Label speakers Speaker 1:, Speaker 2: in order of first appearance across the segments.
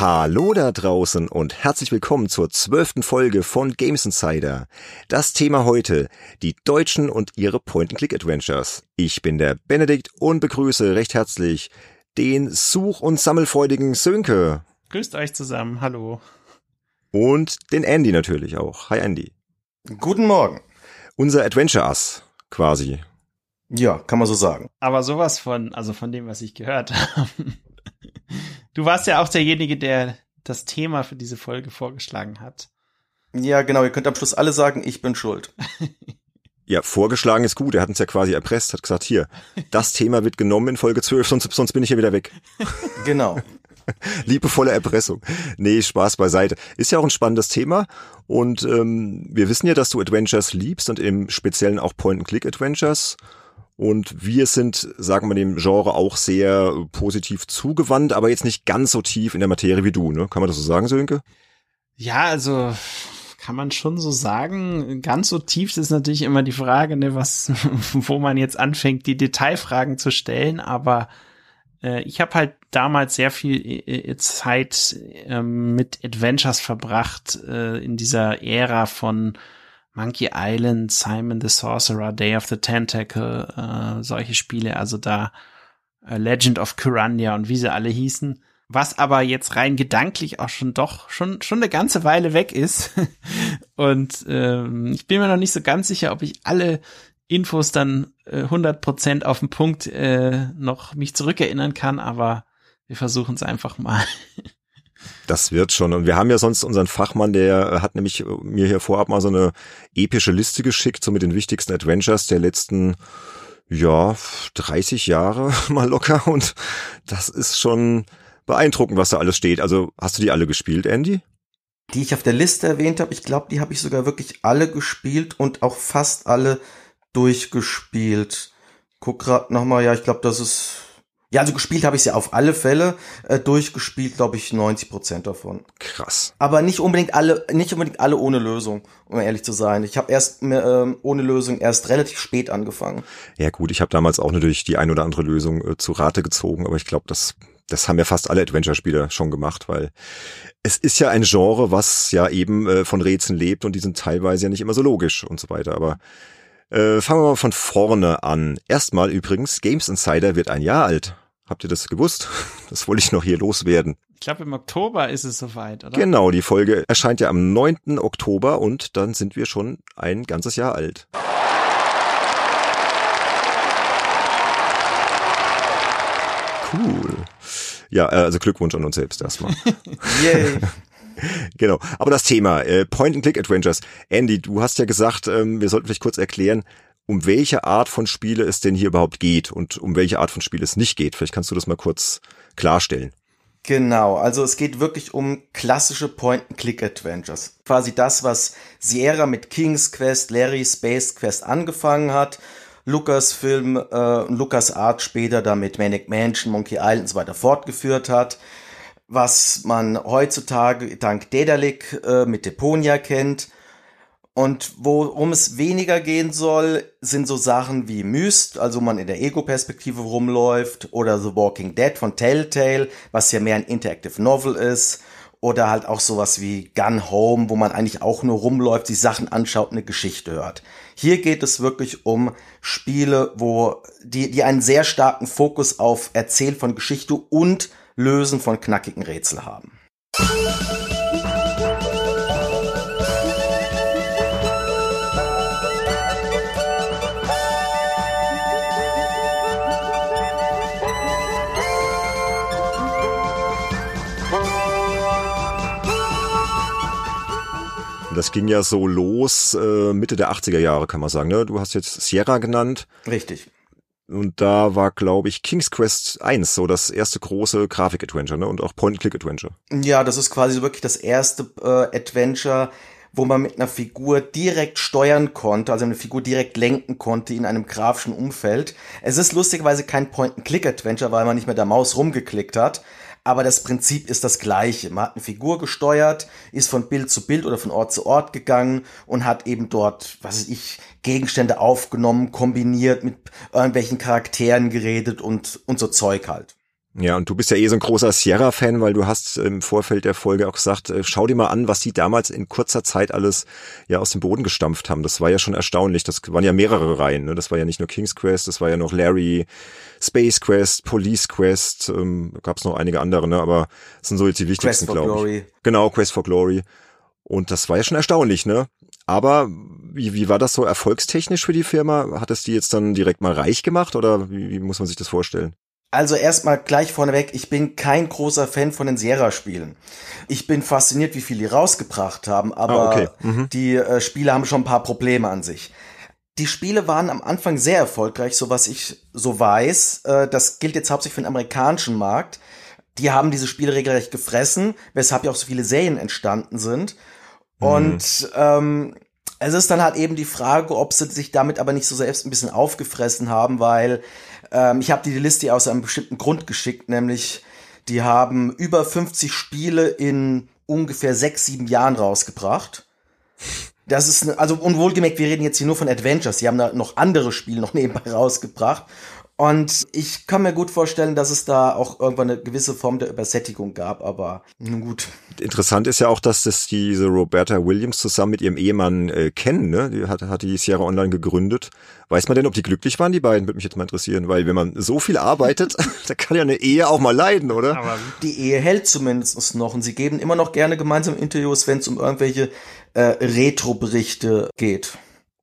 Speaker 1: Hallo da draußen und herzlich willkommen zur zwölften Folge von Games Insider. Das Thema heute, die Deutschen und ihre Point-and-Click-Adventures. Ich bin der Benedikt und begrüße recht herzlich den such- und sammelfreudigen Sönke.
Speaker 2: Grüßt euch zusammen, hallo.
Speaker 1: Und den Andy natürlich auch. Hi Andy.
Speaker 3: Guten Morgen.
Speaker 1: Unser Adventure-Ass quasi.
Speaker 3: Ja, kann man so sagen.
Speaker 2: Aber sowas von, also von dem, was ich gehört habe. Du warst ja auch derjenige, der das Thema für diese Folge vorgeschlagen hat.
Speaker 3: Ja, genau. Ihr könnt am Schluss alle sagen, ich bin schuld.
Speaker 1: Ja, vorgeschlagen ist gut. Er hat uns ja quasi erpresst, hat gesagt, hier, das Thema wird genommen in Folge 12, sonst, sonst bin ich ja wieder weg.
Speaker 3: Genau.
Speaker 1: Liebevolle Erpressung. Nee, Spaß beiseite. Ist ja auch ein spannendes Thema. Und ähm, wir wissen ja, dass du Adventures liebst und im Speziellen auch Point-and-Click-Adventures. Und wir sind, sagen wir dem Genre auch sehr positiv zugewandt, aber jetzt nicht ganz so tief in der Materie wie du, ne? Kann man das so sagen, Sönke?
Speaker 2: Ja, also kann man schon so sagen. Ganz so tief ist natürlich immer die Frage, ne, was, wo man jetzt anfängt, die Detailfragen zu stellen. Aber äh, ich habe halt damals sehr viel äh, Zeit äh, mit Adventures verbracht äh, in dieser Ära von Monkey Island, Simon the Sorcerer, Day of the Tentacle, äh, solche Spiele, also da äh, Legend of Kurandia und wie sie alle hießen. Was aber jetzt rein gedanklich auch schon doch schon schon eine ganze Weile weg ist. und ähm, ich bin mir noch nicht so ganz sicher, ob ich alle Infos dann äh, 100% auf den Punkt äh, noch mich zurückerinnern kann, aber wir versuchen es einfach mal.
Speaker 1: Das wird schon. Und wir haben ja sonst unseren Fachmann, der hat nämlich mir hier vorab mal so eine epische Liste geschickt, so mit den wichtigsten Adventures der letzten, ja, 30 Jahre mal locker. Und das ist schon beeindruckend, was da alles steht. Also hast du die alle gespielt, Andy?
Speaker 3: Die ich auf der Liste erwähnt habe, ich glaube, die habe ich sogar wirklich alle gespielt und auch fast alle durchgespielt. Guck grad nochmal, ja, ich glaube, das ist ja, also gespielt habe ich ja auf alle Fälle, äh, durchgespielt, glaube ich, 90 Prozent davon.
Speaker 1: Krass.
Speaker 3: Aber nicht unbedingt alle, nicht unbedingt alle ohne Lösung, um ehrlich zu sein. Ich habe erst äh, ohne Lösung erst relativ spät angefangen.
Speaker 1: Ja gut, ich habe damals auch natürlich die ein oder andere Lösung äh, zu Rate gezogen, aber ich glaube, das das haben ja fast alle Adventure-Spieler schon gemacht, weil es ist ja ein Genre, was ja eben äh, von Rätseln lebt und die sind teilweise ja nicht immer so logisch und so weiter. Aber äh, fangen wir mal von vorne an. Erstmal übrigens, Games Insider wird ein Jahr alt. Habt ihr das gewusst? Das wollte ich noch hier loswerden.
Speaker 2: Ich glaube, im Oktober ist es soweit, oder?
Speaker 1: Genau, die Folge erscheint ja am 9. Oktober und dann sind wir schon ein ganzes Jahr alt. Cool. Ja, äh, also Glückwunsch an uns selbst erstmal.
Speaker 3: Yay.
Speaker 1: Genau. Aber das Thema äh, Point-and-Click-Adventures. Andy, du hast ja gesagt, ähm, wir sollten vielleicht kurz erklären, um welche Art von Spiele es denn hier überhaupt geht und um welche Art von Spiele es nicht geht. Vielleicht kannst du das mal kurz klarstellen.
Speaker 3: Genau, also es geht wirklich um klassische Point-and-Click-Adventures. Quasi das, was Sierra mit King's Quest, Larry Space Quest angefangen hat. Lucasfilm äh, und Lucas Art später damit Manic Mansion, Monkey Island und so weiter fortgeführt hat was man heutzutage dank Dedalic äh, mit Deponia kennt. Und worum es weniger gehen soll, sind so Sachen wie Myst, also man in der Ego-Perspektive rumläuft, oder The Walking Dead von Telltale, was ja mehr ein Interactive Novel ist, oder halt auch sowas wie Gun Home, wo man eigentlich auch nur rumläuft, sich Sachen anschaut, eine Geschichte hört. Hier geht es wirklich um Spiele, wo die, die einen sehr starken Fokus auf Erzählen von Geschichte und Lösen von knackigen Rätsel haben.
Speaker 1: Das ging ja so los äh, Mitte der 80er Jahre, kann man sagen. Ne? Du hast jetzt Sierra genannt.
Speaker 3: Richtig.
Speaker 1: Und da war, glaube ich, King's Quest 1 so das erste große Grafik-Adventure, ne? Und auch Point-Click-Adventure.
Speaker 3: Ja, das ist quasi wirklich das erste äh, Adventure, wo man mit einer Figur direkt steuern konnte, also eine Figur direkt lenken konnte in einem grafischen Umfeld. Es ist lustigerweise kein Point-and-Click-Adventure, weil man nicht mit der Maus rumgeklickt hat, aber das Prinzip ist das gleiche. Man hat eine Figur gesteuert, ist von Bild zu Bild oder von Ort zu Ort gegangen und hat eben dort, was weiß ich, Gegenstände aufgenommen, kombiniert, mit irgendwelchen Charakteren geredet und, und so Zeug halt.
Speaker 1: Ja, und du bist ja eh so ein großer Sierra-Fan, weil du hast im Vorfeld der Folge auch gesagt, äh, schau dir mal an, was die damals in kurzer Zeit alles ja aus dem Boden gestampft haben. Das war ja schon erstaunlich. Das waren ja mehrere Reihen. Ne? Das war ja nicht nur King's Quest, das war ja noch Larry, Space Quest, Police Quest, ähm, gab es noch einige andere, ne? aber das sind so jetzt die wichtigsten, glaube ich. Genau, Quest for Glory. Und das war ja schon erstaunlich, ne? Aber wie, wie war das so erfolgstechnisch für die Firma? Hat es die jetzt dann direkt mal reich gemacht oder wie, wie muss man sich das vorstellen?
Speaker 3: Also erstmal gleich vorneweg, ich bin kein großer Fan von den Sierra-Spielen. Ich bin fasziniert, wie viel die rausgebracht haben, aber ah, okay. mhm. die äh, Spiele haben schon ein paar Probleme an sich. Die Spiele waren am Anfang sehr erfolgreich, so was ich so weiß. Äh, das gilt jetzt hauptsächlich für den amerikanischen Markt. Die haben diese Spiele regelrecht gefressen, weshalb ja auch so viele Serien entstanden sind. Mhm. Und ähm, es ist dann halt eben die Frage, ob sie sich damit aber nicht so selbst ein bisschen aufgefressen haben, weil ähm, ich habe die Liste aus einem bestimmten Grund geschickt, nämlich die haben über 50 Spiele in ungefähr sechs, sieben Jahren rausgebracht. Das ist, also unwohlgemerkt, wir reden jetzt hier nur von Adventures. Die haben da noch andere Spiele noch nebenbei rausgebracht. Und ich kann mir gut vorstellen, dass es da auch irgendwann eine gewisse Form der Übersättigung gab, aber nun gut.
Speaker 1: Interessant ist ja auch, dass das diese Roberta Williams zusammen mit ihrem Ehemann äh, kennen, ne? Die hat, hat die Sierra Online gegründet. Weiß man denn, ob die glücklich waren, die beiden? Würde mich jetzt mal interessieren, weil wenn man so viel arbeitet, da kann ja eine Ehe auch mal leiden, oder? Aber
Speaker 3: die Ehe hält zumindest noch und sie geben immer noch gerne gemeinsam Interviews, wenn es um irgendwelche äh, Retro-Berichte geht.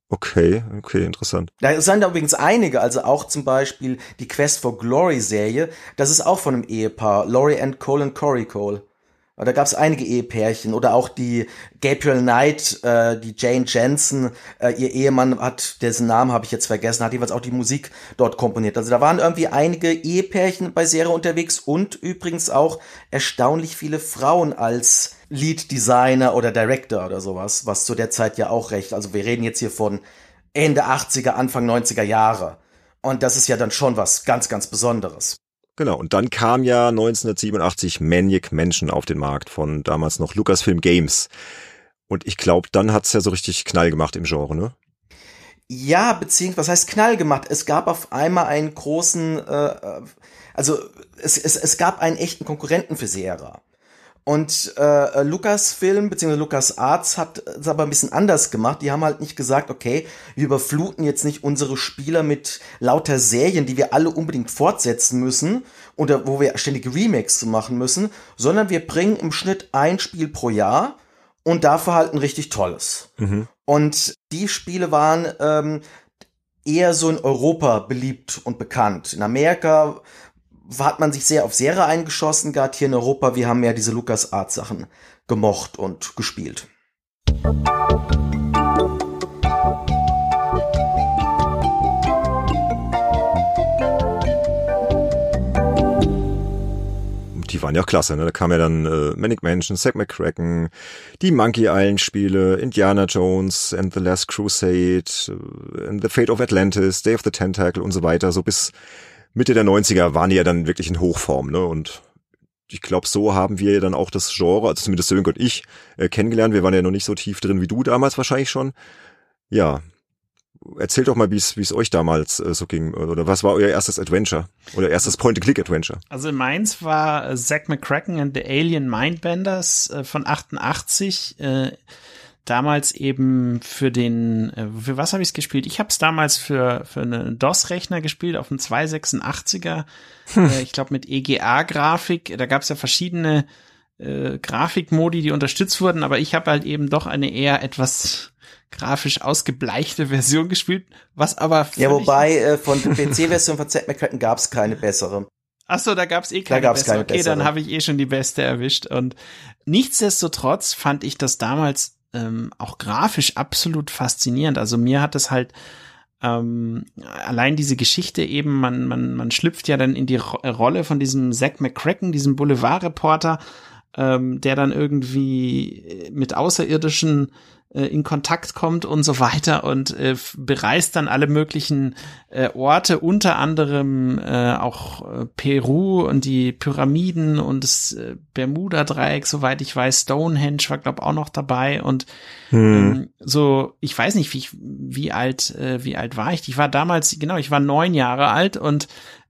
Speaker 1: Okay, okay, interessant.
Speaker 3: Da sind da übrigens einige, also auch zum Beispiel die Quest for Glory Serie, das ist auch von einem Ehepaar, Laurie and Colin Corey Cole. Da gab es einige Ehepärchen oder auch die Gabriel Knight, äh, die Jane Jensen, äh, ihr Ehemann hat, dessen Namen habe ich jetzt vergessen, hat jeweils auch die Musik dort komponiert. Also da waren irgendwie einige Ehepärchen bei Serie unterwegs und übrigens auch erstaunlich viele Frauen als Lead Designer oder Director oder sowas, was zu der Zeit ja auch recht. Also wir reden jetzt hier von Ende 80er, Anfang 90er Jahre. Und das ist ja dann schon was ganz, ganz Besonderes.
Speaker 1: Genau, und dann kam ja 1987 Maniac Mansion auf den Markt von damals noch Lucasfilm Games. Und ich glaube, dann hat's ja so richtig Knall gemacht im Genre, ne?
Speaker 3: Ja, beziehungsweise, was heißt Knall gemacht? Es gab auf einmal einen großen, äh, also es, es, es gab einen echten Konkurrenten für Sierra. Und äh, Lucasfilm bzw. Lucas Arts hat es aber ein bisschen anders gemacht. Die haben halt nicht gesagt, okay, wir überfluten jetzt nicht unsere Spieler mit lauter Serien, die wir alle unbedingt fortsetzen müssen oder wo wir ständig Remakes machen müssen, sondern wir bringen im Schnitt ein Spiel pro Jahr und dafür halt ein richtig tolles. Mhm. Und die Spiele waren ähm, eher so in Europa beliebt und bekannt. In Amerika hat man sich sehr auf Serie eingeschossen, gerade hier in Europa. Wir haben ja diese Lucas Art Sachen gemocht und gespielt.
Speaker 1: die waren ja auch klasse, ne? Da kam ja dann äh, Manic Mansion, Zack McCracken, die Monkey Island Spiele, Indiana Jones and the Last Crusade, äh, and The Fate of Atlantis, Day of the Tentacle und so weiter, so bis Mitte der 90er waren die ja dann wirklich in Hochform, ne? Und ich glaube, so haben wir dann auch das Genre, also zumindest Sönke und ich, äh, kennengelernt. Wir waren ja noch nicht so tief drin wie du damals wahrscheinlich schon. Ja. Erzählt doch mal, wie es euch damals äh, so ging. Oder was war euer erstes Adventure? Oder erstes Point-and-Click-Adventure?
Speaker 2: Also meins war äh, Zack McCracken and the Alien Mindbenders äh, von 88. Äh, damals eben für den, äh, für was habe ich es gespielt? Ich habe es damals für, für einen DOS-Rechner gespielt, auf dem 286er, hm. äh, ich glaube mit EGA-Grafik. Da gab es ja verschiedene äh, Grafikmodi, die unterstützt wurden, aber ich habe halt eben doch eine eher etwas grafisch ausgebleichte Version gespielt, was aber
Speaker 3: Ja, wobei äh, von der PC-Version von Z McCracken gab es keine bessere.
Speaker 2: Ach so, da gab's eh keine
Speaker 3: da gab's bessere. Keine
Speaker 2: okay, bessere. dann habe ich eh schon die beste erwischt. Und nichtsdestotrotz fand ich das damals ähm, auch grafisch absolut faszinierend. Also mir hat es halt ähm, allein diese Geschichte eben, man, man, man schlüpft ja dann in die Ro Rolle von diesem Zack McCracken, diesem Boulevardreporter, ähm, der dann irgendwie mit Außerirdischen äh, in Kontakt kommt und so weiter und äh, bereist dann alle möglichen äh, Orte, unter anderem äh, auch äh, Peru und die Pyramiden und das äh, Bermuda-Dreieck, soweit ich weiß, Stonehenge war glaube auch noch dabei und hm. ähm, so, ich weiß nicht, wie, wie alt, äh, wie alt war ich? Ich war damals, genau, ich war neun Jahre alt und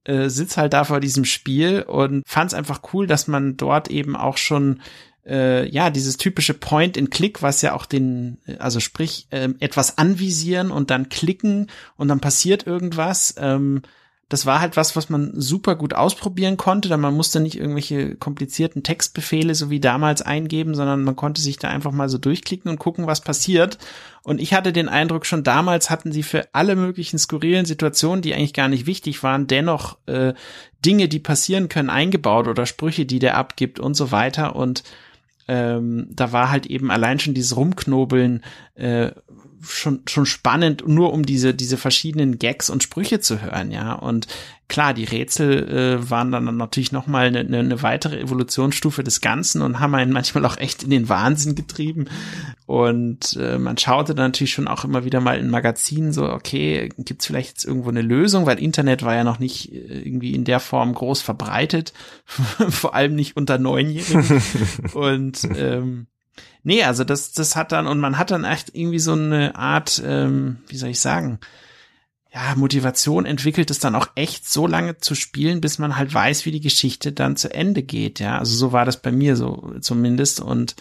Speaker 2: äh, sitz halt da vor diesem Spiel und fand es einfach cool, dass man dort eben auch schon äh, ja, dieses typische Point-and-Click, was ja auch den, also sprich, äh, etwas anvisieren und dann klicken und dann passiert irgendwas. Ähm, das war halt was, was man super gut ausprobieren konnte, denn man musste nicht irgendwelche komplizierten Textbefehle so wie damals eingeben, sondern man konnte sich da einfach mal so durchklicken und gucken, was passiert. Und ich hatte den Eindruck, schon damals hatten sie für alle möglichen skurrilen Situationen, die eigentlich gar nicht wichtig waren, dennoch äh, Dinge, die passieren können, eingebaut oder Sprüche, die der abgibt und so weiter. Und ähm, da war halt eben allein schon dieses Rumknobeln äh, schon schon spannend, nur um diese diese verschiedenen Gags und Sprüche zu hören, ja. Und klar, die Rätsel äh, waren dann natürlich noch mal eine, eine weitere Evolutionsstufe des Ganzen und haben einen manchmal auch echt in den Wahnsinn getrieben. Und äh, man schaute dann natürlich schon auch immer wieder mal in Magazinen so, okay, gibt's vielleicht jetzt irgendwo eine Lösung, weil Internet war ja noch nicht äh, irgendwie in der Form groß verbreitet, vor allem nicht unter Neunjährigen. und ähm, Nee, also das, das hat dann, und man hat dann echt irgendwie so eine Art, ähm, wie soll ich sagen, ja, Motivation entwickelt es dann auch echt so lange zu spielen, bis man halt weiß, wie die Geschichte dann zu Ende geht, ja. Also so war das bei mir so zumindest und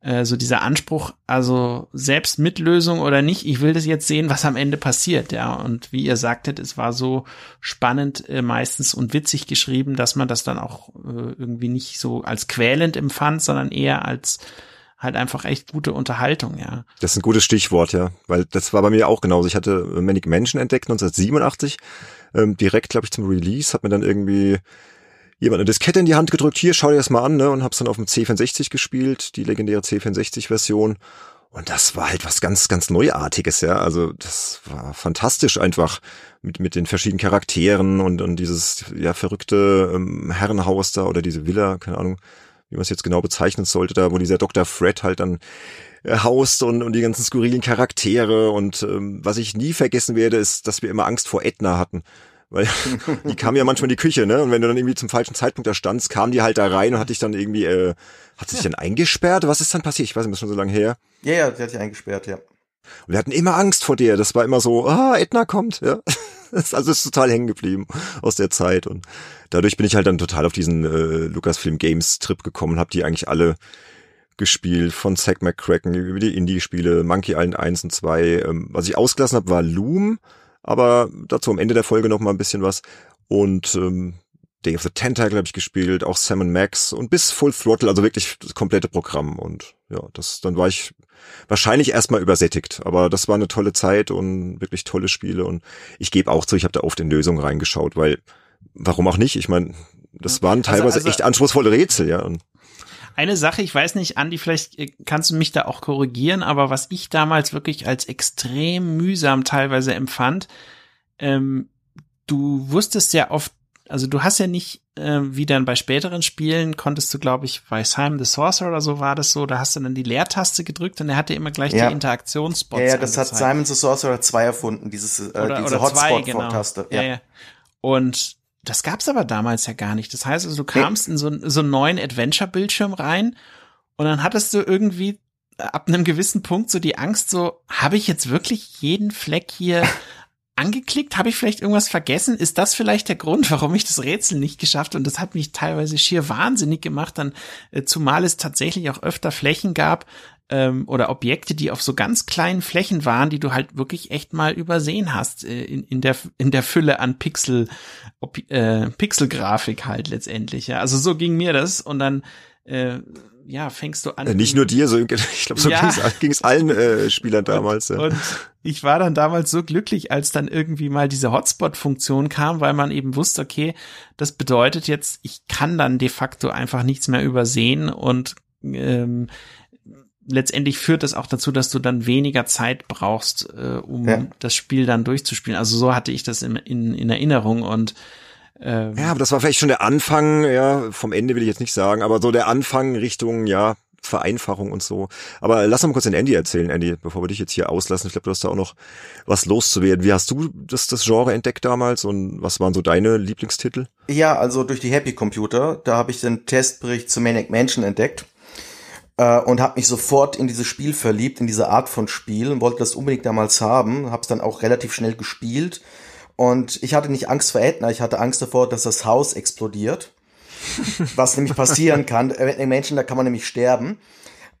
Speaker 2: äh, so dieser Anspruch, also selbst mit Lösung oder nicht, ich will das jetzt sehen, was am Ende passiert, ja. Und wie ihr sagtet, es war so spannend äh, meistens und witzig geschrieben, dass man das dann auch äh, irgendwie nicht so als quälend empfand, sondern eher als halt einfach echt gute Unterhaltung, ja.
Speaker 1: Das ist ein gutes Stichwort, ja, weil das war bei mir auch genauso. Ich hatte Manic Mansion entdeckt 1987, ähm, direkt, glaube ich, zum Release, hat mir dann irgendwie jemand eine Diskette in die Hand gedrückt, hier, schau dir das mal an, ne, und hab's dann auf dem C64 gespielt, die legendäre C64-Version. Und das war halt was ganz, ganz Neuartiges, ja. Also das war fantastisch einfach mit, mit den verschiedenen Charakteren und, und dieses ja verrückte ähm, Herrenhaus da oder diese Villa, keine Ahnung wie man es jetzt genau bezeichnen sollte, da wo dieser Dr. Fred halt dann äh, haust und, und die ganzen skurrilen Charaktere und ähm, was ich nie vergessen werde, ist, dass wir immer Angst vor Edna hatten. Weil die kam ja manchmal in die Küche, ne? Und wenn du dann irgendwie zum falschen Zeitpunkt da standst, kam die halt da rein und hat dich dann irgendwie, äh, hat sich ja. dann eingesperrt? Was ist dann passiert? Ich weiß nicht, das ist schon so lange her.
Speaker 3: Ja, ja, die hat sich eingesperrt, ja.
Speaker 1: Und wir hatten immer Angst vor dir. Das war immer so, ah, Edna kommt, ja. also ist total hängen geblieben aus der Zeit und dadurch bin ich halt dann total auf diesen äh, Lucasfilm Games Trip gekommen, habe die eigentlich alle gespielt, von Zack McCracken über die Indie-Spiele, Monkey Island 1 und 2. Ähm, was ich ausgelassen habe, war Loom, aber dazu am Ende der Folge noch mal ein bisschen was. Und ähm, Day of the Tentacle habe ich gespielt, auch Sam Max und bis Full Throttle, also wirklich das komplette Programm. Und ja, das dann war ich wahrscheinlich erstmal übersättigt, aber das war eine tolle Zeit und wirklich tolle Spiele. Und ich gebe auch zu, ich habe da oft in Lösungen reingeschaut, weil warum auch nicht? Ich meine, das waren also, teilweise also, also, echt anspruchsvolle Rätsel, ja.
Speaker 2: Eine Sache, ich weiß nicht, Andi, vielleicht äh, kannst du mich da auch korrigieren, aber was ich damals wirklich als extrem mühsam teilweise empfand, ähm, du wusstest ja oft, also du hast ja nicht, äh, wie dann bei späteren Spielen, konntest du, glaube ich, bei Simon the Sorcerer oder so war das so, da hast du dann die Leertaste gedrückt und er hatte immer gleich ja. die Interaktionsspots.
Speaker 3: Ja, ja, das angezeigt. hat Simon the Sorcerer 2 erfunden, dieses, äh, oder, diese Hotspot-Taste.
Speaker 2: Genau. Ja. ja, ja. Und das gab's aber damals ja gar nicht. Das heißt also, du kamst in so, so einen neuen Adventure-Bildschirm rein und dann hattest du irgendwie ab einem gewissen Punkt so die Angst, so, habe ich jetzt wirklich jeden Fleck hier angeklickt? Habe ich vielleicht irgendwas vergessen? Ist das vielleicht der Grund, warum ich das Rätsel nicht geschafft? Und das hat mich teilweise schier wahnsinnig gemacht, dann, äh, zumal es tatsächlich auch öfter Flächen gab, ähm, oder Objekte, die auf so ganz kleinen Flächen waren, die du halt wirklich echt mal übersehen hast äh, in, in der in der Fülle an Pixel ob, äh, Pixelgrafik halt letztendlich. Ja, also so ging mir das und dann äh, ja, fängst du an.
Speaker 1: Ja, nicht nur dir, so, ich glaube, so ja. ging es allen äh, Spielern damals.
Speaker 2: Und, ja. und ich war dann damals so glücklich, als dann irgendwie mal diese Hotspot-Funktion kam, weil man eben wusste, okay, das bedeutet jetzt, ich kann dann de facto einfach nichts mehr übersehen und ähm, letztendlich führt das auch dazu, dass du dann weniger Zeit brauchst, äh, um ja. das Spiel dann durchzuspielen. Also so hatte ich das in, in, in Erinnerung und
Speaker 1: ähm, ja, aber das war vielleicht schon der Anfang, ja, vom Ende will ich jetzt nicht sagen, aber so der Anfang Richtung, ja, Vereinfachung und so. Aber lass mal kurz den Andy erzählen, Andy, bevor wir dich jetzt hier auslassen. Ich glaube, du hast da auch noch was loszuwerden. Wie hast du das, das Genre entdeckt damals und was waren so deine Lieblingstitel?
Speaker 3: Ja, also durch die Happy Computer, da habe ich den Testbericht zu Manic Mansion entdeckt äh, und habe mich sofort in dieses Spiel verliebt, in diese Art von Spiel und wollte das unbedingt damals haben, habe es dann auch relativ schnell gespielt Und ich hatte nicht Angst vor Edna, ich hatte Angst davor, dass das Haus explodiert. was nämlich passieren kann. Äh, Menschen, da kann man nämlich sterben.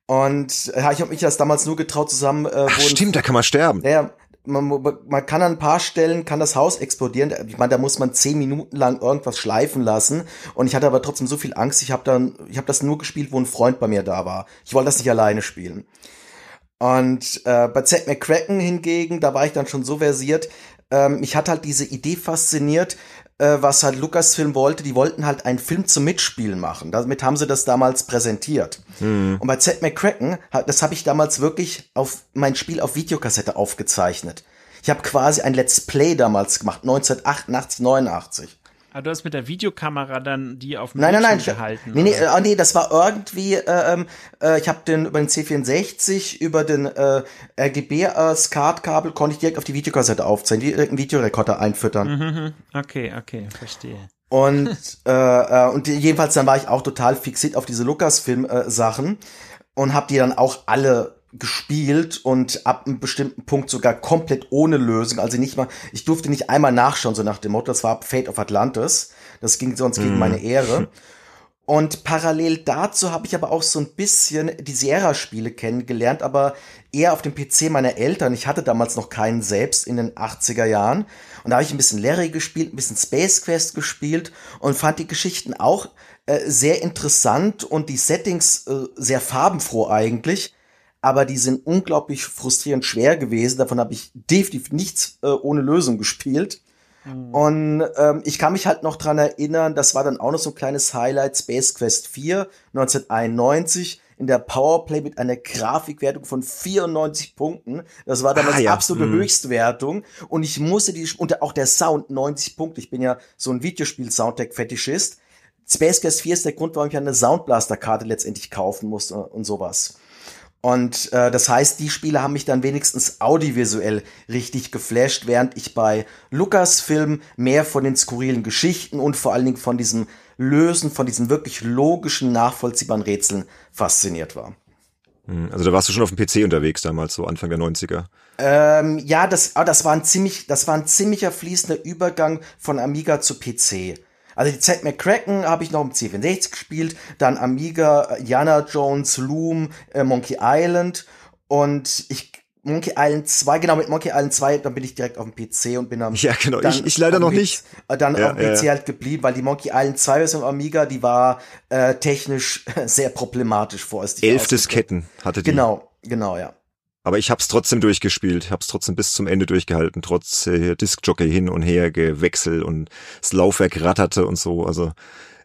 Speaker 3: Und ja, ich habe mich das damals nur getraut zusammen. Äh,
Speaker 1: Ach, stimmt, da kann man sterben.
Speaker 3: Ja, man, man kann an ein paar Stellen kann das Haus explodieren. Ich meine, da muss man zehn Minuten lang irgendwas schleifen lassen. Und ich hatte aber trotzdem so viel Angst. Ich habe dann, ich habe das nur gespielt, wo ein Freund bei mir da war. Ich wollte das nicht alleine spielen. Und äh, bei Z McCracken hingegen, da war ich dann schon so versiert. Ähm, mich hat halt diese Idee fasziniert, äh, was halt Lucasfilm wollte. Die wollten halt einen Film zum Mitspielen machen. Damit haben sie das damals präsentiert. Mhm. Und bei Z McCracken, das habe ich damals wirklich auf mein Spiel auf Videokassette aufgezeichnet. Ich habe quasi ein Let's Play damals gemacht, 1988, 89.
Speaker 2: Aber du hast mit der Videokamera dann die auf
Speaker 3: dem nein, nein, nein, gehalten? Nee, nee, äh, nee, das war irgendwie, äh, ähm, äh, ich habe den über den C64, über den äh, RGB-SCART-Kabel, äh, konnte ich direkt auf die Videokassette aufzeichnen, direkt einen Videorekorder einfüttern.
Speaker 2: Mhm, mhm. okay, okay, verstehe.
Speaker 3: Und, äh, äh, und jedenfalls dann war ich auch total fixiert auf diese Lucasfilm-Sachen äh, und habe die dann auch alle gespielt und ab einem bestimmten Punkt sogar komplett ohne Lösung. Also nicht mal, ich durfte nicht einmal nachschauen, so nach dem Motto, das war Fate of Atlantis. Das ging sonst gegen mm. meine Ehre. Und parallel dazu habe ich aber auch so ein bisschen die Sierra-Spiele kennengelernt, aber eher auf dem PC meiner Eltern. Ich hatte damals noch keinen selbst in den 80er Jahren. Und da habe ich ein bisschen Larry gespielt, ein bisschen Space Quest gespielt und fand die Geschichten auch äh, sehr interessant und die Settings äh, sehr farbenfroh eigentlich aber die sind unglaublich frustrierend schwer gewesen. Davon habe ich definitiv nichts äh, ohne Lösung gespielt. Mhm. Und ähm, ich kann mich halt noch dran erinnern, das war dann auch noch so ein kleines Highlight, Space Quest 4 1991 in der Powerplay mit einer Grafikwertung von 94 Punkten. Das war damals ah, ja. absolute mhm. Höchstwertung. Und ich musste die, und auch der Sound 90 Punkte. Ich bin ja so ein Videospiel-Soundtrack-Fetischist. Space Quest 4 ist der Grund, warum ich eine Soundblaster-Karte letztendlich kaufen musste und sowas. Und äh, das heißt, die Spiele haben mich dann wenigstens audiovisuell richtig geflasht, während ich bei Lucasfilm mehr von den skurrilen Geschichten und vor allen Dingen von diesem Lösen, von diesen wirklich logischen, nachvollziehbaren Rätseln fasziniert war.
Speaker 1: Hm, also da warst du schon auf dem PC unterwegs damals, so Anfang der 90er.
Speaker 3: Ähm, ja, das, ah, das war ein ziemlich, das war ein ziemlicher fließender Übergang von Amiga zu PC. Also die Z McCracken habe ich noch im C64 gespielt, dann Amiga, Indiana Jones, Loom, äh, Monkey Island und ich Monkey Island 2, genau, mit Monkey Island 2, dann bin ich direkt auf dem PC und bin am
Speaker 1: Ja, genau, ich, ich leider noch nicht.
Speaker 3: Dann ja, auf dem PC ja. halt geblieben, weil die Monkey Island 2 Version Amiga, die war äh, technisch sehr problematisch vor.
Speaker 1: Elf Disketten hatte die.
Speaker 3: Genau, genau, ja.
Speaker 1: Aber ich hab's trotzdem durchgespielt, hab's trotzdem bis zum Ende durchgehalten, trotz äh, Diskjockey hin und her gewechselt und das Laufwerk ratterte und so. Also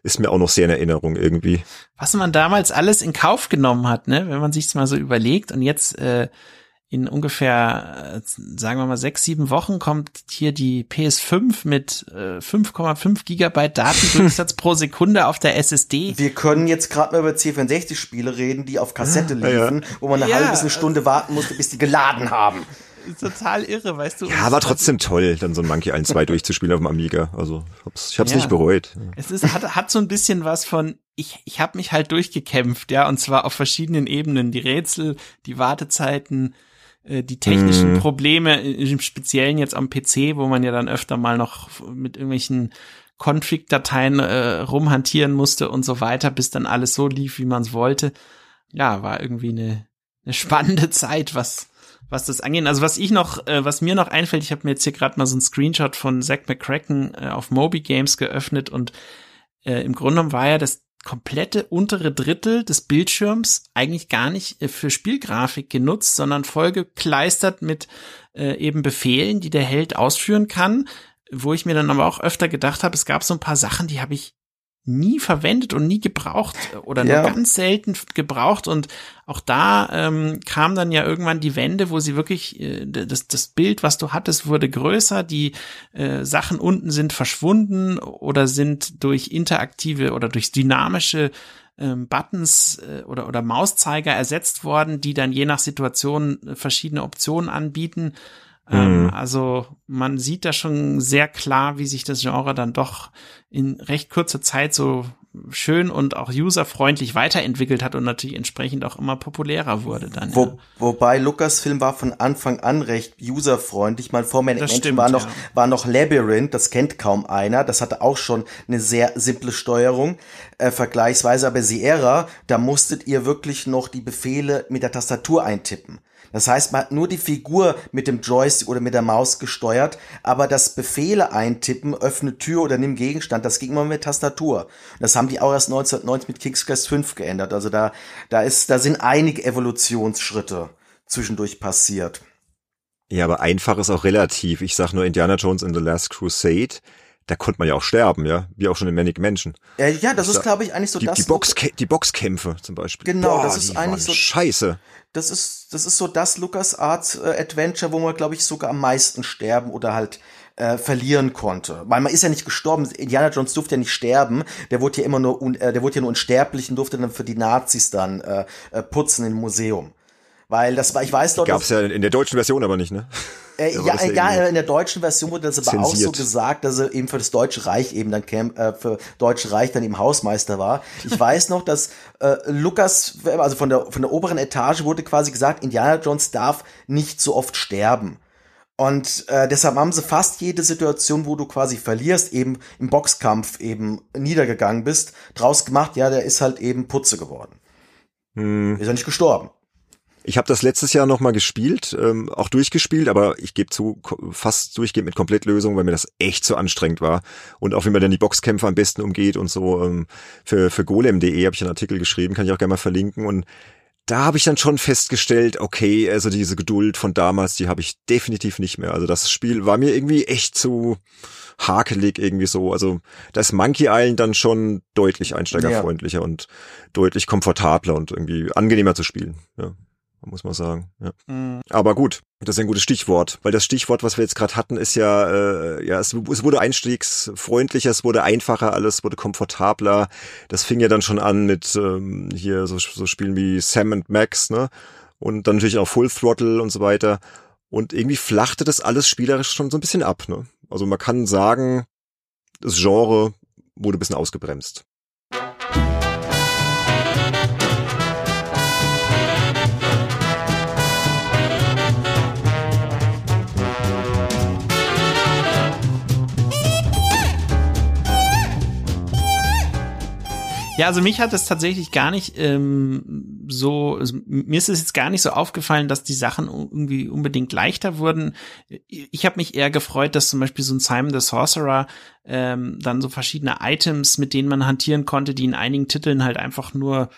Speaker 1: ist mir auch noch sehr in Erinnerung irgendwie.
Speaker 2: Was man damals alles in Kauf genommen hat, ne, wenn man sich's mal so überlegt und jetzt äh, in ungefähr, äh, sagen wir mal, sechs, sieben Wochen kommt hier die PS5 mit äh, 5,5 Gigabyte Datendurchsatz pro Sekunde auf der SSD.
Speaker 3: Wir können jetzt gerade mal über C64-Spiele reden, die auf Kassette liefen, ja. wo man eine ja. halbe bis eine Stunde warten musste, bis die geladen haben.
Speaker 2: Total irre, weißt du.
Speaker 1: Ja, war trotzdem toll, dann so ein Monkey 1, 2 durchzuspielen auf dem Amiga. Also ich hab's, ich hab's ja. nicht bereut.
Speaker 2: Es ist, hat, hat so ein bisschen was von, ich, ich habe mich halt durchgekämpft, ja, und zwar auf verschiedenen Ebenen. Die Rätsel, die Wartezeiten, äh, die technischen mhm. Probleme, im Speziellen jetzt am PC, wo man ja dann öfter mal noch mit irgendwelchen Config-Dateien äh, rumhantieren musste und so weiter, bis dann alles so lief, wie man es wollte. Ja, war irgendwie eine, eine spannende Zeit, was was das angeht. Also was ich noch, äh, was mir noch einfällt, ich habe mir jetzt hier gerade mal so ein Screenshot von Zack McCracken äh, auf Moby Games geöffnet und äh, im Grunde genommen war ja das komplette untere Drittel des Bildschirms eigentlich gar nicht äh, für Spielgrafik genutzt, sondern vollgekleistert mit äh, eben Befehlen, die der Held ausführen kann. Wo ich mir dann aber auch öfter gedacht habe, es gab so ein paar Sachen, die habe ich nie verwendet und nie gebraucht oder nur ganz selten gebraucht. Und auch da ähm, kam dann ja irgendwann die Wende, wo sie wirklich äh, das das Bild, was du hattest, wurde größer, die äh, Sachen unten sind verschwunden oder sind durch interaktive oder durch dynamische ähm, Buttons äh, oder oder Mauszeiger ersetzt worden, die dann je nach Situation äh, verschiedene Optionen anbieten mhm. also man sieht da schon sehr klar, wie sich das Genre dann doch in recht kurzer Zeit so schön und auch userfreundlich weiterentwickelt hat und natürlich entsprechend auch immer populärer wurde dann.
Speaker 3: Wo, ja. Wobei Lucasfilm war von Anfang an recht userfreundlich. Mal vor Manic Mansion war noch, ja. war noch Labyrinth, das kennt kaum einer. Das hatte auch schon eine sehr simple Steuerung, äh, vergleichsweise. Aber Sierra, da musstet ihr wirklich noch die Befehle mit der Tastatur eintippen. Das heißt, man hat nur die Figur mit dem Joystick oder mit der Maus gesteuert, aber das Befehle eintippen, öffne Tür oder nimm Gegenstand, das ging immer mit Tastatur. Das haben die auch erst 1990 mit King's Quest 5 geändert. Also da, da ist, da sind einige Evolutionsschritte zwischendurch passiert.
Speaker 1: Ja, aber einfach ist auch relativ. Ich sag nur Indiana Jones in The Last Crusade da konnte man ja auch sterben, ja, wie auch schon in Manic Menschen.
Speaker 3: Äh, ja, das ist, glaube ich, eigentlich so
Speaker 1: die,
Speaker 3: das.
Speaker 1: Die, Box, die Boxkämpfe zum Beispiel.
Speaker 3: Genau, Boah, das ist eigentlich so.
Speaker 1: Scheiße.
Speaker 3: Das ist, das ist so das Lucas Arts äh, Adventure, wo man, glaube ich, sogar am meisten sterben oder halt äh, verlieren konnte. Weil man ist ja nicht gestorben. Indiana Jones durfte ja nicht sterben. Der wurde ja immer nur, un, äh, der wurde ja nur unsterblich und durfte dann für die Nazis dann äh, äh, putzen im Museum. Weil das war, ich weiß
Speaker 1: doch. Gab's ja in der deutschen Version aber nicht, ne?
Speaker 3: Äh, ja, ja, in der deutschen Version wurde das aber zensiert. auch so gesagt, dass er eben für das Deutsche Reich eben dann Camp, äh, für Deutsche Reich dann eben Hausmeister war. Ich weiß noch, dass äh, Lukas, also von der von der oberen Etage wurde quasi gesagt, Indiana Jones darf nicht so oft sterben. Und äh, deshalb haben sie fast jede Situation, wo du quasi verlierst, eben im Boxkampf eben niedergegangen bist, draus gemacht, ja, der ist halt eben Putze geworden. Hm. Ist ja nicht gestorben.
Speaker 1: Ich habe das letztes Jahr nochmal gespielt, ähm, auch durchgespielt, aber ich gebe zu, fast durchgehend mit Komplettlösung, weil mir das echt zu anstrengend war. Und auch wie man dann die Boxkämpfe am besten umgeht und so. Ähm, für, für golem.de habe ich einen Artikel geschrieben, kann ich auch gerne mal verlinken. Und da habe ich dann schon festgestellt, okay, also diese Geduld von damals, die habe ich definitiv nicht mehr. Also das Spiel war mir irgendwie echt zu hakelig irgendwie so. Also da ist Monkey Island dann schon deutlich einsteigerfreundlicher ja. und deutlich komfortabler und irgendwie angenehmer zu spielen. Ja muss man sagen. Ja. Mhm. Aber gut, das ist ein gutes Stichwort, weil das Stichwort, was wir jetzt gerade hatten, ist ja, äh, ja, es, es, wurde einstiegsfreundlicher, es wurde einfacher, alles wurde komfortabler. Das fing ja dann schon an mit ähm, hier so, so Spielen wie Sam and Max, ne? Und dann natürlich auch Full Throttle und so weiter. Und irgendwie flachte das alles spielerisch schon so ein bisschen ab, ne? Also man kann sagen, das Genre wurde ein bisschen ausgebremst.
Speaker 2: Ja, also mich hat es tatsächlich gar nicht ähm, so, also mir ist es jetzt gar nicht so aufgefallen, dass die Sachen irgendwie unbedingt leichter wurden. Ich habe mich eher gefreut, dass zum Beispiel so ein Simon the Sorcerer ähm, dann so verschiedene Items, mit denen man hantieren konnte, die in einigen Titeln halt einfach nur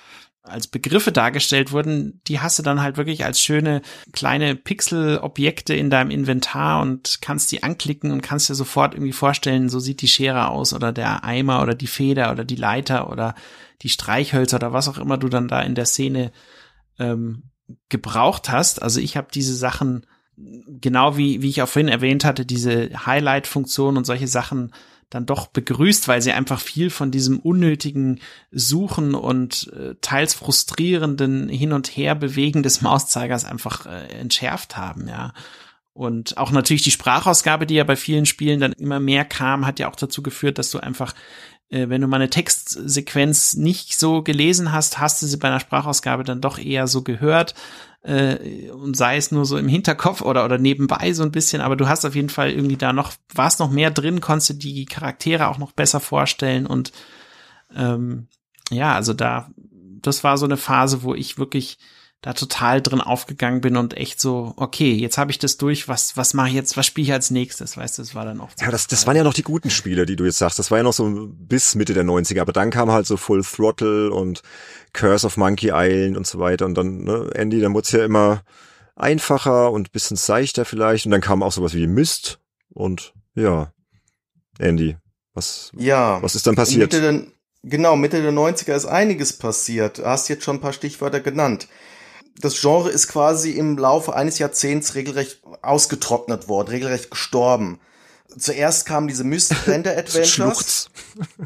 Speaker 2: als Begriffe dargestellt wurden, die hast du dann halt wirklich als schöne kleine Pixelobjekte in deinem Inventar und kannst die anklicken und kannst dir sofort irgendwie vorstellen, so sieht die Schere aus oder der Eimer oder die Feder oder die Leiter oder die Streichhölzer oder was auch immer du dann da in der Szene ähm, gebraucht hast. Also ich habe diese Sachen genau wie wie ich auch vorhin erwähnt hatte, diese Highlight-Funktion und solche Sachen dann doch begrüßt, weil sie einfach viel von diesem unnötigen Suchen und äh, teils frustrierenden Hin und Her bewegen des Mauszeigers einfach äh, entschärft haben, ja. Und auch natürlich die Sprachausgabe, die ja bei vielen Spielen dann immer mehr kam, hat ja auch dazu geführt, dass du einfach äh, wenn du mal eine Textsequenz nicht so gelesen hast, hast du sie bei einer Sprachausgabe dann doch eher so gehört äh, und sei es nur so im Hinterkopf oder oder nebenbei so ein bisschen, aber du hast auf jeden Fall irgendwie da noch warst noch mehr drin, konntest du die Charaktere auch noch besser vorstellen und ähm, ja, also da das war so eine Phase, wo ich wirklich da total drin aufgegangen bin und echt so, okay, jetzt habe ich das durch, was, was mache ich jetzt, was spiele ich als nächstes, weißt du, das war dann auch
Speaker 1: so Ja, das, das waren ja noch die guten Spiele, die du jetzt sagst, das war ja noch so bis Mitte der 90er, aber dann kam halt so Full Throttle und Curse of Monkey Island und so weiter und dann, ne, Andy, dann wurde es ja immer einfacher und bisschen seichter vielleicht und dann kam auch sowas wie Mist und ja, Andy, was, ja, was ist dann passiert?
Speaker 3: Mitte der, genau, Mitte der 90er ist einiges passiert. Du hast jetzt schon ein paar Stichwörter genannt das Genre ist quasi im Laufe eines Jahrzehnts regelrecht ausgetrocknet worden, regelrecht gestorben. Zuerst kamen diese Myst Render Adventures. Schluchz.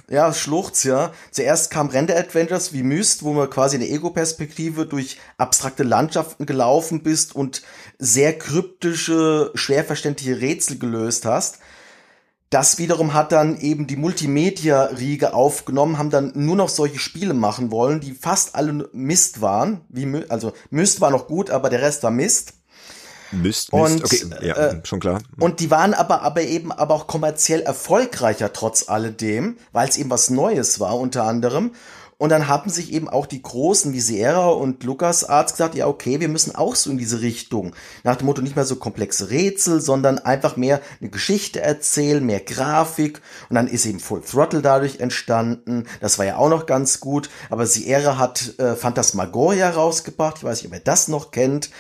Speaker 3: ja, Schluchz, ja. Zuerst kamen Render Adventures wie Myst, wo man quasi in der Ego-Perspektive durch abstrakte Landschaften gelaufen bist und sehr kryptische, schwer verständliche Rätsel gelöst hast. Das wiederum hat dann eben die Multimedia-Riege aufgenommen, haben dann nur noch solche Spiele machen wollen, die fast alle Mist waren. Wie, also Mist war noch gut, aber der Rest war Mist.
Speaker 1: Mist, Mist.
Speaker 3: Und,
Speaker 1: okay, ja,
Speaker 3: äh,
Speaker 1: schon klar.
Speaker 3: Und die waren aber, aber eben aber auch kommerziell erfolgreicher trotz alledem, weil es eben was Neues war unter anderem. Und dann haben sich eben auch die Großen wie Sierra und LucasArts gesagt, ja, okay, wir müssen auch so in diese Richtung. Nach dem Motto nicht mehr so komplexe Rätsel, sondern einfach mehr eine Geschichte erzählen, mehr Grafik. Und dann ist eben Full Throttle dadurch entstanden. Das war ja auch noch ganz gut. Aber Sierra hat äh, Phantasmagoria rausgebracht. Ich weiß nicht, ob ihr das noch kennt.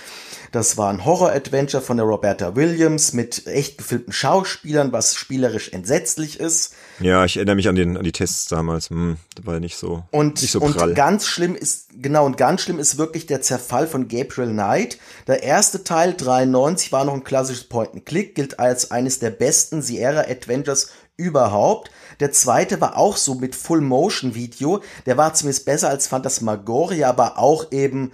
Speaker 3: Das war ein Horror-Adventure von der Roberta Williams mit echt gefilmten Schauspielern, was spielerisch entsetzlich ist.
Speaker 1: Ja, ich erinnere mich an, den, an die Tests damals. Hm, das war nicht so,
Speaker 3: und,
Speaker 1: nicht so
Speaker 3: und
Speaker 1: prall.
Speaker 3: ganz schlimm ist, genau, und ganz schlimm ist wirklich der Zerfall von Gabriel Knight. Der erste Teil, 93, war noch ein klassisches Point-and-Click, gilt als eines der besten Sierra-Adventures überhaupt. Der zweite war auch so mit Full-Motion-Video. Der war zumindest besser als Phantasmagoria, aber auch eben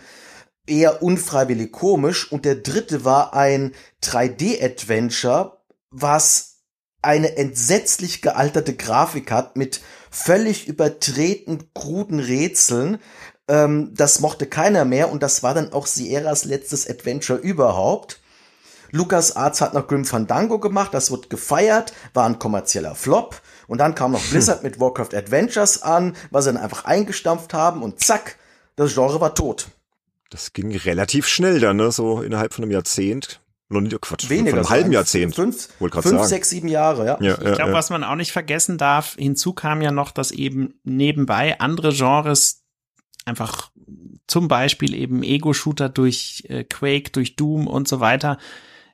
Speaker 3: eher unfreiwillig komisch. Und der dritte war ein 3D-Adventure, was eine entsetzlich gealterte Grafik hat mit völlig übertreten, kruden Rätseln. Ähm, das mochte keiner mehr und das war dann auch Sierras letztes Adventure überhaupt. Lucas Arts hat noch Grim Fandango gemacht, das wird gefeiert, war ein kommerzieller Flop. Und dann kam noch Blizzard mit Warcraft Adventures an, was sie dann einfach eingestampft haben und zack, das Genre war tot.
Speaker 1: Das ging relativ schnell dann, ne? so innerhalb von einem Jahrzehnt. Noch nicht, Quatsch,
Speaker 3: Weniger.
Speaker 1: von einem
Speaker 3: so
Speaker 1: halben
Speaker 3: ein-
Speaker 1: Jahrzehnt.
Speaker 3: Fünf, fünf
Speaker 1: sagen.
Speaker 3: sechs, sieben Jahre, ja.
Speaker 1: Ja,
Speaker 2: Ich glaube,
Speaker 1: ja, ja.
Speaker 2: was man auch nicht vergessen darf, hinzu kam ja noch, dass eben nebenbei andere Genres einfach zum Beispiel eben Ego-Shooter durch äh, Quake, durch Doom und so weiter,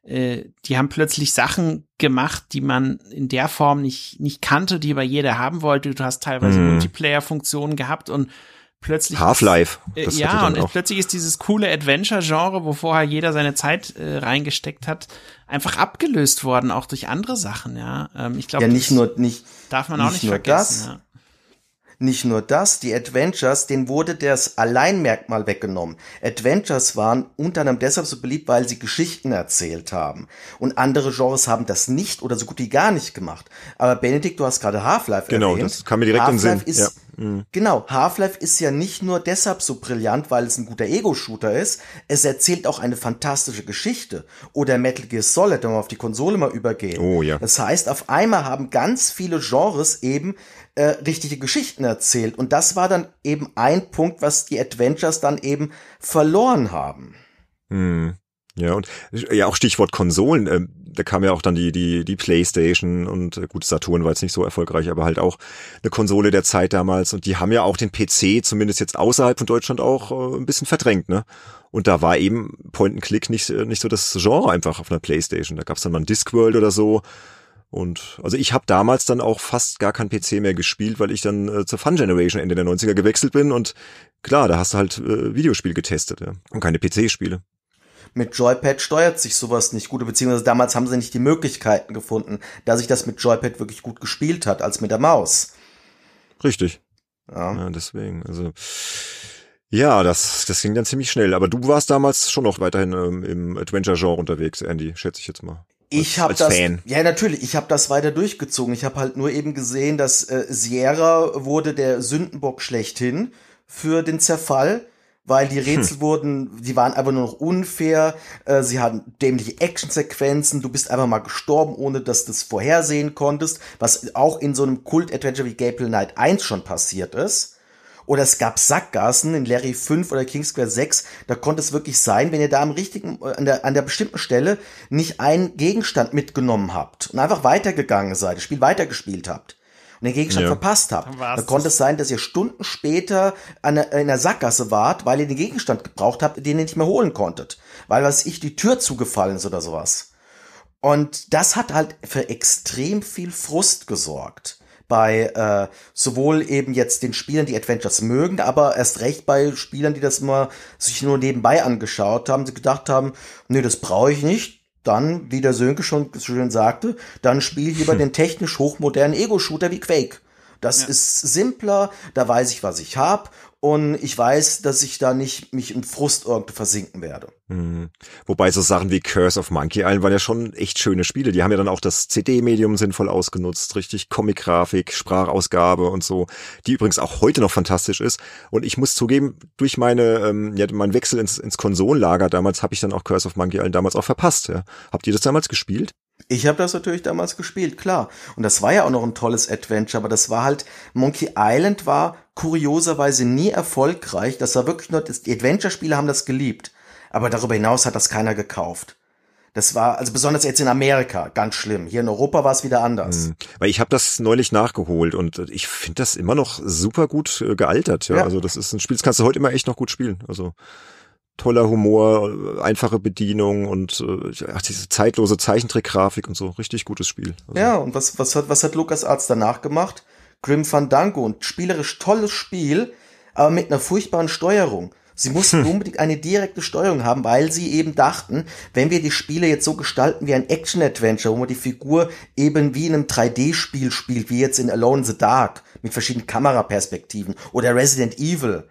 Speaker 2: äh, die haben plötzlich Sachen gemacht, die man in der Form nicht, nicht kannte, die aber jeder haben wollte. Du hast teilweise
Speaker 1: Mhm.
Speaker 2: Multiplayer-Funktionen gehabt und plötzlich
Speaker 1: Half-Life.
Speaker 2: äh, ja, und
Speaker 1: auch.
Speaker 2: plötzlich ist dieses coole Adventure-Genre, wo vorher jeder seine Zeit äh, reingesteckt hat, einfach abgelöst worden, auch durch andere Sachen, ja. Ähm, ich glaube,
Speaker 3: Ja, nicht nur, nicht,
Speaker 2: darf man auch
Speaker 3: nicht
Speaker 2: nicht
Speaker 3: nur
Speaker 2: vergessen.
Speaker 3: das.
Speaker 2: Ja.
Speaker 3: Nicht nur das, die Adventures, denen wurde das Alleinmerkmal weggenommen. Adventures waren unter anderem deshalb so beliebt, weil sie Geschichten erzählt haben. Und andere Genres haben das nicht oder so gut wie gar nicht gemacht. Aber Benedikt, du hast gerade Half-Life
Speaker 1: Genau,
Speaker 3: erwähnt.
Speaker 1: das kam mir direkt in den Sinn.
Speaker 3: Ist,
Speaker 1: Ja.
Speaker 3: Genau, Half-Life ist ja nicht nur deshalb so brillant, weil es ein guter Ego-Shooter ist, es erzählt auch eine fantastische Geschichte. Oder Metal Gear Solid, wenn wir auf die Konsole mal übergehen.
Speaker 1: Oh ja.
Speaker 3: Das heißt, auf einmal haben ganz viele Genres eben äh, richtige Geschichten erzählt. Und das war dann eben ein Punkt, was die Adventures dann eben verloren haben.
Speaker 1: Hm. Ja, und ja, auch Stichwort Konsolen, ähm, da kam ja auch dann die, die, die Playstation und äh, gut, Saturn war jetzt nicht so erfolgreich, aber halt auch eine Konsole der Zeit damals und die haben ja auch den PC, zumindest jetzt außerhalb von Deutschland auch äh, ein bisschen verdrängt, ne? Und da war eben Point and Click nicht, äh, nicht so das Genre einfach auf einer Playstation. Da gab's dann mal ein Discworld oder so. Und also ich habe damals dann auch fast gar kein PC mehr gespielt, weil ich dann äh, zur Fun Generation Ende der 90er gewechselt bin und klar, da hast du halt äh, Videospiel getestet, ja. Und keine PC-Spiele.
Speaker 3: Mit Joypad steuert sich sowas nicht gut, beziehungsweise damals haben sie nicht die Möglichkeiten gefunden, da sich das mit Joypad wirklich gut gespielt hat, als mit der Maus.
Speaker 1: Richtig.
Speaker 3: Ja.
Speaker 1: Ja, deswegen, also ja, das, das ging dann ziemlich schnell. Aber du warst damals schon noch weiterhin ähm, im Adventure-Genre unterwegs, Andy, schätze ich jetzt mal.
Speaker 3: Ich habe das,
Speaker 1: Fan.
Speaker 3: ja natürlich, ich habe das weiter durchgezogen. Ich habe halt nur eben gesehen, dass äh, Sierra wurde der Sündenbock schlechthin für den Zerfall, weil die Rätsel wurden, die waren einfach nur noch unfair. Äh, sie hatten dämliche Actionsequenzen. Du bist einfach mal gestorben, ohne dass du es vorhersehen konntest, was auch in so einem Kult-Adventure wie Gabriel Knight 1 schon passiert ist. Oder es gab Sackgassen in Larry 5 oder King Square 6. Da konnte es wirklich sein, wenn ihr da am richtigen, äh, an der, an der bestimmten Stelle nicht einen Gegenstand mitgenommen habt und einfach weitergegangen seid, das Spiel weitergespielt habt den Gegenstand
Speaker 1: Ja.
Speaker 3: verpasst habt.
Speaker 2: Dann war's
Speaker 3: Da konnte es sein, dass ihr Stunden später an der, in der Sackgasse wart, weil ihr den Gegenstand gebraucht habt, den ihr nicht mehr holen konntet. Weil, was ich, die Tür zugefallen ist oder sowas. Und das hat halt für extrem viel Frust gesorgt. Bei äh, sowohl eben jetzt den Spielern, die Adventures mögen, aber erst recht bei Spielern, die das immer sich nur nebenbei angeschaut haben, sie gedacht haben, nee, das brauche ich nicht. Dann, wie der Sönke schon schön sagte, dann spiel lieber den technisch hochmodernen Ego-Shooter wie Quake. Das ja. ist simpler, da weiß ich, was ich hab und ich weiß, dass ich da nicht mich in Frust irgendwo versinken werde.
Speaker 1: Mhm. Wobei so Sachen wie Curse of Monkey Island waren ja schon echt schöne Spiele. Die haben ja dann auch das CD-Medium sinnvoll ausgenutzt, richtig Comic-Grafik, Sprachausgabe und so, die übrigens auch heute noch fantastisch ist. Und ich muss zugeben, durch meine ähm, ja, meinen Wechsel ins, ins Konsolenlager damals habe ich dann auch Curse of Monkey Island damals auch verpasst. Ja. Habt ihr das damals gespielt?
Speaker 3: Ich habe das natürlich damals gespielt, klar. Und das war ja auch noch ein tolles Adventure, aber das war halt, Monkey Island war kurioserweise nie erfolgreich. Das war wirklich nur, die Adventure-Spiele haben das geliebt. Aber darüber hinaus hat das keiner gekauft. Das war, also besonders jetzt in Amerika, ganz schlimm. Hier in Europa war es wieder anders. Hm,
Speaker 1: weil ich habe das neulich nachgeholt und ich finde das immer noch super gut äh, gealtert. Ja? ja. Also das ist ein Spiel, das kannst du heute immer echt noch gut spielen. Also toller Humor, einfache Bedienung und äh, ach, diese zeitlose Zeichentrickgrafik und so. Richtig gutes Spiel.
Speaker 3: Also. Ja, und was, was hat, was hat Lukas Arzt danach gemacht? Grim Fandango, ein spielerisch tolles Spiel, aber mit einer furchtbaren Steuerung. Sie mussten unbedingt eine direkte Steuerung haben, weil sie eben dachten, wenn wir die Spiele jetzt so gestalten wie ein Action-Adventure, wo man die Figur eben wie in einem 3D-Spiel spielt, wie jetzt in Alone in the Dark, mit verschiedenen Kameraperspektiven oder Resident Evil,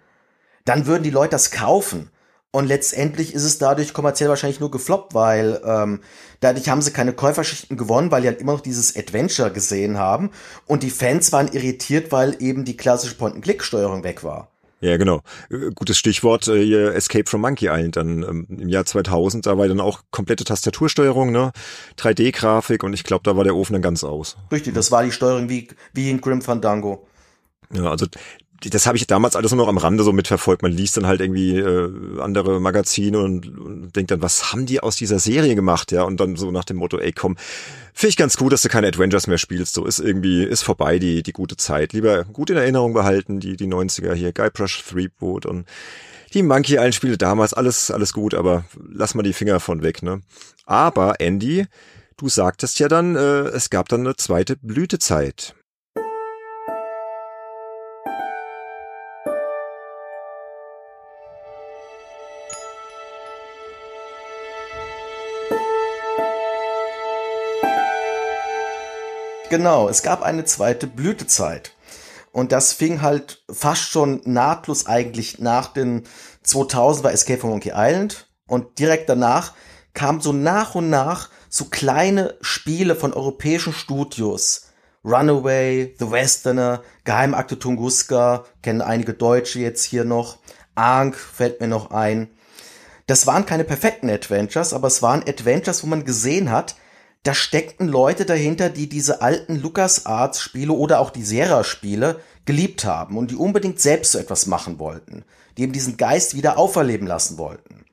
Speaker 3: dann würden die Leute das kaufen. Und letztendlich ist es dadurch kommerziell wahrscheinlich nur gefloppt, weil ähm, dadurch haben sie keine Käuferschichten gewonnen, weil die halt immer noch dieses Adventure gesehen haben. Und die Fans waren irritiert, weil eben die klassische Point-and-Click-Steuerung weg war.
Speaker 1: Ja, genau. Äh, gutes Stichwort, äh, Escape from Monkey Island dann ähm, im Jahr 2000, da war dann auch komplette Tastatursteuerung, ne? 3D-Grafik und ich glaube, da war der Ofen dann ganz aus.
Speaker 3: Richtig, das war die Steuerung wie, wie in Grim Fandango.
Speaker 1: Ja, also das habe ich damals alles nur noch am Rande so mitverfolgt. Man liest dann halt irgendwie äh, andere Magazine und, und denkt dann, was haben die aus dieser Serie gemacht, ja? Und dann so nach dem Motto, ey, komm, finde ich ganz gut, dass du keine Adventures mehr spielst. So ist irgendwie, ist vorbei die, die gute Zeit. Lieber gut in Erinnerung behalten, die, die 90er hier, Guybrush Threepwood und die Monkey Island Spiele damals, alles, alles gut, aber lass mal die Finger von weg, ne? Aber, Andy, du sagtest ja dann, äh, es gab dann eine zweite Blütezeit.
Speaker 3: Genau, es gab eine zweite Blütezeit. Und das fing halt fast schon nahtlos eigentlich nach den 2000 war Escape from Monkey Island. Und direkt danach kam so nach und nach so kleine Spiele von europäischen Studios. Runaway, The Westerner, Geheimakte Tunguska, kennen einige Deutsche jetzt hier noch. Ankh fällt mir noch ein. Das waren keine perfekten Adventures, aber es waren Adventures, wo man gesehen hat, da steckten Leute dahinter, die diese alten LucasArts-Spiele oder auch die Sierra-Spiele geliebt haben und die unbedingt selbst so etwas machen wollten, die eben diesen Geist wieder auferleben lassen wollten.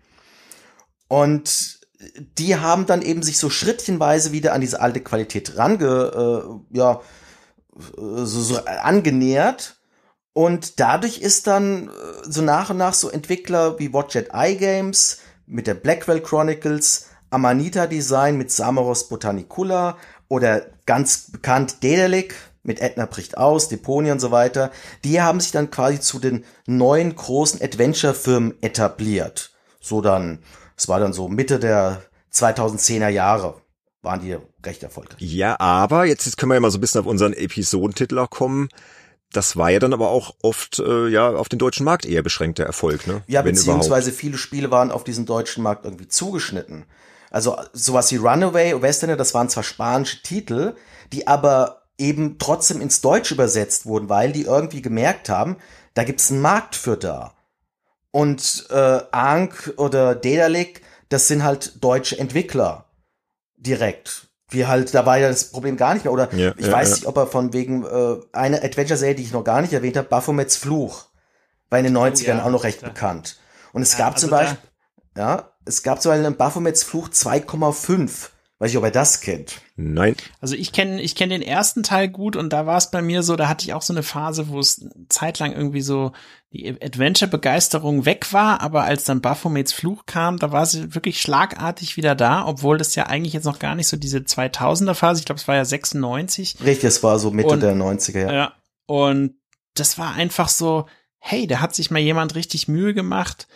Speaker 3: Und die haben dann eben sich so schrittchenweise wieder an diese alte Qualität range, äh, ja, so, so angenähert. Und dadurch ist dann äh, so nach und nach so Entwickler wie Watchet Eye Games mit der Blackwell Chronicles Amanita Design mit Samaros Botanicula oder ganz bekannt Dedelic mit Edna bricht aus, Deponia und so weiter. Die haben sich dann quasi zu den neuen großen Adventure-Firmen etabliert. So dann, es war dann so Mitte der 2010er Jahre waren die recht erfolgreich.
Speaker 1: Ja, aber jetzt, jetzt können wir ja mal so ein bisschen auf unseren Episodentitel auch kommen das war ja dann aber auch oft äh, ja auf den deutschen Markt eher beschränkter Erfolg, ne?
Speaker 3: Ja, Wenn beziehungsweise überhaupt. viele Spiele waren auf diesen deutschen Markt irgendwie zugeschnitten. Also sowas wie Runaway, Westerner, das waren zwar spanische Titel, die aber eben trotzdem ins Deutsch übersetzt wurden, weil die irgendwie gemerkt haben, da gibt's einen Markt für da. Und äh, Ankh oder Dedalic, das sind halt deutsche Entwickler direkt. Wie halt, da war ja das Problem gar nicht mehr. Oder ja, ich ja, weiß ja. nicht, ob er von wegen äh, einer Adventure-Serie, die ich noch gar nicht erwähnt habe, Baphomets Fluch, war in den 90ern oh, auch noch recht bekannt. Und es gab also zum Beispiel, ja, es gab so einen Baphomets Fluch 2,5. Weiß ich, ob er das kennt.
Speaker 1: Nein.
Speaker 2: Also ich kenne ich kenn den ersten Teil gut und da war es bei mir so, da hatte ich auch so eine Phase, wo es zeitlang irgendwie so die Adventure-Begeisterung weg war, aber als dann Baphomets Fluch kam, da war sie wirklich schlagartig wieder da, obwohl das ja eigentlich jetzt noch gar nicht so diese 2000er-Phase, ich glaube, es war ja 96.
Speaker 3: Richtig, es war so Mitte und, der 90er, ja.
Speaker 2: ja. Und das war einfach so, hey, da hat sich mal jemand richtig Mühe gemacht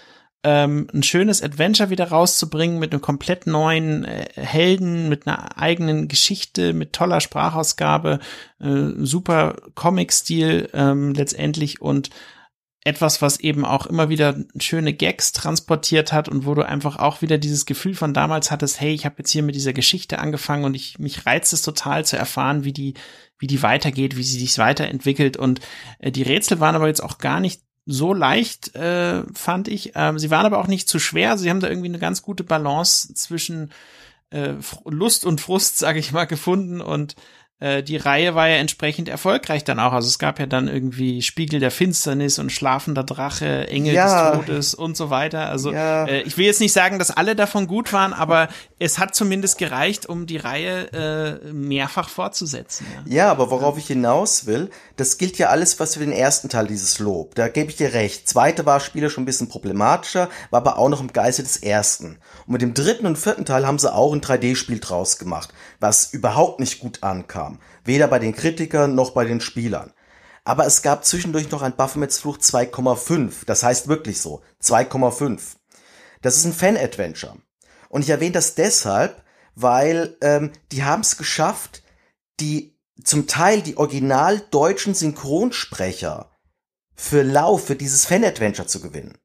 Speaker 2: ähm, ein schönes Adventure wieder rauszubringen mit einem komplett neuen äh, Helden, mit einer eigenen Geschichte, mit toller Sprachausgabe, äh, super Comic-Stil ähm, letztendlich und etwas, was eben auch immer wieder schöne Gags transportiert hat und wo du einfach auch wieder dieses Gefühl von damals hattest, hey, ich habe jetzt hier mit dieser Geschichte angefangen und ich mich reizt es total zu erfahren, wie die wie die weitergeht, wie sie sich weiterentwickelt. Und äh, die Rätsel waren aber jetzt auch gar nicht so leicht, äh, fand ich. Ähm, sie waren aber auch nicht zu schwer. Sie haben da irgendwie eine ganz gute Balance zwischen äh, Lust und Frust, sage ich mal, gefunden und äh, die Reihe war ja entsprechend erfolgreich dann auch. Also es gab ja dann irgendwie Spiegel der Finsternis und Schlafender Drache, Engel ja. des Todes und so weiter. Also ja. äh, ich will jetzt nicht sagen, dass alle davon gut waren, aber es hat zumindest gereicht, um die Reihe äh, mehrfach fortzusetzen.
Speaker 3: Ja. ja, aber worauf ich hinaus will, das gilt ja alles, was für den ersten Teil dieses Lob. Da gebe ich dir recht. Zweite war Spieler schon ein bisschen problematischer, war aber auch noch im Geiste des ersten. Und mit dem dritten und vierten Teil haben sie auch ein 3D-Spiel draus gemacht, was überhaupt nicht gut ankam kam. Weder bei den Kritikern noch bei den Spielern. Aber es gab zwischendurch noch ein Baphomets Fluch 2,5. Das heißt wirklich so. 2,5. Das ist ein Fan-Adventure. Und ich erwähne das deshalb, weil ähm, die haben es geschafft, die zum Teil die original deutschen Synchronsprecher für Lauf, für dieses Fan-Adventure zu gewinnen.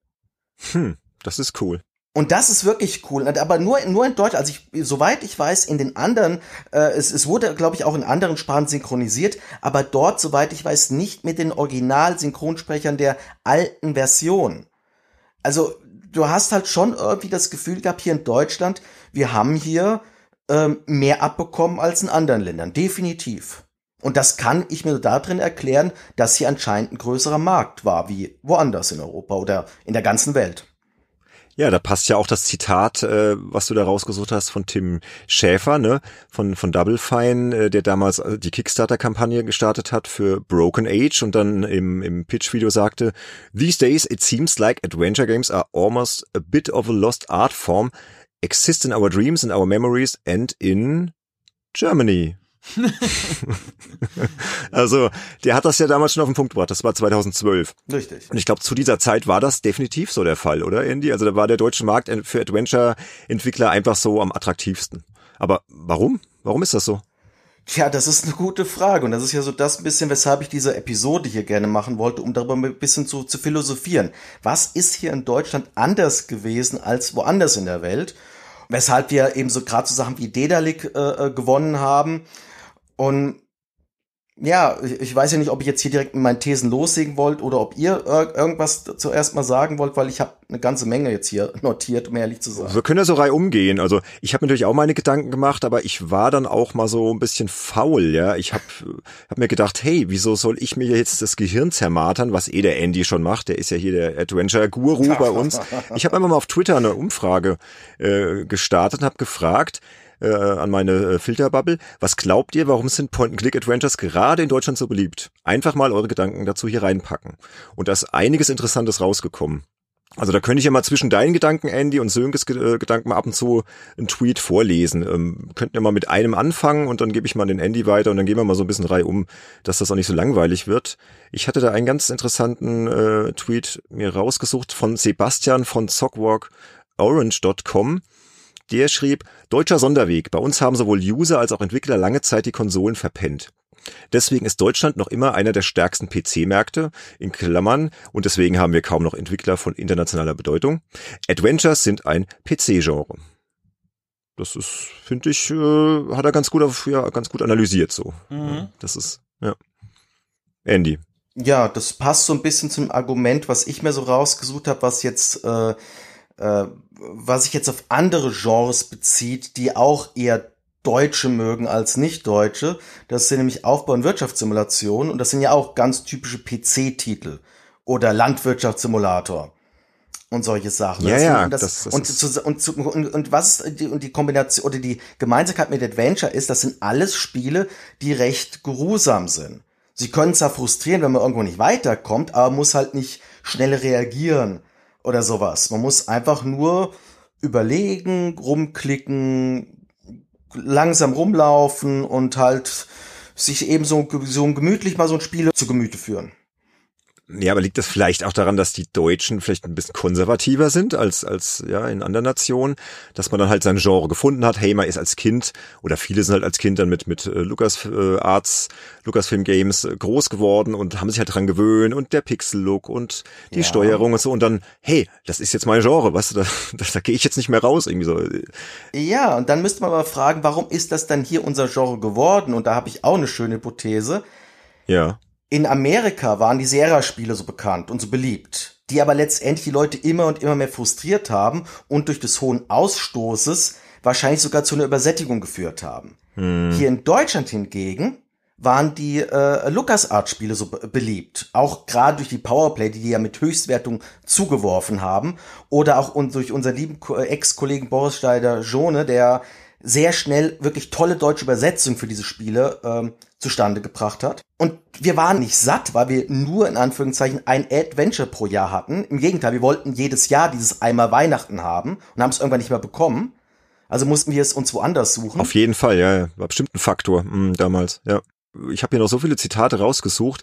Speaker 1: Hm, das ist cool.
Speaker 3: Und das ist wirklich cool. Aber nur, nur in Deutsch, also ich, soweit ich weiß, in den anderen, äh, es, es wurde, glaube ich, auch in anderen Sprachen synchronisiert, aber dort, soweit ich weiß, nicht mit den Original-Synchronsprechern der alten Version. Also, du hast halt schon irgendwie das Gefühl gehabt, hier in Deutschland, wir haben hier ähm, mehr abbekommen als in anderen Ländern. Definitiv. Und das kann ich mir darin erklären, dass hier anscheinend ein größerer Markt war, wie woanders in Europa oder in der ganzen Welt.
Speaker 1: Ja, da passt ja auch das Zitat, äh, was du da rausgesucht hast von Tim Schäfer, ne, von von Double Fine, äh, der damals äh, die Kickstarter-Kampagne gestartet hat für Broken Age und dann im im Pitch-Video sagte: These days it seems like adventure games are almost a bit of a lost art form, exist in our dreams and our memories and in Germany. also, der hat das ja damals schon auf den Punkt gebracht. Das war 2012.
Speaker 3: Richtig.
Speaker 1: Und ich glaube, zu dieser Zeit war das definitiv so der Fall, oder Andy? Also da war der deutsche Markt für Adventure-Entwickler einfach so am attraktivsten. Aber warum? Warum ist das so?
Speaker 3: Tja, das ist eine gute Frage. Und das ist ja so das bisschen, weshalb ich diese Episode hier gerne machen wollte, um darüber ein bisschen zu, zu philosophieren. Was ist hier in Deutschland anders gewesen als woanders in der Welt? Weshalb wir eben so gerade so Sachen wie Dedalik äh, äh gewonnen haben und ja, ich weiß ja nicht, ob ich jetzt hier direkt mit meinen Thesen loslegen wollt oder ob ihr irgendwas zuerst mal sagen wollt, weil ich habe eine ganze Menge jetzt hier notiert, um ehrlich zu sein.
Speaker 1: Wir können ja so rei umgehen. Also ich habe natürlich auch meine Gedanken gemacht, aber ich war dann auch mal so ein bisschen faul, ja. Ich habe hab mir gedacht, hey, wieso soll ich mir jetzt das Gehirn zermartern, was eh der Andy schon macht, der ist ja hier der Adventure-Guru bei uns. Ich habe einfach mal auf Twitter eine Umfrage äh, gestartet und habe gefragt, äh, an meine äh, Filterbubble. Was glaubt ihr, warum sind Point-and-Click-Adventures gerade in Deutschland so beliebt? Einfach mal eure Gedanken dazu hier reinpacken. Und da ist einiges Interessantes rausgekommen. Also da könnte ich ja mal zwischen deinen Gedanken, Andy, und Sönkes äh, Gedanken mal ab und zu einen Tweet vorlesen. Ähm, könnten wir mal mit einem anfangen und dann gebe ich mal den Andy weiter und dann gehen wir mal so ein bisschen Reihe um, dass das auch nicht so langweilig wird. Ich hatte da einen ganz interessanten äh, Tweet mir rausgesucht von Sebastian von Sockworkorange.com. Der schrieb, deutscher Sonderweg. Bei uns haben sowohl User als auch Entwickler lange Zeit die Konsolen verpennt. Deswegen ist Deutschland noch immer einer der stärksten PC-Märkte, in Klammern, und deswegen haben wir kaum noch Entwickler von internationaler Bedeutung. Adventures sind ein PC-Genre. Das ist, finde ich, äh, hat er ganz gut, auf, ja, ganz gut analysiert so. Mhm. Das ist, ja. Andy.
Speaker 3: Ja, das passt so ein bisschen zum Argument, was ich mir so rausgesucht habe, was jetzt äh, äh, was sich jetzt auf andere Genres bezieht, die auch eher Deutsche mögen als Nicht-Deutsche. Das sind nämlich Aufbau- und Wirtschaftssimulationen und das sind ja auch ganz typische PC-Titel oder Landwirtschaftssimulator und solche Sachen.
Speaker 1: Ja, ja,
Speaker 3: und, das, das, das und, und, und, und, was die, und die Kombination oder die Gemeinsamkeit mit Adventure ist, das sind alles Spiele, die recht geruhsam sind. Sie können zwar frustrieren, wenn man irgendwo nicht weiterkommt, aber muss halt nicht schnell reagieren oder sowas. Man muss einfach nur überlegen, rumklicken, langsam rumlaufen und halt sich eben so, so gemütlich mal so ein Spiel zu Gemüte führen.
Speaker 1: Ja, aber liegt das vielleicht auch daran, dass die Deutschen vielleicht ein bisschen konservativer sind als, als ja, in anderen Nationen, dass man dann halt sein Genre gefunden hat. Hey, man ist als Kind oder viele sind halt als Kind dann mit, mit äh, Lucas äh, Arts, Lucasfilm Games äh, groß geworden und haben sich halt dran gewöhnt und der Pixel-Look und die ja. Steuerung und so und dann, hey, das ist jetzt mein Genre, weißt du, da, da, da gehe ich jetzt nicht mehr raus, irgendwie so.
Speaker 3: Ja, und dann müsste man aber fragen, warum ist das dann hier unser Genre geworden? Und da habe ich auch eine schöne Hypothese.
Speaker 1: Ja
Speaker 3: in Amerika waren die Sierra-Spiele so bekannt und so beliebt, die aber letztendlich die Leute immer und immer mehr frustriert haben und durch des hohen Ausstoßes wahrscheinlich sogar zu einer Übersättigung geführt haben. Hm. Hier in Deutschland hingegen waren die äh, LucasArts-Spiele so beliebt. Auch gerade durch die Powerplay, die die ja mit Höchstwertung zugeworfen haben. Oder auch un durch unseren lieben Ex-Kollegen Boris Steider-Jone, der sehr schnell wirklich tolle deutsche Übersetzungen für diese Spiele ähm, zustande gebracht hat. Und wir waren nicht satt, weil wir nur in Anführungszeichen ein Adventure pro Jahr hatten. Im Gegenteil, wir wollten jedes Jahr dieses einmal Weihnachten haben und haben es irgendwann nicht mehr bekommen. Also mussten wir es uns woanders suchen.
Speaker 1: Auf jeden Fall, ja, war bestimmt ein Faktor mh, hm, damals, ja. Ich habe hier noch so viele Zitate rausgesucht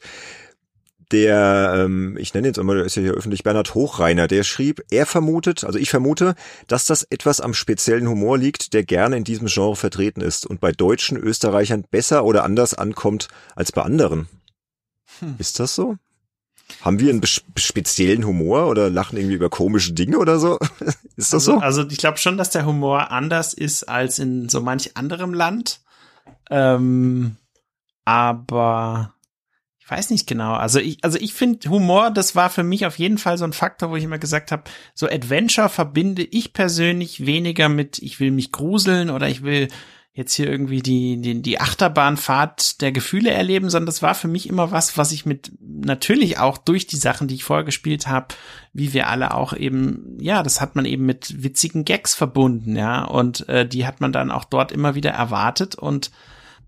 Speaker 1: der, ähm, ich nenne jetzt immer, der ist ja hier öffentlich, Bernhard Hochreiner, der schrieb, er vermutet, also ich vermute, dass das etwas am speziellen Humor liegt, der gerne in diesem Genre vertreten ist und bei deutschen Österreichern besser oder anders ankommt als bei anderen. Hm. Ist das so? Haben wir einen speziellen Humor oder lachen irgendwie über komische Dinge oder so? ist das
Speaker 2: also,
Speaker 1: so?
Speaker 2: Also ich glaube schon, dass der Humor anders ist als in so manch anderem Land. Ähm, aber ich weiß nicht genau. Also ich, also ich finde Humor, das war für mich auf jeden Fall so ein Faktor, wo ich immer gesagt habe, so Adventure verbinde ich persönlich weniger mit, ich will mich gruseln oder ich will jetzt hier irgendwie die, die, die Achterbahnfahrt der Gefühle erleben, sondern das war für mich immer was, was ich mit natürlich auch durch die Sachen, die ich vorher gespielt habe, wie wir alle auch eben, ja, das hat man eben mit witzigen Gags verbunden, ja, und äh, die hat man dann auch dort immer wieder erwartet und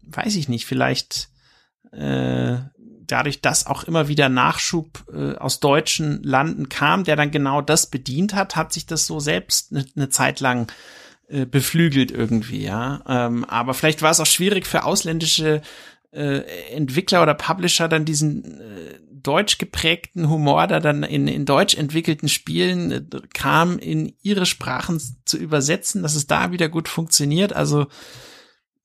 Speaker 2: weiß ich nicht, vielleicht äh, dadurch, dass auch immer wieder Nachschub äh, aus deutschen Landen kam, der dann genau das bedient hat, hat sich das so selbst eine ne Zeit lang äh, beflügelt irgendwie, ja. Ähm, aber vielleicht war es auch schwierig für ausländische äh, Entwickler oder Publisher dann diesen äh, deutsch geprägten Humor, da dann in, in deutsch entwickelten Spielen äh, kam, in ihre Sprachen zu übersetzen, dass es da wieder gut funktioniert. Also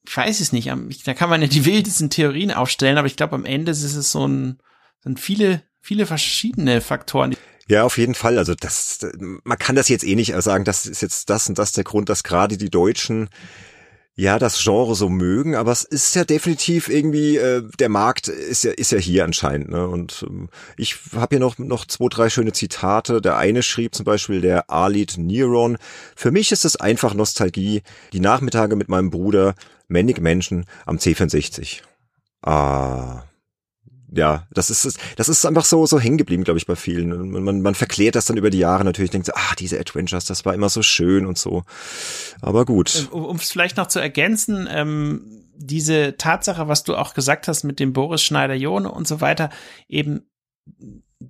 Speaker 2: ich weiß es nicht, da kann man ja die wildesten Theorien aufstellen, aber ich glaube, am Ende ist es so ein, sind viele, viele verschiedene Faktoren.
Speaker 1: Ja, auf jeden Fall. Also das, man kann das jetzt eh nicht sagen, das ist jetzt das und das der Grund, dass gerade die Deutschen ja das Genre so mögen, aber es ist ja definitiv irgendwie äh, der Markt ist ja ist ja hier anscheinend. Ne? Und ähm, ich habe hier noch noch zwei drei schöne Zitate. Der eine schrieb zum Beispiel der Arlid Neuron: Für mich ist es einfach Nostalgie. Die Nachmittage mit meinem Bruder, Manic Menschen am C64. Ah, ja, das ist das ist einfach so so hängen geblieben, glaube ich, bei vielen. Man, man, verklärt das dann über die Jahre natürlich, denkt so, ah, diese Adventures, das war immer so schön und so. Aber gut.
Speaker 2: Ähm, um es vielleicht noch zu ergänzen, ähm, diese Tatsache, was du auch gesagt hast mit dem Boris Schneider-Jone und so weiter, eben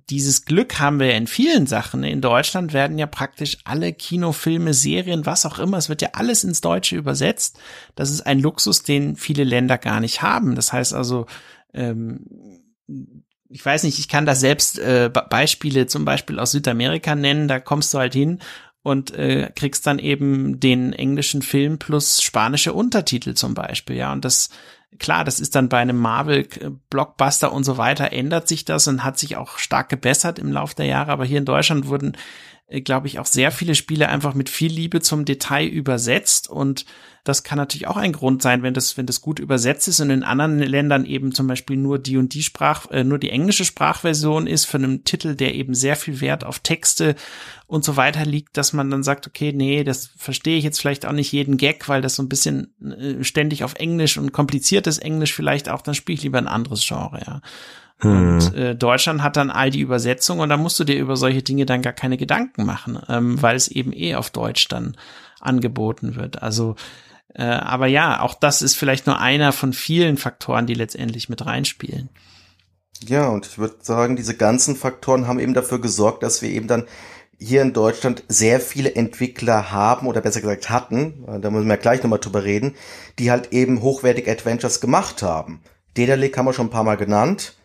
Speaker 2: dieses Glück haben wir in vielen Sachen. In Deutschland werden ja praktisch alle Kinofilme, Serien, was auch immer, es wird ja alles ins Deutsche übersetzt. Das ist ein Luxus, den viele Länder gar nicht haben. Das heißt also, ähm, ich weiß nicht, ich kann da selbst äh, Beispiele zum Beispiel aus Südamerika nennen, da kommst du halt hin und äh, kriegst dann eben den englischen Film plus spanische Untertitel zum Beispiel, ja, und das klar, das ist dann bei einem Marvel-Blockbuster und so weiter, ändert sich das und hat sich auch stark gebessert im Laufe der Jahre, aber hier in Deutschland wurden, glaube ich, auch sehr viele Spiele einfach mit viel Liebe zum Detail übersetzt und das kann natürlich auch ein Grund sein, wenn das, wenn das gut übersetzt ist und in anderen Ländern eben zum Beispiel nur die und die Sprach, äh, nur die englische Sprachversion ist für einen Titel, der eben sehr viel Wert auf Texte und so weiter liegt, dass man dann sagt, okay, nee, das verstehe ich jetzt vielleicht auch nicht jeden Gag, weil das so ein bisschen äh, ständig auf Englisch und kompliziertes Englisch vielleicht auch, dann spiele ich lieber ein anderes Genre, ja. Und hm. äh, Deutschland hat dann all die Übersetzungen und da musst du dir über solche Dinge dann gar keine Gedanken machen, ähm, weil es eben eh auf Deutsch dann angeboten wird. Also äh, aber ja, auch das ist vielleicht nur einer von vielen Faktoren, die letztendlich mit reinspielen.
Speaker 3: Ja, und ich würde sagen, diese ganzen Faktoren haben eben dafür gesorgt, dass wir eben dann hier in Deutschland sehr viele Entwickler haben oder besser gesagt hatten, da müssen wir gleich nochmal drüber reden, die halt eben hochwertige Adventures gemacht haben. Dedalic haben wir schon ein paar Mal genannt.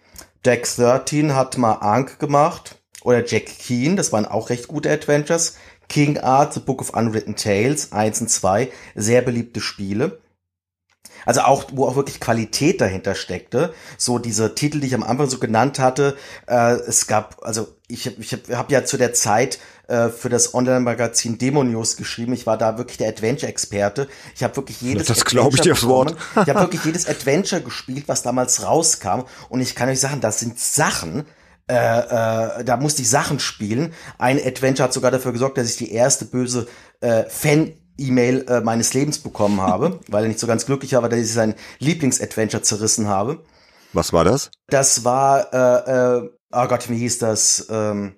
Speaker 3: Jack 13 hat mal Ankh gemacht. Oder Jack Keen, das waren auch recht gute Adventures. King Art, The Book of Unwritten Tales, 1 und 2, sehr beliebte Spiele. Also auch, wo auch wirklich Qualität dahinter steckte. So diese Titel, die ich am Anfang so genannt hatte. Äh, es gab, also ich, ich habe hab ja zu der Zeit äh, für das Online-Magazin Demonios geschrieben. Ich war da wirklich der Adventure-Experte. Ich habe wirklich jedes
Speaker 1: das glaube ich dir aufs Wort.
Speaker 3: ich habe wirklich jedes Adventure gespielt, was damals rauskam. Und ich kann euch sagen, das sind Sachen, äh, äh, da musste ich Sachen spielen. Ein Adventure hat sogar dafür gesorgt, dass ich die erste böse äh, Fan E-Mail äh, meines Lebens bekommen habe, weil er nicht so ganz glücklich war, dass ich sein Lieblingsadventure zerrissen habe.
Speaker 1: Was war das?
Speaker 3: Das war, äh, äh, oh Gott, wie hieß das? Ähm,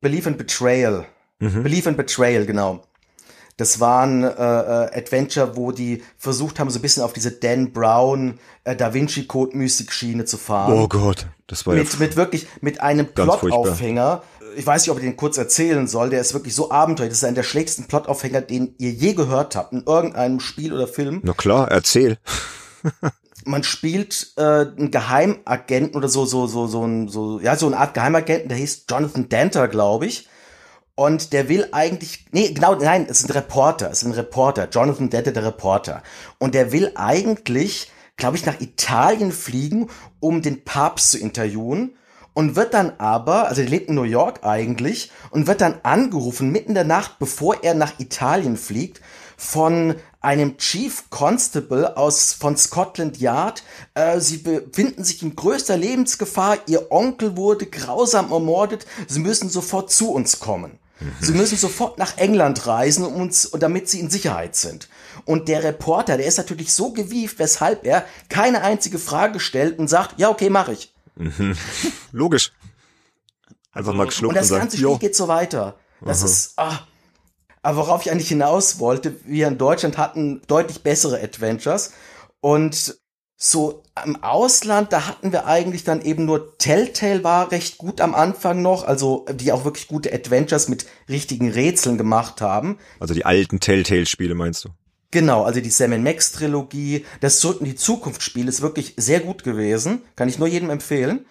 Speaker 3: Believe and Betrayal. Mhm. Believe and Betrayal, genau. Das waren äh, äh, Adventure, wo die versucht haben, so ein bisschen auf diese Dan Brown äh, Da Vinci Code Mystik Schiene zu fahren.
Speaker 1: Oh Gott, das war
Speaker 3: mit, ja mit wirklich mit einem Plotaufhänger, ich weiß nicht, ob ich den kurz erzählen soll, der ist wirklich so abenteuerlich. Das ist einer der schlechtesten Plotaufhänger, den ihr je gehört habt, in irgendeinem Spiel oder Film.
Speaker 1: Na klar, erzähl.
Speaker 3: Man spielt äh, einen Geheimagenten oder so, so, so, so, ein, so, ja, so eine Art Geheimagenten, der hieß Jonathan Danter, glaube ich. Und der will eigentlich, nee, genau, nein, es ist ein Reporter, es ist ein Reporter, Jonathan Danter, der Reporter. Und der will eigentlich, glaube ich, nach Italien fliegen, um den Papst zu interviewen und wird dann aber, also er lebt in New York eigentlich, und wird dann angerufen mitten in der Nacht, bevor er nach Italien fliegt, von einem Chief Constable aus von Scotland Yard. Äh, sie befinden sich in größter Lebensgefahr. Ihr Onkel wurde grausam ermordet. Sie müssen sofort zu uns kommen. Mhm. Sie müssen sofort nach England reisen, um uns, damit sie in Sicherheit sind. Und der Reporter, der ist natürlich so gewieft, weshalb er keine einzige Frage stellt und sagt, ja, okay, mach ich.
Speaker 1: Mhm. Logisch. Einfach mal geschluckt
Speaker 3: und das ganze Spiel jo. geht so weiter. Das Aha. ist, ah. Aber worauf ich eigentlich hinaus wollte, wir in Deutschland hatten deutlich bessere Adventures und so im Ausland, da hatten wir eigentlich dann eben nur Telltale war recht gut am Anfang noch, also die auch wirklich gute Adventures mit richtigen Rätseln gemacht haben.
Speaker 1: Also die alten Telltale-Spiele meinst du?
Speaker 3: Genau, also die Sam Max Trilogie, das Zurück in die Zukunft Spiel ist wirklich sehr gut gewesen, kann ich nur jedem empfehlen.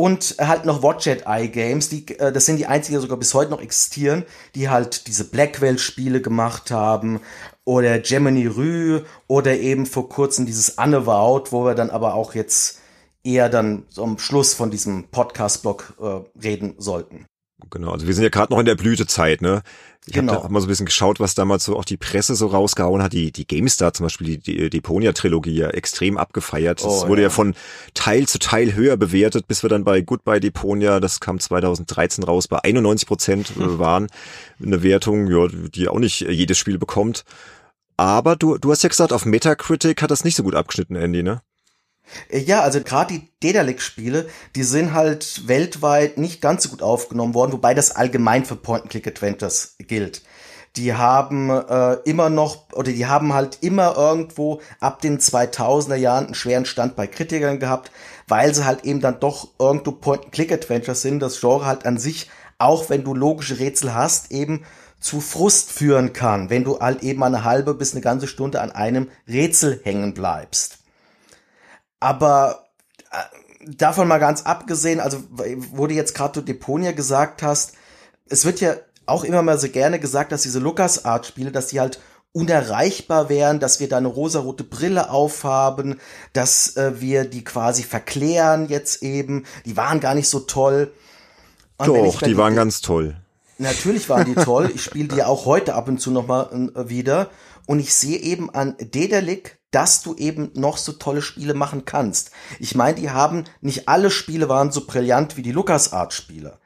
Speaker 3: Und halt noch Watch It Eye Games, die, äh, das sind die einzigen, die sogar bis heute noch existieren, die halt diese Blackwell Spiele gemacht haben oder Gemini Rue oder eben vor kurzem dieses Unavowed, wo wir dann aber auch jetzt eher dann so am Schluss von diesem Podcast-Blog äh, reden sollten.
Speaker 1: Genau, also wir sind ja gerade noch in der Blütezeit, ne? Ich genau. habe hab mal so ein bisschen geschaut, was damals so auch die Presse so rausgehauen hat. Die, die GameStar zum Beispiel, die, die Deponia-Trilogie ja extrem abgefeiert. Das oh, wurde ja. ja. von Teil zu Teil höher bewertet, bis wir dann bei Goodbye Deponia, das kam 2013 raus, bei 91 Prozent hm. waren. Eine Wertung, ja, die auch nicht jedes Spiel bekommt. Aber du, du hast ja gesagt, auf Metacritic hat das nicht so gut abgeschnitten, Andy, ne?
Speaker 3: Äh, ja, also gerade die Dedalic-Spiele, die sind halt weltweit nicht ganz so gut aufgenommen worden, wobei das allgemein für Point-and-Click-Adventures gilt. Die haben äh, immer noch, oder die haben halt immer irgendwo ab den 2000er Jahren einen schweren Stand bei Kritikern gehabt, weil sie halt eben dann doch irgendwo Point-and-Click-Adventures sind, das Genre halt an sich, auch wenn du logische Rätsel hast, eben zu Frust führen kann, wenn du halt eben eine halbe bis eine ganze Stunde an einem Rätsel hängen bleibst. Aber äh, davon mal ganz abgesehen, also wo du jetzt gerade Deponia gesagt hast, es wird ja auch immer mal so gerne gesagt, dass diese LucasArts-Spiele, dass die halt unerreichbar wären, dass wir da eine rosarote Brille aufhaben, dass äh, wir die quasi verklären jetzt eben. Die waren gar nicht so toll.
Speaker 1: Und Doch, die waren ganz toll.
Speaker 3: Natürlich waren die toll. Ich spiele die auch heute ab und zu noch mal äh, wieder. Und ich sehe eben an Dedelic dass du eben noch so tolle Spiele machen kannst. Ich meine, die haben, nicht alle Spiele waren so brillant wie die LucasArts-Spiele.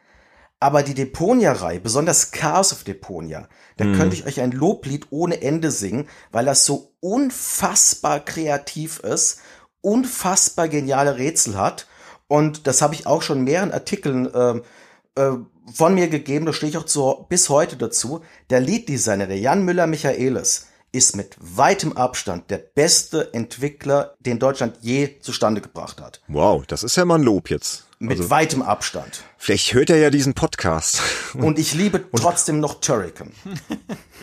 Speaker 3: Aber die Deponia-Reihe, besonders Chaos of Deponia, da mhm. könnte ich euch ein Loblied ohne Ende singen, weil das so unfassbar kreativ ist, unfassbar geniale Rätsel hat. Und das habe ich auch schon in mehreren Artikeln äh, äh, von mir gegeben, da stehe ich auch zu, bis heute dazu. Der Lead-Designer, der Jan Müller-Michaelis, ist mit weitem Abstand der beste Entwickler, den Deutschland je zustande gebracht hat.
Speaker 1: Wow, das ist ja mal ein Lob jetzt.
Speaker 3: Mit also, weitem Abstand.
Speaker 1: Vielleicht hört er ja diesen Podcast.
Speaker 3: Und ich liebe trotzdem noch Turrican.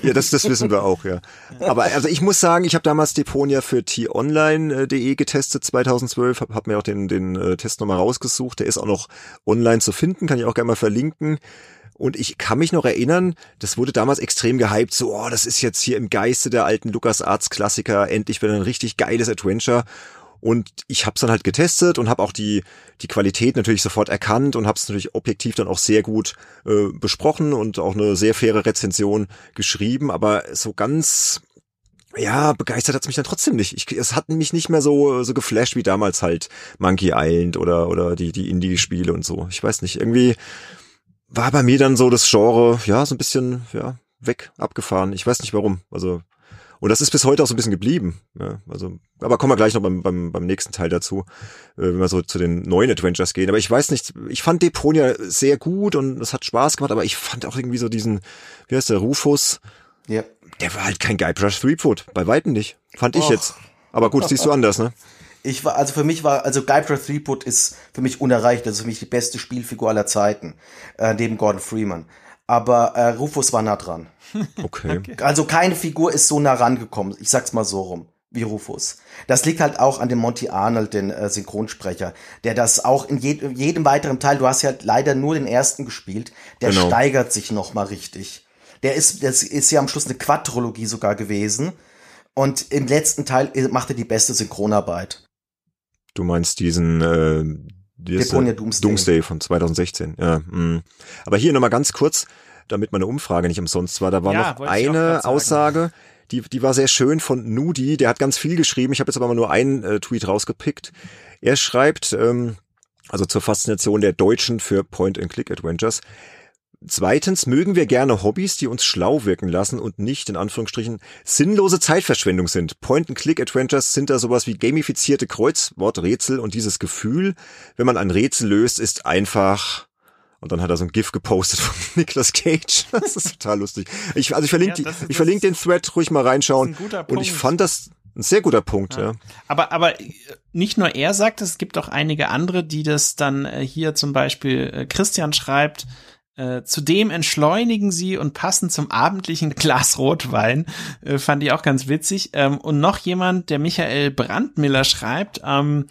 Speaker 1: Ja, das, das wissen wir auch, ja. Aber also ich muss sagen, ich habe damals Deponia für t-online.de getestet 2012, habe hab mir auch den, den äh, Test nochmal rausgesucht. Der ist auch noch online zu finden, kann ich auch gerne mal verlinken. Und ich kann mich noch erinnern, das wurde damals extrem gehypt, so, oh, das ist jetzt hier im Geiste der alten LucasArts Klassiker, endlich wieder ein richtig geiles Adventure. Und ich habe es dann halt getestet und habe auch die, die Qualität natürlich sofort erkannt und habe es natürlich objektiv dann auch sehr gut äh, besprochen und auch eine sehr faire Rezension geschrieben. Aber so ganz ja, begeistert hat's mich dann trotzdem nicht. Ich, es hat mich nicht mehr so so geflasht wie damals halt Monkey Island oder oder die die Indie-Spiele und so. Ich weiß nicht, irgendwie war bei mir dann so das Genre ja so ein bisschen ja weg abgefahren. Ich weiß nicht warum. Also und das ist bis heute auch so ein bisschen geblieben. Ja, also, aber kommen wir gleich noch beim, beim, beim nächsten Teil dazu, äh, wenn wir so zu den neuen Adventures gehen. Aber ich weiß nicht, ich fand Deponia sehr gut und es hat Spaß gemacht, aber ich fand auch irgendwie so diesen, wie heißt der, Rufus, ja. der war halt kein Guybrush Threepwood, bei Weitem nicht, fand ich Och. jetzt. Aber gut, siehst du anders, ne?
Speaker 3: Ich war, also für mich war, also Guybrush Threepwood ist für mich unerreicht, das ist für mich die beste Spielfigur aller Zeiten, äh, neben Gordon Freeman. Aber äh, Rufus war nah dran.
Speaker 1: Okay. okay.
Speaker 3: Also keine Figur ist so nah rangekommen, ich sag's mal so rum, wie Rufus. Das liegt halt auch an dem Monty Arnold, den äh, Synchronsprecher, der das auch in je jedem weiteren Teil, du hast ja leider nur den ersten gespielt, der genau. steigert sich noch mal richtig. Der ist, das ist ja am Schluss eine Quadrologie sogar gewesen. Und im letzten Teil macht er die beste Synchronarbeit.
Speaker 1: Du meinst diesen äh,
Speaker 3: Deponia Doomsday.
Speaker 1: Doomsday von 2016. Ja, mh. Mm. Aber hier nochmal ganz kurz, damit meine Umfrage nicht umsonst war. Da war ja, noch eine Aussage, die, die war sehr schön von Nudi. Der hat ganz viel geschrieben. Ich habe jetzt aber mal nur einen äh, Tweet rausgepickt. Er schreibt, ähm, also zur Faszination der Deutschen für Point-and-Click-Adventures. Zweitens mögen wir gerne Hobbys, die uns schlau wirken lassen und nicht in Anführungsstrichen sinnlose Zeitverschwendung sind. Point-and-Click-Adventures sind da sowas wie gamifizierte Kreuzworträtsel und dieses Gefühl, wenn man ein Rätsel löst, ist einfach und dann hat er so ein GIF gepostet von Nicolas Cage. Das ist total lustig. Ich, also ich verlinke, ja, ich verlinke den Thread, ruhig mal reinschauen. Und ich fand das ein sehr guter Punkt, ja. ja.
Speaker 2: Aber, aber nicht nur er sagt es, es gibt auch einige andere, die das dann äh, hier zum Beispiel äh, Christian schreibt, äh, zudem entschleunigen sie und passen zum abendlichen Glas Rotwein. Äh, fand ich auch ganz witzig. Ähm, und noch jemand, der Michael Brandmiller schreibt, ähm,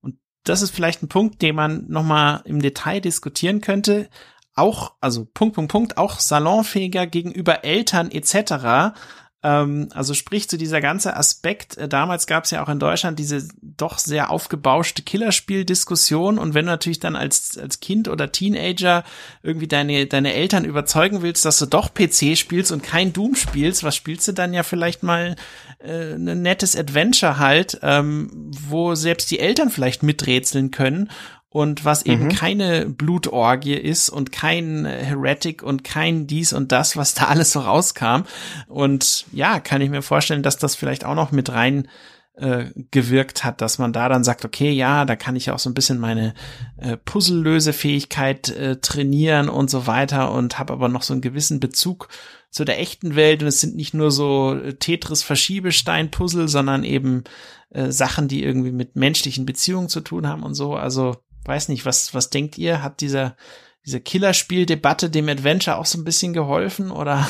Speaker 2: und das ist vielleicht ein Punkt, den man nochmal im Detail diskutieren könnte. Auch, also Punkt, Punkt, Punkt, auch salonfähiger gegenüber Eltern etc. Ähm, also sprich zu dieser ganze Aspekt, äh, damals gab es ja auch in Deutschland diese doch sehr aufgebauschte Killerspiel-Diskussion. Und wenn du natürlich dann als, als Kind oder Teenager irgendwie deine, deine Eltern überzeugen willst, dass du doch PC spielst und kein Doom spielst, was spielst du dann ja vielleicht mal äh, ein nettes Adventure halt, ähm, wo selbst die Eltern vielleicht miträtseln können und was eben mhm. keine Blutorgie ist und kein Heretic und kein dies und das, was da alles so rauskam. Und ja, kann ich mir vorstellen, dass das vielleicht auch noch mit rein äh, gewirkt hat, dass man da dann sagt, okay, ja, da kann ich auch so ein bisschen meine äh, Puzzlelösefähigkeit äh, trainieren und so weiter und habe aber noch so einen gewissen Bezug zu der echten Welt und es sind nicht nur so Tetris-Verschiebestein-Puzzle, sondern eben äh, Sachen, die irgendwie mit menschlichen Beziehungen zu tun haben und so. Also weiß nicht, was, was denkt ihr? Hat dieser, diese Killerspieldebatte dem Adventure auch so ein bisschen geholfen oder?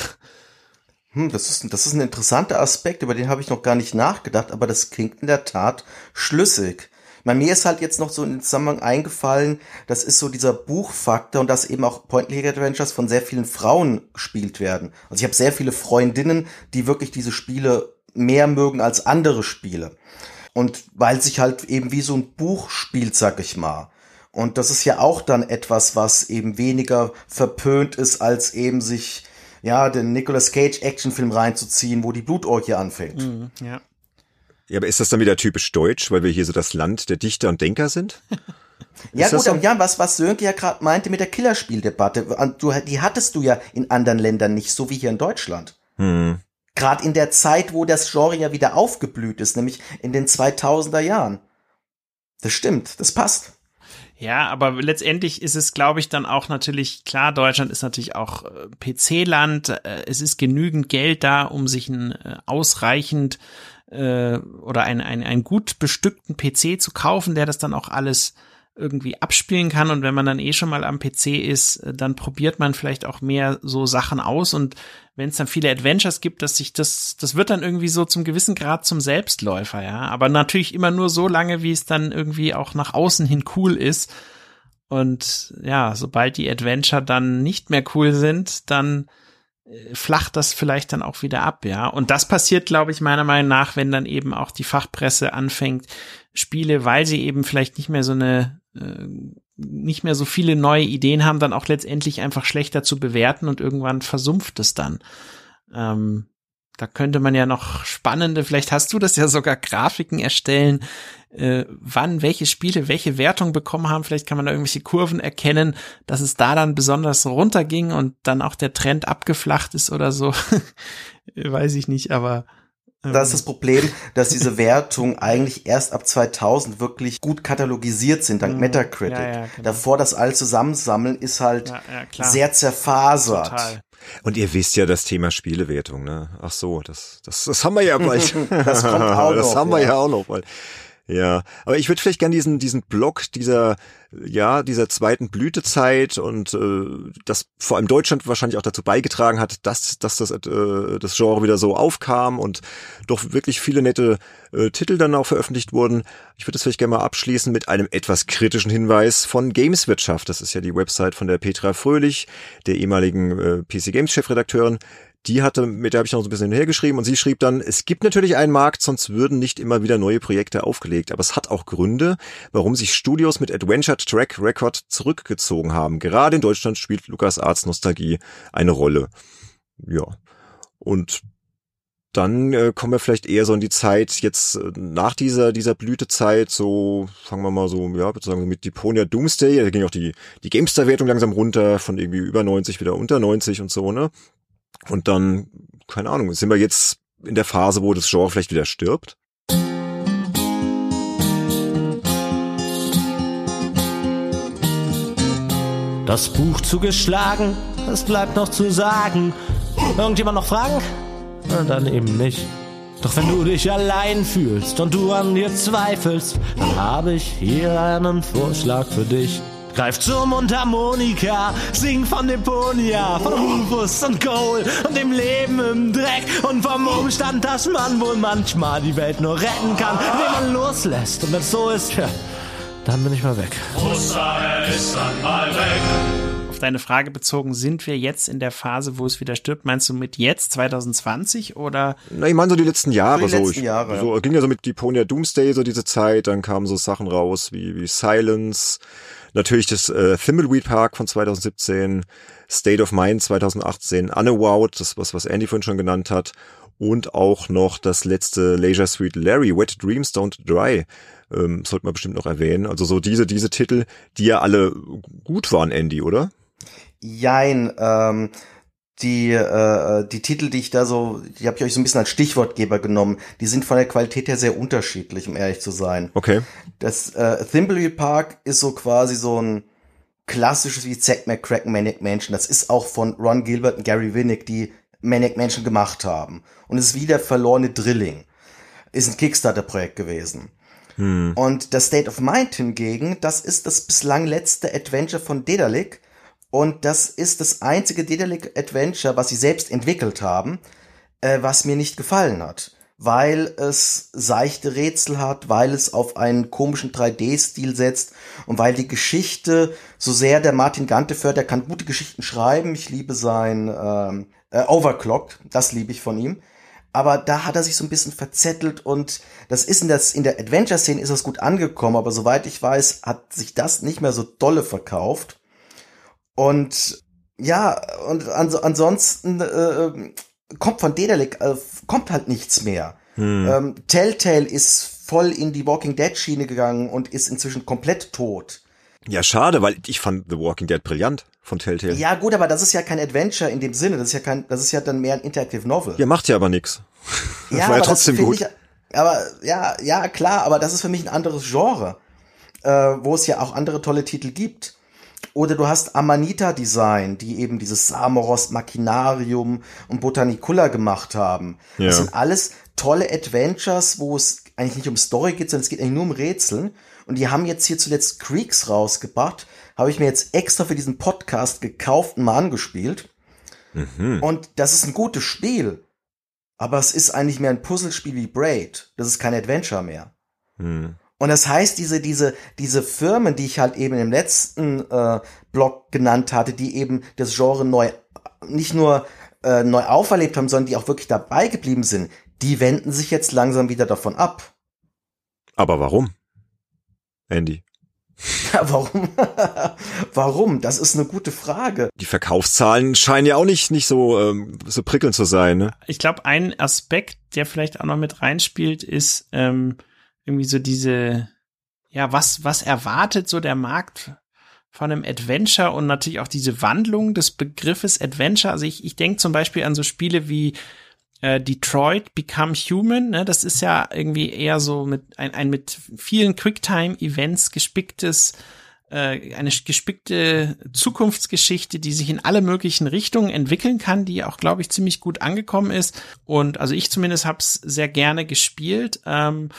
Speaker 3: Hm, das ist, das ist ein interessanter Aspekt, über den habe ich noch gar nicht nachgedacht, aber das klingt in der Tat schlüssig. Bei mir ist halt jetzt noch so in den Zusammenhang eingefallen, das ist so dieser Buchfaktor und dass eben auch Point-and-Click-Adventures von sehr vielen Frauen gespielt werden. Also ich habe sehr viele Freundinnen, die wirklich diese Spiele mehr mögen als andere Spiele. Und weil sich halt eben wie so ein Buch spielt, sag ich mal. Und das ist ja auch dann etwas, was eben weniger verpönt ist, als eben sich, ja, den Nicolas Cage Actionfilm reinzuziehen, wo die Blutorgie anfängt. Mhm,
Speaker 2: ja.
Speaker 1: Ja, aber ist das dann wieder typisch deutsch, weil wir hier so das Land der Dichter und Denker sind?
Speaker 3: ja gut, so? ja, was, was Sönke ja gerade meinte mit der Killerspieldebatte, du, die hattest du ja in anderen Ländern nicht, so wie hier in Deutschland. Hm. Gerade in der Zeit, wo das Genre ja wieder aufgeblüht ist, nämlich in den 2000er Jahren. Das stimmt, das passt.
Speaker 2: Ja, aber letztendlich ist es, glaube ich, dann auch natürlich klar, Deutschland ist natürlich auch äh, PC-Land. Äh, es ist genügend Geld da, um sich ein äh, ausreichend äh, oder ein, ein, einen gut bestückten PC zu kaufen, der das dann auch alles irgendwie abspielen kann und wenn man dann eh schon mal am PC ist, äh, dann probiert man vielleicht auch mehr so Sachen aus und wenn es dann viele Adventures gibt, dass sich das, das wird dann irgendwie so zum gewissen Grad zum Selbstläufer, ja. Aber natürlich immer nur so lange, wie es dann irgendwie auch nach außen hin cool ist. Und ja, sobald die Adventure dann nicht mehr cool sind, dann äh, flacht das vielleicht dann auch wieder ab, ja. Und das passiert, glaube ich, meiner Meinung nach, wenn dann eben auch die Fachpresse anfängt, Spiele, weil sie eben vielleicht nicht mehr so eine nicht mehr so viele neue Ideen haben, dann auch letztendlich einfach schlechter zu bewerten und irgendwann versumpft es dann. Ähm, da könnte man ja noch spannende, vielleicht hast du das ja sogar Grafiken erstellen, äh, wann welche Spiele welche Wertung bekommen haben. Vielleicht kann man da irgendwelche Kurven erkennen, dass es da dann besonders runterging und dann auch der Trend abgeflacht ist oder so. Weiß ich nicht, aber
Speaker 3: das ist das Problem, dass diese Wertungen eigentlich erst ab 2000 wirklich gut katalogisiert sind, dank mhm. Metacritic. Ja, ja, genau. Davor das all zusammensammeln ist halt ja, sehr zerfasert. Total.
Speaker 1: Und ihr wisst ja das Thema Spielewertung, ne? Ach so, das, das, das haben wir ja bald.
Speaker 3: das kommt auch noch.
Speaker 1: Das haben wir ja auch noch bald. Ja, aber ich würde vielleicht gern diesen diesen Block dieser ja dieser zweiten Blütezeit und äh, das vor allem Deutschland wahrscheinlich auch dazu beigetragen hat, dass dass das äh, das Genre wieder so aufkam und doch wirklich viele nette äh, Titel dann auch veröffentlicht wurden. Ich würde das vielleicht gerne mal abschließen mit einem etwas kritischen Hinweis von Gameswirtschaft. Das ist ja die Website von der Petra Fröhlich, der ehemaligen äh, PC Games Chefredakteurin die hatte, mit der habe ich noch so ein bisschen hinhergeschrieben und sie schrieb dann, es gibt natürlich einen Markt, sonst würden nicht immer wieder neue Projekte aufgelegt, aber es hat auch Gründe, warum sich Studios mit Adventure Track Record zurückgezogen haben. Gerade in Deutschland spielt LucasArts Nostalgie eine Rolle. Ja. Und dann äh, kommen wir vielleicht eher so in die Zeit jetzt äh, nach dieser dieser Blütezeit, so fangen wir mal so, ja, würde sagen mit Deponia Doomsday, da ging auch die die Gamestar Wertung langsam runter von irgendwie über 90 wieder unter 90 und so, ne? Und dann, keine Ahnung, sind wir jetzt in der Phase, wo das Genre vielleicht wieder stirbt?
Speaker 4: Das Buch zugeschlagen, es bleibt noch zu sagen. Irgendjemand noch Fragen? Na, dann eben nicht. Doch wenn du dich allein fühlst und du an dir zweifelst, dann habe ich hier einen Vorschlag für dich. Greif zur Mundharmonika, sing von Deponia, von Rufus und Cole und dem Leben im Dreck und vom Umstand, dass man wohl manchmal die Welt nur retten kann, wenn man loslässt. Und wenn es so ist, ja, dann bin ich mal weg.
Speaker 2: Oster ist dann mal weg Auf deine Frage bezogen, sind wir jetzt in der Phase, wo es wieder stirbt? Meinst du mit jetzt 2020 oder?
Speaker 1: Na, ich meine so die letzten Jahre.
Speaker 3: Die letzten
Speaker 1: so.
Speaker 3: Jahre.
Speaker 1: So ging ja so mit Deponia Doomsday so diese Zeit, dann kamen so Sachen raus wie, wie Silence, Natürlich das äh, Thimbleweed Park von 2017, State of Mind 2018, Unawowed, das was, was Andy vorhin schon genannt hat, und auch noch das letzte Leisure Suite Larry, Wet Dreams Don't Dry, ähm, sollte man bestimmt noch erwähnen. Also so diese, diese Titel, die ja alle gut waren, Andy, oder?
Speaker 3: Jein, ähm, die, äh, die Titel, die ich da so, die habe ich euch so ein bisschen als Stichwortgeber genommen, die sind von der Qualität her sehr unterschiedlich, um ehrlich zu sein.
Speaker 1: Okay.
Speaker 3: Das äh, Thimbleweed Park ist so quasi so ein klassisches wie Zack McCracken Manic Mansion. Das ist auch von Ron Gilbert und Gary Winnick, die Manic Mansion gemacht haben. Und es ist wie der verlorene Drilling. Ist ein Kickstarter-Projekt gewesen. Hm. Und das State of Mind hingegen, das ist das bislang letzte Adventure von Dedalic, und das ist das einzige Daedalic Adventure, was sie selbst entwickelt haben, äh, was mir nicht gefallen hat. Weil es seichte Rätsel hat, weil es auf einen komischen 3D-Stil setzt und weil die Geschichte so sehr der Martin Ganteföhr, der kann gute Geschichten schreiben. Ich liebe sein ähm, äh, Overclocked, das liebe ich von ihm. Aber da hat er sich so ein bisschen verzettelt und das ist in, das, in der Adventure-Szene ist das gut angekommen, aber soweit ich weiß, hat sich das nicht mehr so dolle verkauft. Und ja, und ans ansonsten äh, kommt von Dedalic, äh, kommt halt nichts mehr. Hm. Ähm, Telltale ist voll in die Walking Dead Schiene gegangen und ist inzwischen komplett tot.
Speaker 1: Ja, schade, weil ich fand The Walking Dead brillant von Telltale.
Speaker 3: Ja, gut, aber das ist ja kein Adventure in dem Sinne, das ist ja kein, das ist ja dann mehr ein Interactive Novel.
Speaker 1: Ja, macht ja aber nix.
Speaker 3: Ja, war ja trotzdem gut. Ich, aber ja, ja, klar, aber das ist für mich ein anderes Genre. äh, wo es ja auch andere tolle Titel gibt. Oder du hast Amanita Design, die eben dieses Samoros Machinarium und Botanicula gemacht haben.
Speaker 1: Ja.
Speaker 3: Das sind alles tolle Adventures, wo es eigentlich nicht um Story geht, sondern es geht eigentlich nur um Rätseln. Und die haben jetzt hier zuletzt Creeks rausgebracht. Habe ich mir jetzt extra für diesen Podcast gekauft und mal angespielt.
Speaker 1: Mhm.
Speaker 3: Und das ist ein gutes Spiel. Aber es ist eigentlich mehr ein Puzzlespiel wie Braid. Das ist kein Adventure mehr.
Speaker 1: Hm.
Speaker 3: Und das heißt, diese, diese, diese Firmen, die ich halt eben im letzten äh, Blog genannt hatte, die eben das Genre neu, nicht nur äh, neu auferlebt haben, sondern die auch wirklich dabei geblieben sind, die wenden sich jetzt langsam wieder davon ab.
Speaker 1: Aber warum? Andy.
Speaker 3: Ja, warum? warum? Das ist eine gute Frage.
Speaker 1: Die Verkaufszahlen scheinen ja auch nicht, nicht so, ähm, so prickelnd zu sein, ne?
Speaker 2: Ich glaube, ein Aspekt, der vielleicht auch noch mit reinspielt, ist ähm, irgendwie so diese, ja, was, was erwartet so der Markt von einem Adventure und natürlich auch diese Wandlung des Begriffes Adventure. Also ich, ich denke zum Beispiel an so Spiele wie äh, Detroit Become Human, ne? das ist ja irgendwie eher so mit ein, ein mit vielen Quicktime-Events gespicktes äh, eine gespickte Zukunftsgeschichte, die sich in alle möglichen Richtungen entwickeln kann, die auch, glaube ich, ziemlich gut angekommen ist. Und also ich zumindest habe es sehr gerne gespielt. Ähm,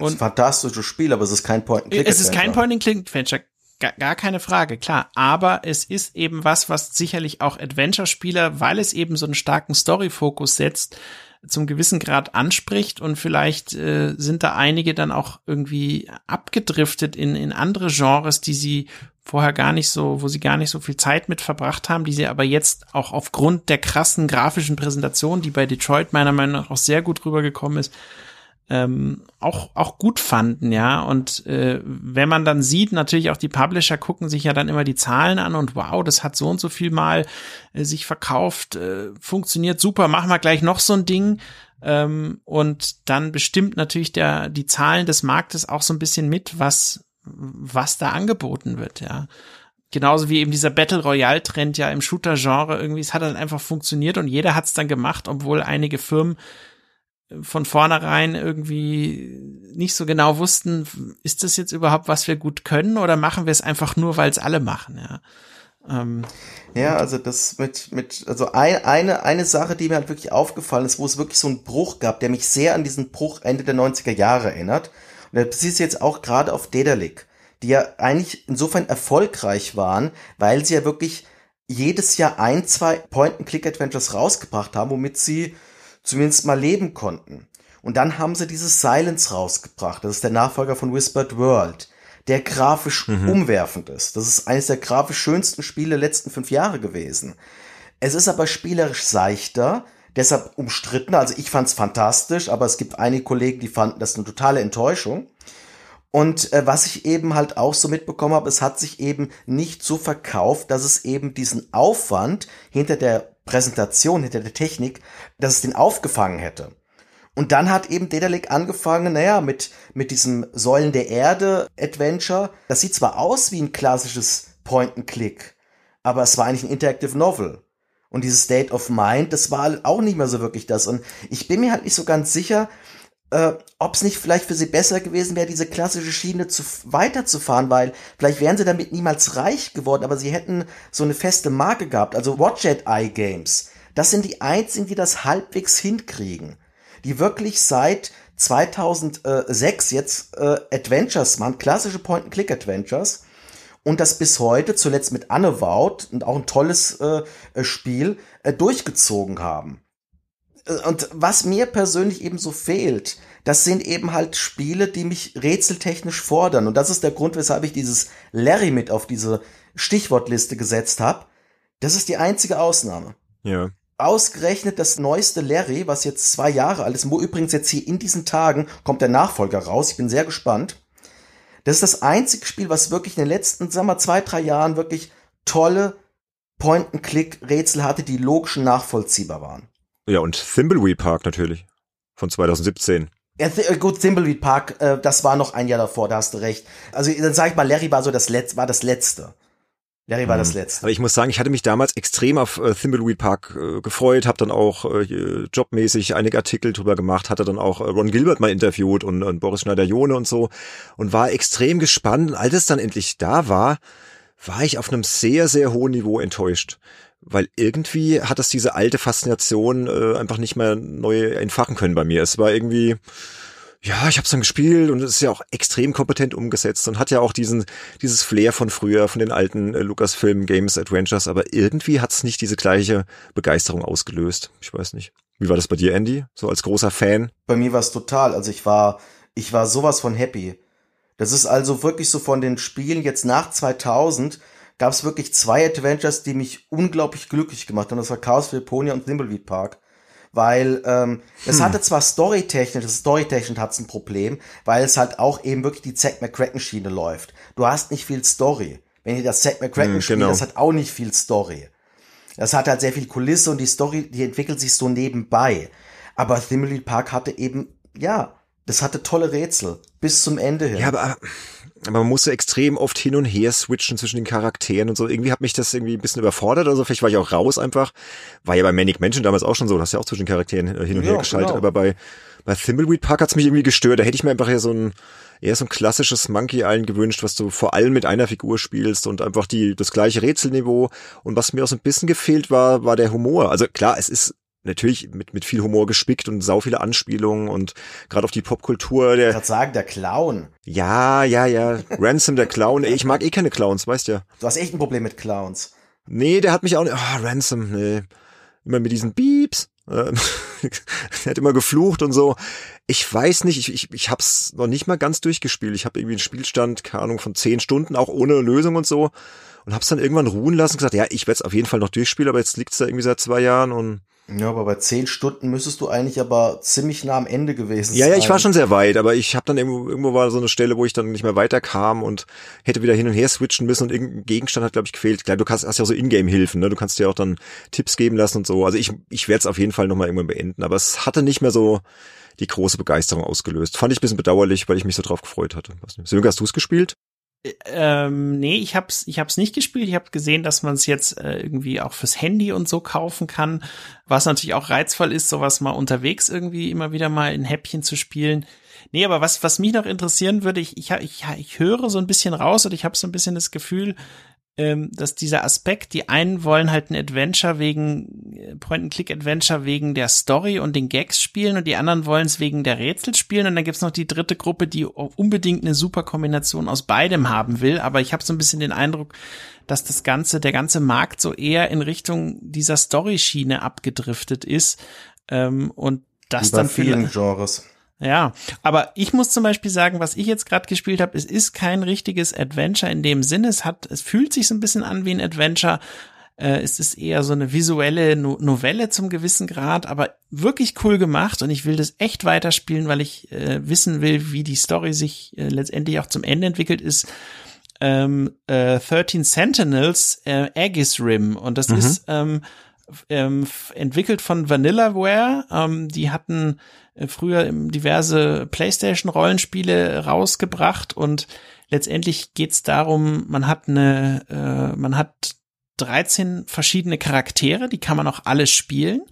Speaker 3: Und das ist ein fantastisches Spiel, aber es ist kein Point-and-Click-Adventure.
Speaker 2: es ist kein Point-and-Click-Adventure. Gar, gar keine Frage, klar. Aber es ist eben was, was sicherlich auch Adventure-Spieler, weil es eben so einen starken Story-Fokus setzt, zum gewissen Grad anspricht und vielleicht äh, sind da einige dann auch irgendwie abgedriftet in, in andere Genres, die sie vorher gar nicht so, wo sie gar nicht so viel Zeit mit verbracht haben, die sie aber jetzt auch aufgrund der krassen grafischen Präsentation, die bei Detroit meiner Meinung nach auch sehr gut rübergekommen ist, ähm, auch auch gut fanden, ja. Und äh, wenn man dann sieht, natürlich auch die Publisher gucken sich ja dann immer die Zahlen an und wow, das hat so und so viel mal äh, sich verkauft, äh, funktioniert super, machen wir gleich noch so ein Ding. Ähm, und dann bestimmt natürlich der die Zahlen des Marktes auch so ein bisschen mit, was was da angeboten wird, ja. Genauso wie eben dieser Battle Royale Trend ja im Shooter Genre irgendwie, es hat dann einfach funktioniert und jeder hat es dann gemacht, obwohl einige Firmen von vornherein irgendwie nicht so genau wussten, ist das jetzt überhaupt, was wir gut können oder machen wir es einfach nur, weil es alle machen, ja. Ähm,
Speaker 3: ja, also das mit, mit, also ein, eine, eine Sache, die mir halt wirklich aufgefallen ist, wo es wirklich so einen Bruch gab, der mich sehr an diesen Bruch Ende der 90er Jahre erinnert. Und das bezieht sich jetzt auch gerade auf Dedalic, die ja eigentlich insofern erfolgreich waren, weil sie ja wirklich jedes Jahr ein, zwei Point-and-Click-Adventures rausgebracht haben, womit sie zumindest mal leben konnten. Und dann haben sie dieses Silence rausgebracht. Das ist der Nachfolger von Whispered World, der grafisch mhm. umwerfend ist. Das ist eines der grafisch schönsten Spiele der letzten fünf Jahre gewesen. Es ist aber spielerisch seichter, deshalb umstritten. Also ich fand's fantastisch, aber es gibt einige Kollegen, die fanden das eine totale Enttäuschung. Und äh, was ich eben halt auch so mitbekommen habe, es hat sich eben nicht so verkauft, dass es eben diesen Aufwand hinter der Präsentation, hinter der Technik, dass es den aufgefangen hätte. Und dann hat eben Dedalic angefangen, naja, mit, mit diesem Säulen der Erde Adventure. Das sieht zwar aus wie ein klassisches Point-and-Click, aber es war eigentlich ein Interactive Novel. Und dieses State of Mind, das war auch nicht mehr so wirklich das. Und ich bin mir halt nicht so ganz sicher, äh, ob es nicht vielleicht für sie besser gewesen wäre, diese klassische Schiene zu weiterzufahren, weil vielleicht wären sie damit niemals reich geworden, aber sie hätten so eine feste Marke gehabt. Also Watchet Eye Games, das sind die einzigen, die das halbwegs hinkriegen, die wirklich seit 2006 jetzt äh, Adventures machen, klassische Point-and-Click-Adventures und das bis heute, zuletzt mit Annewout und auch ein tolles äh, Spiel, äh, durchgezogen haben. Und was mir persönlich eben so fehlt, das sind eben halt Spiele, die mich rätseltechnisch fordern. Und das ist der Grund, weshalb ich dieses Larry mit auf diese Stichwortliste gesetzt habe. Das ist die einzige Ausnahme.
Speaker 1: Ja.
Speaker 3: Ausgerechnet das neueste Larry, was jetzt zwei Jahre alt ist, wo übrigens jetzt hier in diesen Tagen kommt der Nachfolger raus. Ich bin sehr gespannt. Das ist das einzige Spiel, was wirklich in den letzten, sagen wir, zwei, drei Jahren wirklich tolle Point-and-Click-Rätsel hatte, die logisch nachvollziehbar waren.
Speaker 1: Ja, und Thimbleweed Park natürlich. Von 2017.
Speaker 3: Ja, th gut, Thimbleweed Park, äh, das war noch ein Jahr davor, da hast du recht. Also dann sag ich mal, Larry war so das letzte, war das letzte. Larry war das letzte.
Speaker 1: Aber ich muss sagen, ich hatte mich damals extrem auf äh, Thimbleweed Park äh, gefreut, habe dann auch äh, jobmäßig einige Artikel drüber gemacht, hatte dann auch äh, Ron Gilbert mal interviewt und, und Boris Schneider-Jone und so und war extrem gespannt. Und als es dann endlich da war, war ich auf einem sehr, sehr hohen Niveau enttäuscht. Weil irgendwie hat das diese alte Faszination äh, einfach nicht mehr neu entfachen können bei mir. Es war irgendwie, ja, ich habe es dann gespielt und es ist ja auch extrem kompetent umgesetzt und hat ja auch diesen dieses Flair von früher, von den alten äh, Lucasfilm Games Adventures, aber irgendwie hat es nicht diese gleiche Begeisterung ausgelöst. Ich weiß nicht. Wie war das bei dir, Andy? So als großer Fan?
Speaker 3: Bei mir war es total. Also ich war, ich war sowas von happy. Das ist also wirklich so von den Spielen jetzt nach 2000 gab es wirklich zwei Adventures, die mich unglaublich glücklich gemacht haben. Das war Chaos Philponia und Thimbleweed Park weil ähm, es hm. hatte zwar storytechnisch, storytechnisch hat es ein Problem, weil es halt auch eben wirklich die Zack McCracken Schiene läuft. Du hast nicht viel Story. Wenn ihr das Zack McCracken hm, spielt, genau. das hat auch nicht viel Story. Das hat halt sehr viel Kulisse und die Story, die entwickelt sich so nebenbei. Aber Thimbleweed Park hatte eben, ja, das hatte tolle Rätsel bis zum Ende hin.
Speaker 1: Ja, aber man musste extrem oft hin und her switchen zwischen den Charakteren und so. Irgendwie hat mich das irgendwie ein bisschen überfordert. Also vielleicht war ich auch raus einfach. War ja bei Manic Mansion damals auch schon so. Du hast ja auch zwischen den Charakteren hin und ja, her geschaltet. Genau. Aber bei, bei Thimbleweed Park hat's mich irgendwie gestört. Da hätte ich mir einfach eher so ein, eher so ein klassisches Monkey Island gewünscht, was du vor allem mit einer Figur spielst und einfach die, das gleiche Rätselniveau. Und was mir auch so ein bisschen gefehlt war, war der Humor. Also klar, es ist natürlich mit, mit viel Humor gespickt und sau viele Anspielungen und gerade auf die Popkultur. Der,
Speaker 3: ich sagen, der Clown.
Speaker 1: Ja, ja, ja. Ransom, der Clown. Ich mag eh keine Clowns, weißt ja.
Speaker 3: Du hast echt ein Problem mit Clowns.
Speaker 1: Nee, der hat mich auch nicht. Oh, Ransom, nee. Immer mit diesen Beeps. er hat immer geflucht und so. Ich weiß nicht, ich, ich, ich hab's noch nicht mal ganz durchgespielt. Ich habe irgendwie einen Spielstand, keine Ahnung, von zehn Stunden, auch ohne Lösung und so. Und hab's dann irgendwann ruhen lassen und gesagt, ja, ich werde es auf jeden Fall noch durchspielen, aber jetzt liegt's da irgendwie seit zwei Jahren und
Speaker 3: ja, aber bei zehn Stunden müsstest du eigentlich aber ziemlich nah am Ende gewesen
Speaker 1: ja, sein. Ja, ja, ich war schon sehr weit, aber ich habe dann irgendwo, irgendwo war so eine Stelle, wo ich dann nicht mehr weiterkam und hätte wieder hin und her switchen müssen und irgendein Gegenstand hat, glaube ich, gefehlt. Klar, du hast, hast ja auch so Ingame-Hilfen, ne? Du kannst dir auch dann Tipps geben lassen und so. Also ich, ich werde es auf jeden Fall nochmal irgendwann beenden, aber es hatte nicht mehr so die große Begeisterung ausgelöst. Fand ich ein bisschen bedauerlich, weil ich mich so drauf gefreut hatte. Sönke, hast du es gespielt?
Speaker 2: Ähm, nee, ich hab's, ich hab's nicht gespielt. Ich habe gesehen, dass man es jetzt äh, irgendwie auch fürs Handy und so kaufen kann. Was natürlich auch reizvoll ist, sowas mal unterwegs irgendwie immer wieder mal in Häppchen zu spielen. Nee, aber was, was mich noch interessieren würde, ich, ich, ich, ich höre so ein bisschen raus und ich habe so ein bisschen das Gefühl, ähm, dass dieser Aspekt, die einen wollen halt ein Adventure wegen, äh, Point-and-Click-Adventure wegen der Story und den Gags spielen und die anderen wollen es wegen der Rätsel spielen und dann gibt's noch die dritte Gruppe, die unbedingt eine super Kombination aus beidem haben will, aber ich habe so ein bisschen den Eindruck, dass das ganze, der ganze Markt so eher in Richtung dieser Story-Schiene abgedriftet ist ähm, und das dann
Speaker 3: vielen Genres.
Speaker 2: Ja, aber ich muss zum Beispiel sagen, was ich jetzt gerade gespielt habe, es ist kein richtiges Adventure in dem Sinne. Es hat, es fühlt sich so ein bisschen an wie ein Adventure. Äh, es ist eher so eine visuelle no Novelle zum gewissen Grad, aber wirklich cool gemacht und ich will das echt weiterspielen, weil ich äh, wissen will, wie die Story sich äh, letztendlich auch zum Ende entwickelt ist. Ähm, äh, 13 Sentinels äh, Aegis Rim und das mhm. ist ähm, ähm, entwickelt von Vanillaware. Ähm, die hatten äh, früher diverse PlayStation-Rollenspiele rausgebracht und letztendlich geht's darum, man hat eine, äh, man hat 13 verschiedene Charaktere, die kann man auch alle spielen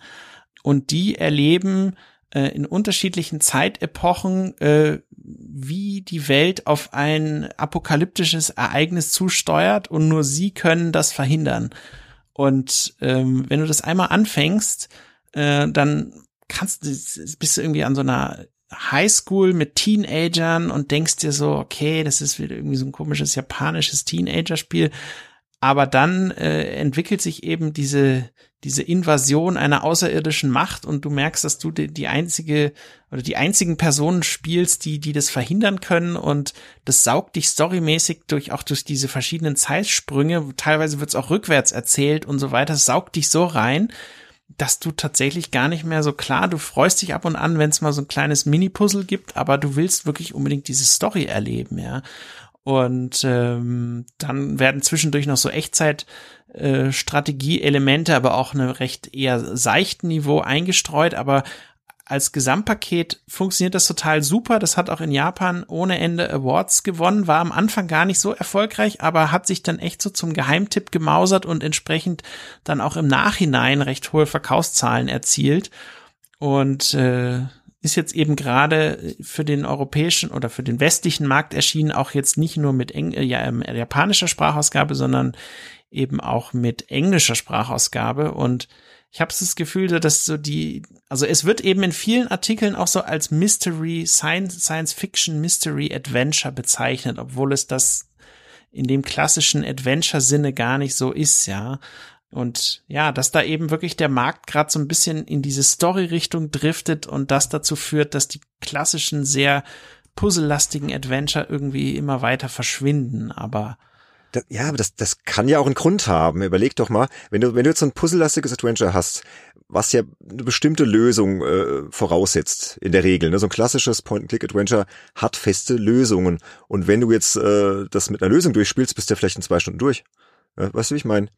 Speaker 2: und die erleben äh, in unterschiedlichen Zeitepochen, äh, wie die Welt auf ein apokalyptisches Ereignis zusteuert und nur sie können das verhindern. Und ähm, wenn du das einmal anfängst, äh, dann kannst du, bist du irgendwie an so einer Highschool mit Teenagern und denkst dir so, okay, das ist wieder irgendwie so ein komisches japanisches Teenager-Spiel. Aber dann äh, entwickelt sich eben diese, diese Invasion einer außerirdischen Macht und du merkst, dass du die, die einzige oder die einzigen Personen spielst, die, die das verhindern können und das saugt dich storymäßig durch, auch durch diese verschiedenen Zeitsprünge. Teilweise wird es auch rückwärts erzählt und so weiter. Saugt dich so rein, dass du tatsächlich gar nicht mehr so klar, du freust dich ab und an, wenn es mal so ein kleines Mini-Puzzle gibt, aber du willst wirklich unbedingt diese Story erleben, ja. Und ähm, dann werden zwischendurch noch so Echtzeit äh, Strategie-Elemente, aber auch eine recht eher seichten Niveau eingestreut, aber als Gesamtpaket funktioniert das total super. Das hat auch in Japan ohne Ende Awards gewonnen, war am Anfang gar nicht so erfolgreich, aber hat sich dann echt so zum Geheimtipp gemausert und entsprechend dann auch im Nachhinein recht hohe Verkaufszahlen erzielt. Und äh, ist jetzt eben gerade für den europäischen oder für den westlichen Markt erschienen, auch jetzt nicht nur mit Eng äh, ja, äh, japanischer Sprachausgabe, sondern eben auch mit englischer Sprachausgabe. Und ich habe das Gefühl, dass so die, also es wird eben in vielen Artikeln auch so als Mystery, Science, Science Fiction Mystery Adventure bezeichnet, obwohl es das in dem klassischen Adventure-Sinne gar nicht so ist, ja. Und ja, dass da eben wirklich der Markt gerade so ein bisschen in diese Story-Richtung driftet und das dazu führt, dass die klassischen, sehr puzzellastigen Adventure irgendwie immer weiter verschwinden. Aber
Speaker 1: das, ja, aber das, das kann ja auch einen Grund haben. Überleg doch mal, wenn du, wenn du jetzt so ein puzzellastiges Adventure hast, was ja eine bestimmte Lösung äh, voraussetzt, in der Regel. Ne? So ein klassisches Point-and-Click-Adventure hat feste Lösungen. Und wenn du jetzt äh, das mit einer Lösung durchspielst, bist du ja vielleicht in zwei Stunden durch. Ja, weißt du, wie ich meine?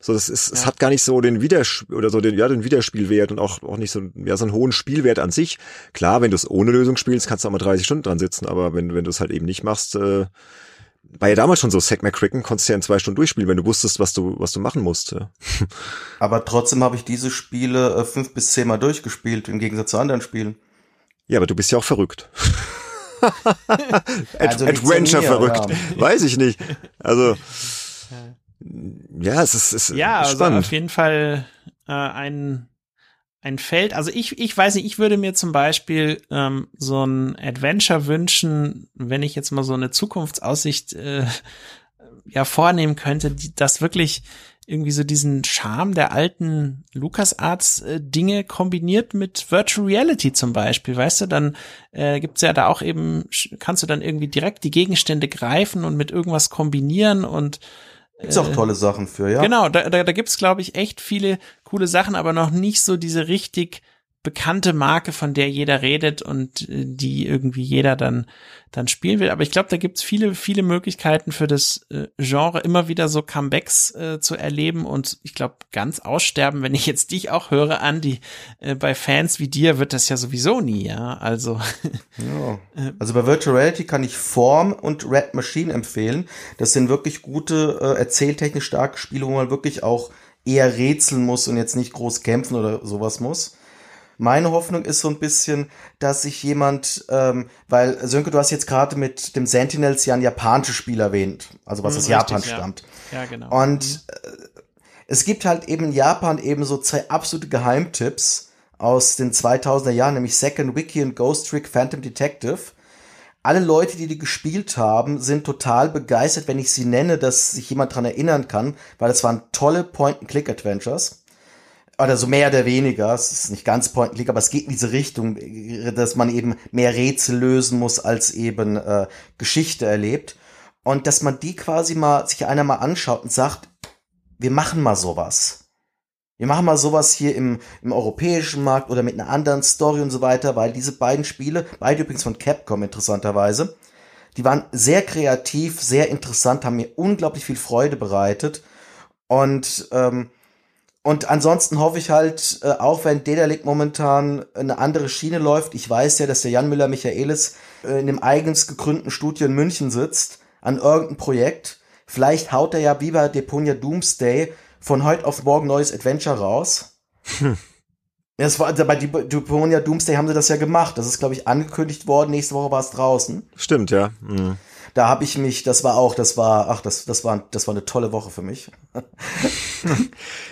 Speaker 1: So, das ist, ja. es hat gar nicht so den Widerspiel oder so den, ja, den Widerspielwert und auch, auch nicht so, ja, so einen hohen Spielwert an sich. Klar, wenn du es ohne Lösung spielst, kannst du auch mal 30 Stunden dran sitzen, aber wenn, wenn du es halt eben nicht machst, äh, war ja damals schon so, Zack McCricken konntest du ja in zwei Stunden durchspielen, wenn du wusstest, was du, was du machen musst.
Speaker 3: aber trotzdem habe ich diese Spiele äh, fünf bis zehn Mal durchgespielt, im Gegensatz zu anderen Spielen.
Speaker 1: Ja, aber du bist ja auch verrückt. Ad also Adventure mir, verrückt. Ja. Weiß ich nicht. Also, ja, es ist, es ist
Speaker 2: ja,
Speaker 1: spannend. Also
Speaker 2: auf jeden Fall äh, ein ein Feld. Also ich, ich weiß nicht, ich würde mir zum Beispiel ähm, so ein Adventure wünschen, wenn ich jetzt mal so eine Zukunftsaussicht äh, ja vornehmen könnte, die, das wirklich irgendwie so diesen Charme der alten LucasArts äh, Dinge kombiniert mit Virtual Reality zum Beispiel, weißt du, dann äh, gibt's ja da auch eben, kannst du dann irgendwie direkt die Gegenstände greifen und mit irgendwas kombinieren und
Speaker 3: Gibt's auch äh, tolle Sachen für, ja.
Speaker 2: Genau, da, da, da gibt's, glaube ich, echt viele coole Sachen, aber noch nicht so diese richtig bekannte Marke, von der jeder redet und äh, die irgendwie jeder dann dann spielen will. Aber ich glaube, da gibt's viele, viele Möglichkeiten für das äh, Genre, immer wieder so Comebacks äh, zu erleben und ich glaube, ganz aussterben, wenn ich jetzt dich auch höre, Andy, äh, bei Fans wie dir wird das ja sowieso nie, ja. Also.
Speaker 3: ja. Also bei Virtual Reality kann ich Form und Red Machine empfehlen. Das sind wirklich gute, äh, erzähltechnisch starke Spiele, wo man wirklich auch eher rätseln muss und jetzt nicht groß kämpfen oder sowas muss. Meine Hoffnung ist so ein bisschen, dass sich jemand, ähm, weil Sönke, du hast jetzt gerade mit dem Sentinels ja ein japanisches Spiel erwähnt, also was mhm, aus Japan ja. stammt. Ja, genau. Und mhm. äh, es gibt halt eben in Japan eben so zwei absolute Geheimtipps aus den 2000er Jahren, nämlich Second Wiki und Ghost Trick Phantom Detective. Alle Leute, die die gespielt haben, sind total begeistert, wenn ich sie nenne, dass sich jemand dran erinnern kann, weil es waren tolle Point-and-Click-Adventures oder so mehr oder weniger, es ist nicht ganz point click aber es geht in diese Richtung, dass man eben mehr Rätsel lösen muss, als eben äh, Geschichte erlebt. Und dass man die quasi mal, sich einer mal anschaut und sagt, wir machen mal sowas. Wir machen mal sowas hier im, im europäischen Markt oder mit einer anderen Story und so weiter, weil diese beiden Spiele, beide übrigens von Capcom interessanterweise, die waren sehr kreativ, sehr interessant, haben mir unglaublich viel Freude bereitet. Und ähm, und ansonsten hoffe ich halt, äh, auch wenn Dedalic momentan eine andere Schiene läuft, ich weiß ja, dass der Jan Müller-Michaelis äh, in dem eigens gegründeten Studio in München sitzt, an irgendeinem Projekt. Vielleicht haut er ja wie bei Deponia Doomsday von heute auf morgen neues Adventure raus. Hm. Das war, bei Deponia Doomsday haben sie das ja gemacht. Das ist, glaube ich, angekündigt worden. Nächste Woche war es draußen.
Speaker 1: Stimmt, ja. Mhm
Speaker 3: da habe ich mich, das war auch, das war, ach, das, das war, das war eine tolle Woche für mich.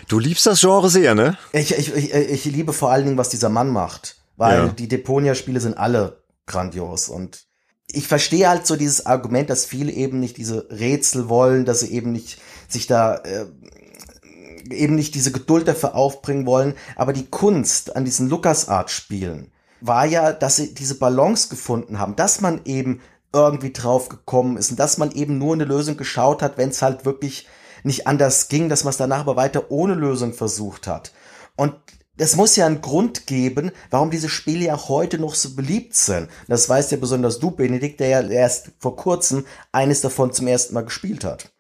Speaker 1: du liebst das Genre sehr, ne?
Speaker 3: Ich, ich, ich, ich liebe vor allen Dingen, was dieser Mann macht, weil ja. die Deponia-Spiele sind alle grandios und ich verstehe halt so dieses Argument, dass viele eben nicht diese Rätsel wollen, dass sie eben nicht sich da äh, eben nicht diese Geduld dafür aufbringen wollen, aber die Kunst an diesen LucasArts-Spielen war ja, dass sie diese Balance gefunden haben, dass man eben irgendwie drauf gekommen ist und dass man eben nur eine Lösung geschaut hat, wenn es halt wirklich nicht anders ging, dass man es danach aber weiter ohne Lösung versucht hat. Und es muss ja einen Grund geben, warum diese Spiele ja auch heute noch so beliebt sind. Das weißt ja besonders du, Benedikt, der ja erst vor kurzem eines davon zum ersten Mal gespielt hat.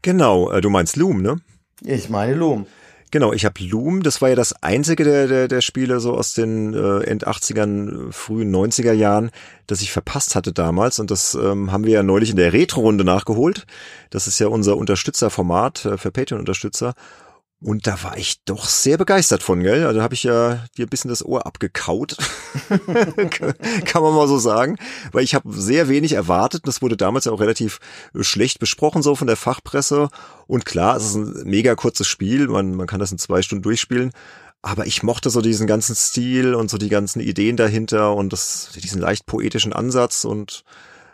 Speaker 1: Genau, äh, du meinst Loom, ne?
Speaker 3: Ich meine Loom.
Speaker 1: Genau, ich habe Loom, das war ja das einzige der, der, der Spiele so aus den äh, End 80ern, frühen 90er Jahren, das ich verpasst hatte damals. Und das ähm, haben wir ja neulich in der Retro-Runde nachgeholt. Das ist ja unser Unterstützerformat äh, für Patreon-Unterstützer. Und da war ich doch sehr begeistert von, gell? Also habe ich ja dir ein bisschen das Ohr abgekaut, kann man mal so sagen, weil ich habe sehr wenig erwartet. Das wurde damals ja auch relativ schlecht besprochen so von der Fachpresse. Und klar, es ist ein mega kurzes Spiel, man, man kann das in zwei Stunden durchspielen. Aber ich mochte so diesen ganzen Stil und so die ganzen Ideen dahinter und das, diesen leicht poetischen Ansatz und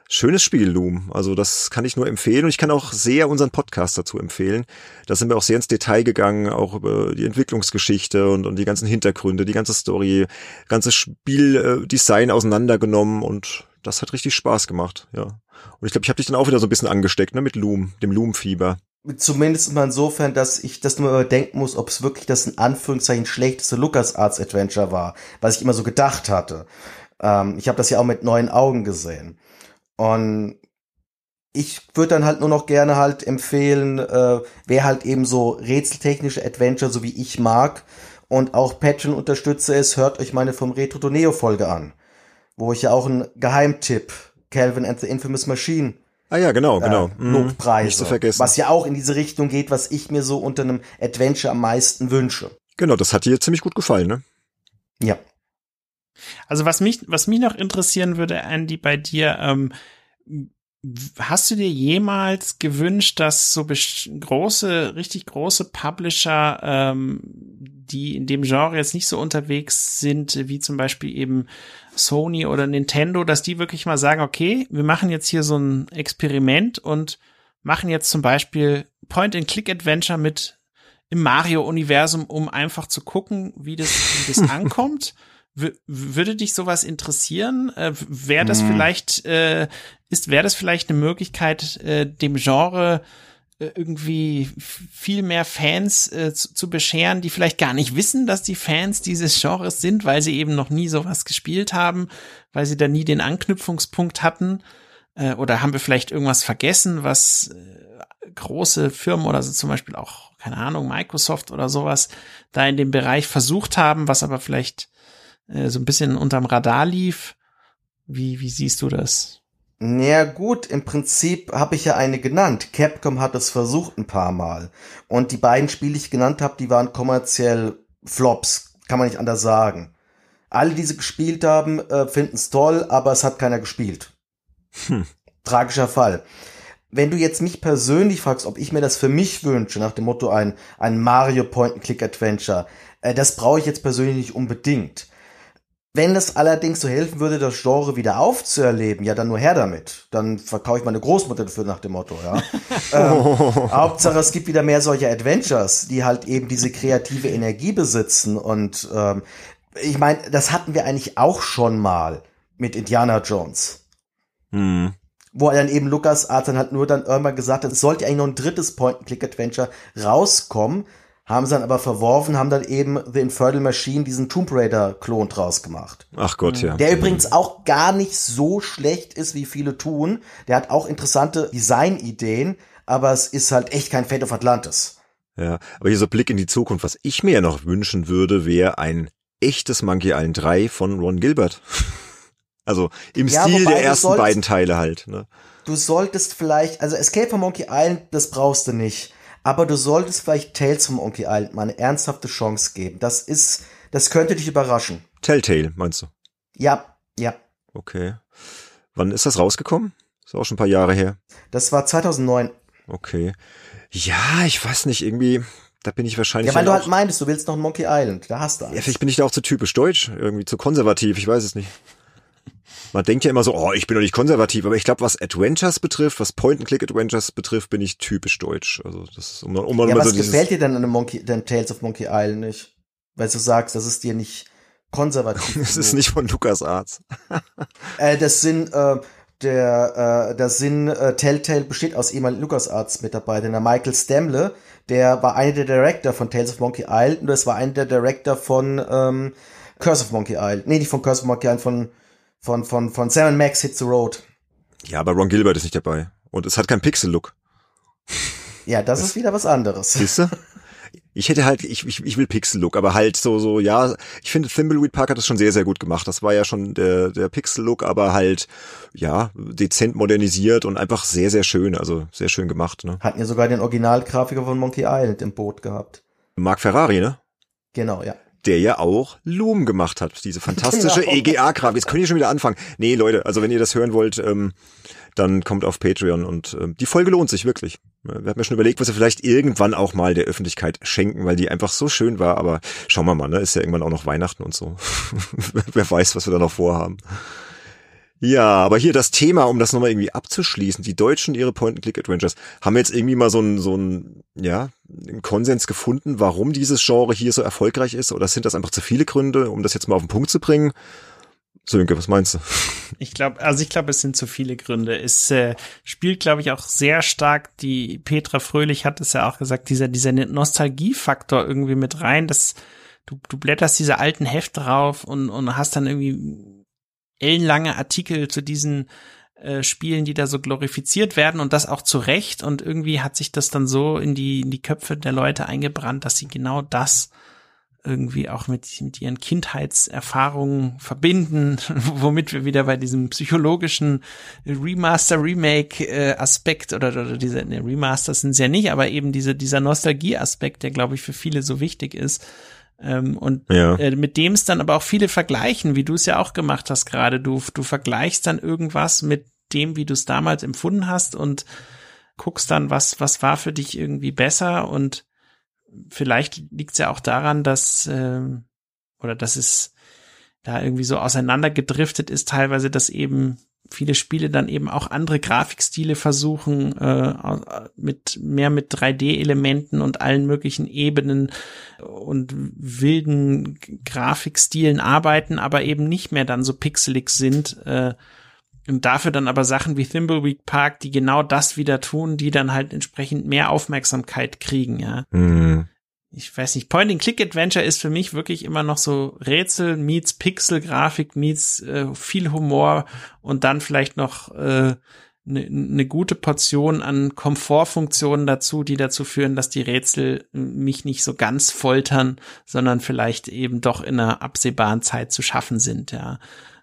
Speaker 1: schönes Spiel, Loom. Also das kann ich nur empfehlen und ich kann auch sehr unseren Podcast dazu empfehlen. Da sind wir auch sehr ins Detail gegangen, auch über die Entwicklungsgeschichte und, und die ganzen Hintergründe, die ganze Story, ganze Spieldesign auseinandergenommen und das hat richtig Spaß gemacht, ja. Und ich glaube, ich habe dich dann auch wieder so ein bisschen angesteckt, ne, mit Loom, dem Loom-Fieber.
Speaker 3: Zumindest mal insofern, dass ich das nur überdenken muss, ob es wirklich das in Anführungszeichen schlechteste LucasArts Adventure war, was ich immer so gedacht hatte. Ähm, ich habe das ja auch mit neuen Augen gesehen. Und ich würde dann halt nur noch gerne halt empfehlen, äh, wer halt eben so rätseltechnische Adventure, so wie ich mag, und auch Patreon-Unterstützer ist, hört euch meine vom Retro Doneo Folge an, wo ich ja auch einen Geheimtipp, Calvin and the Infamous Machine,
Speaker 1: Ah ja, genau, genau.
Speaker 3: äh, Lobpreise,
Speaker 1: Nicht zu vergessen.
Speaker 3: was ja auch in diese Richtung geht, was ich mir so unter einem Adventure am meisten wünsche.
Speaker 1: Genau, das hat dir ziemlich gut gefallen, ne?
Speaker 3: Ja.
Speaker 2: Also was mich, was mich noch interessieren würde, Andy, bei dir, ähm, hast du dir jemals gewünscht, dass so große, richtig große Publisher, ähm, die in dem Genre jetzt nicht so unterwegs sind, wie zum Beispiel eben Sony oder Nintendo, dass die wirklich mal sagen, okay, wir machen jetzt hier so ein Experiment und machen jetzt zum Beispiel Point-and-Click-Adventure mit im Mario-Universum, um einfach zu gucken, wie das, wie das ankommt. Würde dich sowas interessieren? Äh, wäre das
Speaker 3: Hm.
Speaker 2: vielleicht, äh, ist, wäre das vielleicht eine Möglichkeit, äh, dem Genre äh, irgendwie viel mehr Fans äh, zu, zu bescheren, die vielleicht gar nicht wissen, dass die Fans dieses Genres sind, weil sie eben noch nie sowas gespielt haben, weil sie da nie den Anknüpfungspunkt hatten? Äh, oder haben wir vielleicht irgendwas vergessen, was äh, große Firmen oder so zum Beispiel auch, keine Ahnung, Microsoft oder sowas da in dem Bereich versucht haben, was aber vielleicht äh, so ein bisschen unterm Radar lief? Wie, wie siehst du das?
Speaker 3: Ja gut, im Prinzip habe ich ja eine genannt. Capcom hat es versucht ein paar Mal. Und die beiden Spiele, die ich genannt habe, die waren kommerziell Flops. Kann man nicht anders sagen. Alle, die sie gespielt haben, äh, finden es toll, aber es hat keiner gespielt.
Speaker 1: Hm.
Speaker 3: Tragischer Fall. Wenn du jetzt mich persönlich fragst, ob ich mir das für mich wünsche, nach dem Motto ein, ein Mario Point-and-Click-Adventure, äh, das brauche ich jetzt persönlich nicht unbedingt. Wenn es allerdings so helfen würde, das Genre wieder aufzuerleben, ja, dann nur her damit. Dann verkaufe ich meine Großmutter dafür nach dem Motto, ja. ähm, Hauptsache, es gibt wieder mehr solche Adventures, die halt eben diese kreative Energie besitzen. Und ähm, ich meine, das hatten wir eigentlich auch schon mal mit Indiana Jones.
Speaker 1: Hm.
Speaker 3: Wo dann eben Lukas Art dann halt nur dann irgendwann gesagt hat, es sollte eigentlich noch ein drittes Point-and-Click-Adventure rauskommen, haben sie dann aber verworfen, haben dann eben The Infernal Machine diesen Tomb Raider-Klon draus gemacht.
Speaker 1: Ach Gott, ja.
Speaker 3: Der übrigens auch gar nicht so schlecht ist, wie viele tun. Der hat auch interessante Designideen, aber es ist halt echt kein Fate of Atlantis.
Speaker 1: Ja, aber hier so Blick in die Zukunft. Was ich mir ja noch wünschen würde, wäre ein echtes Monkey Island 3 von Ron Gilbert. Also im
Speaker 3: Ja,
Speaker 1: Stil der ersten
Speaker 3: sollst-
Speaker 1: beiden Teile halt. Ne?
Speaker 3: Du solltest vielleicht, also Escape from Monkey Island, das brauchst du nicht. Aber du solltest vielleicht Tales from Monkey Island mal eine ernsthafte Chance geben. Das ist, das könnte dich überraschen.
Speaker 1: Telltale, meinst du?
Speaker 3: Ja, ja.
Speaker 1: Okay. Wann ist das rausgekommen? Ist auch schon ein paar Jahre her.
Speaker 3: Das war 2009.
Speaker 1: Okay. Ja, ich weiß nicht, irgendwie, da bin ich wahrscheinlich.
Speaker 3: Ja, weil du halt meintest, du willst noch ein Monkey Island. Da hast du
Speaker 1: ja,
Speaker 3: eins.
Speaker 1: vielleicht bin ich da auch zu typisch deutsch, irgendwie zu konservativ, ich weiß es nicht. Man denkt ja immer so, oh, ich bin doch nicht konservativ, aber ich glaube, was Adventures betrifft, was Point-and-Click-Adventures betrifft, bin ich typisch deutsch. Also das ist um, um
Speaker 3: ja,
Speaker 1: mal
Speaker 3: was
Speaker 1: so
Speaker 3: gefällt dir denn an dem Monkey, den Tales of Monkey Island nicht? Weil du sagst, das ist dir nicht konservativ.
Speaker 1: Es ist nicht von Lukas Arts.
Speaker 3: Äh, das sind, äh, der, äh, das sind, äh, Telltale besteht aus ehemaligen LucasArts Mitarbeitern. Der Michael Stamle, der war einer der Director von Tales of Monkey Island und das war einer der Director von, ähm, Curse of Monkey Island. Nee, nicht von Curse of Monkey Island, von, von, von, von Sam Max Hits the Road.
Speaker 1: Ja, aber Ron Gilbert ist nicht dabei. Und es hat keinen Pixel-Look.
Speaker 3: Ja, das ist wieder was anderes.
Speaker 1: Siehst du? Ich hätte halt, ich, ich, ich will Pixel-Look, aber halt so, so, ja, ich finde Thimbleweed Park hat das schon sehr, sehr gut gemacht. Das war ja schon der, der Pixel-Look, aber halt, ja, dezent modernisiert und einfach sehr, sehr schön, also sehr schön gemacht, ne?
Speaker 3: Hatten ja sogar den Originalgrafiker von Monkey Island im Boot gehabt.
Speaker 1: Mark Ferrari, ne?
Speaker 3: Genau, ja
Speaker 1: der ja auch Loom gemacht hat, diese fantastische genau. EGA-Grafik. Jetzt könnt ihr schon wieder anfangen. Nee, Leute, also wenn ihr das hören wollt, ähm, dann kommt auf Patreon und ähm, die Folge lohnt sich wirklich. Wir haben ja schon überlegt, was wir vielleicht irgendwann auch mal der Öffentlichkeit schenken, weil die einfach so schön war, aber schauen wir mal, ne? Ist ja irgendwann auch noch Weihnachten und so. Wer weiß, was wir da noch vorhaben. Ja, aber hier das Thema, um das nochmal irgendwie abzuschließen, die Deutschen ihre Point-and-Click-Adventures haben jetzt irgendwie mal so ein, so ein, ja, einen Konsens gefunden, warum dieses Genre hier so erfolgreich ist, oder sind das einfach zu viele Gründe, um das jetzt mal auf den Punkt zu bringen? Sönke, was meinst du?
Speaker 2: Ich glaube, also ich glaube, es sind zu viele Gründe. Es äh, spielt, glaube ich, auch sehr stark, die Petra Fröhlich hat es ja auch gesagt, dieser, dieser Nostalgiefaktor irgendwie mit rein, dass du, du blätterst diese alten Hefte drauf und, und hast dann irgendwie ellenlange Artikel zu diesen äh, Spielen, die da so glorifiziert werden und das auch zu Recht und irgendwie hat sich das dann so in die, in die Köpfe der Leute eingebrannt, dass sie genau das irgendwie auch mit, mit ihren Kindheitserfahrungen verbinden, womit wir wieder bei diesem psychologischen Remaster-Remake-Aspekt oder, oder diese ne, Remasters sind es ja nicht, aber eben diese, dieser Nostalgie-Aspekt, der glaube ich für viele so wichtig ist. Ähm, und ja. äh, mit dem es dann aber auch viele vergleichen, wie du es ja auch gemacht hast gerade. Du, du vergleichst dann irgendwas mit dem, wie du es damals empfunden hast und guckst dann, was, was war für dich irgendwie besser und vielleicht liegt es ja auch daran, dass äh, oder dass es da irgendwie so auseinandergedriftet ist, teilweise, dass eben viele Spiele dann eben auch andere Grafikstile versuchen, äh, mit mehr mit 3D-Elementen und allen möglichen Ebenen und wilden Grafikstilen arbeiten, aber eben nicht mehr dann so pixelig sind. Äh, und dafür dann aber Sachen wie Thimbleweed Park, die genau das wieder tun, die dann halt entsprechend mehr Aufmerksamkeit kriegen, ja. Mhm. Ich weiß nicht, Point-and-Click-Adventure ist für mich wirklich immer noch so Rätsel meets Pixel-Grafik meets äh, viel Humor und dann vielleicht noch äh, eine ne gute Portion an Komfortfunktionen dazu, die dazu führen, dass die Rätsel mich nicht so ganz foltern, sondern vielleicht eben doch in einer absehbaren Zeit zu schaffen sind, ja.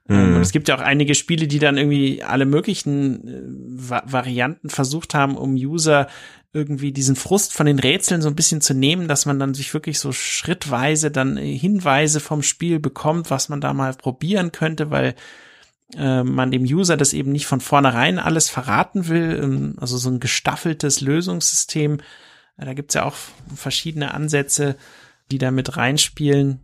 Speaker 2: Mhm. Und es gibt ja auch einige Spiele, die dann irgendwie alle möglichen äh, Va Varianten versucht haben, um User irgendwie diesen Frust von den Rätseln so ein bisschen zu nehmen, dass man dann sich wirklich so schrittweise dann Hinweise vom Spiel bekommt, was man da mal probieren könnte, weil äh, man dem User das eben nicht von vornherein alles verraten will. Ähm, also so ein gestaffeltes Lösungssystem. Äh, da gibt's ja auch verschiedene Ansätze, die da mit reinspielen.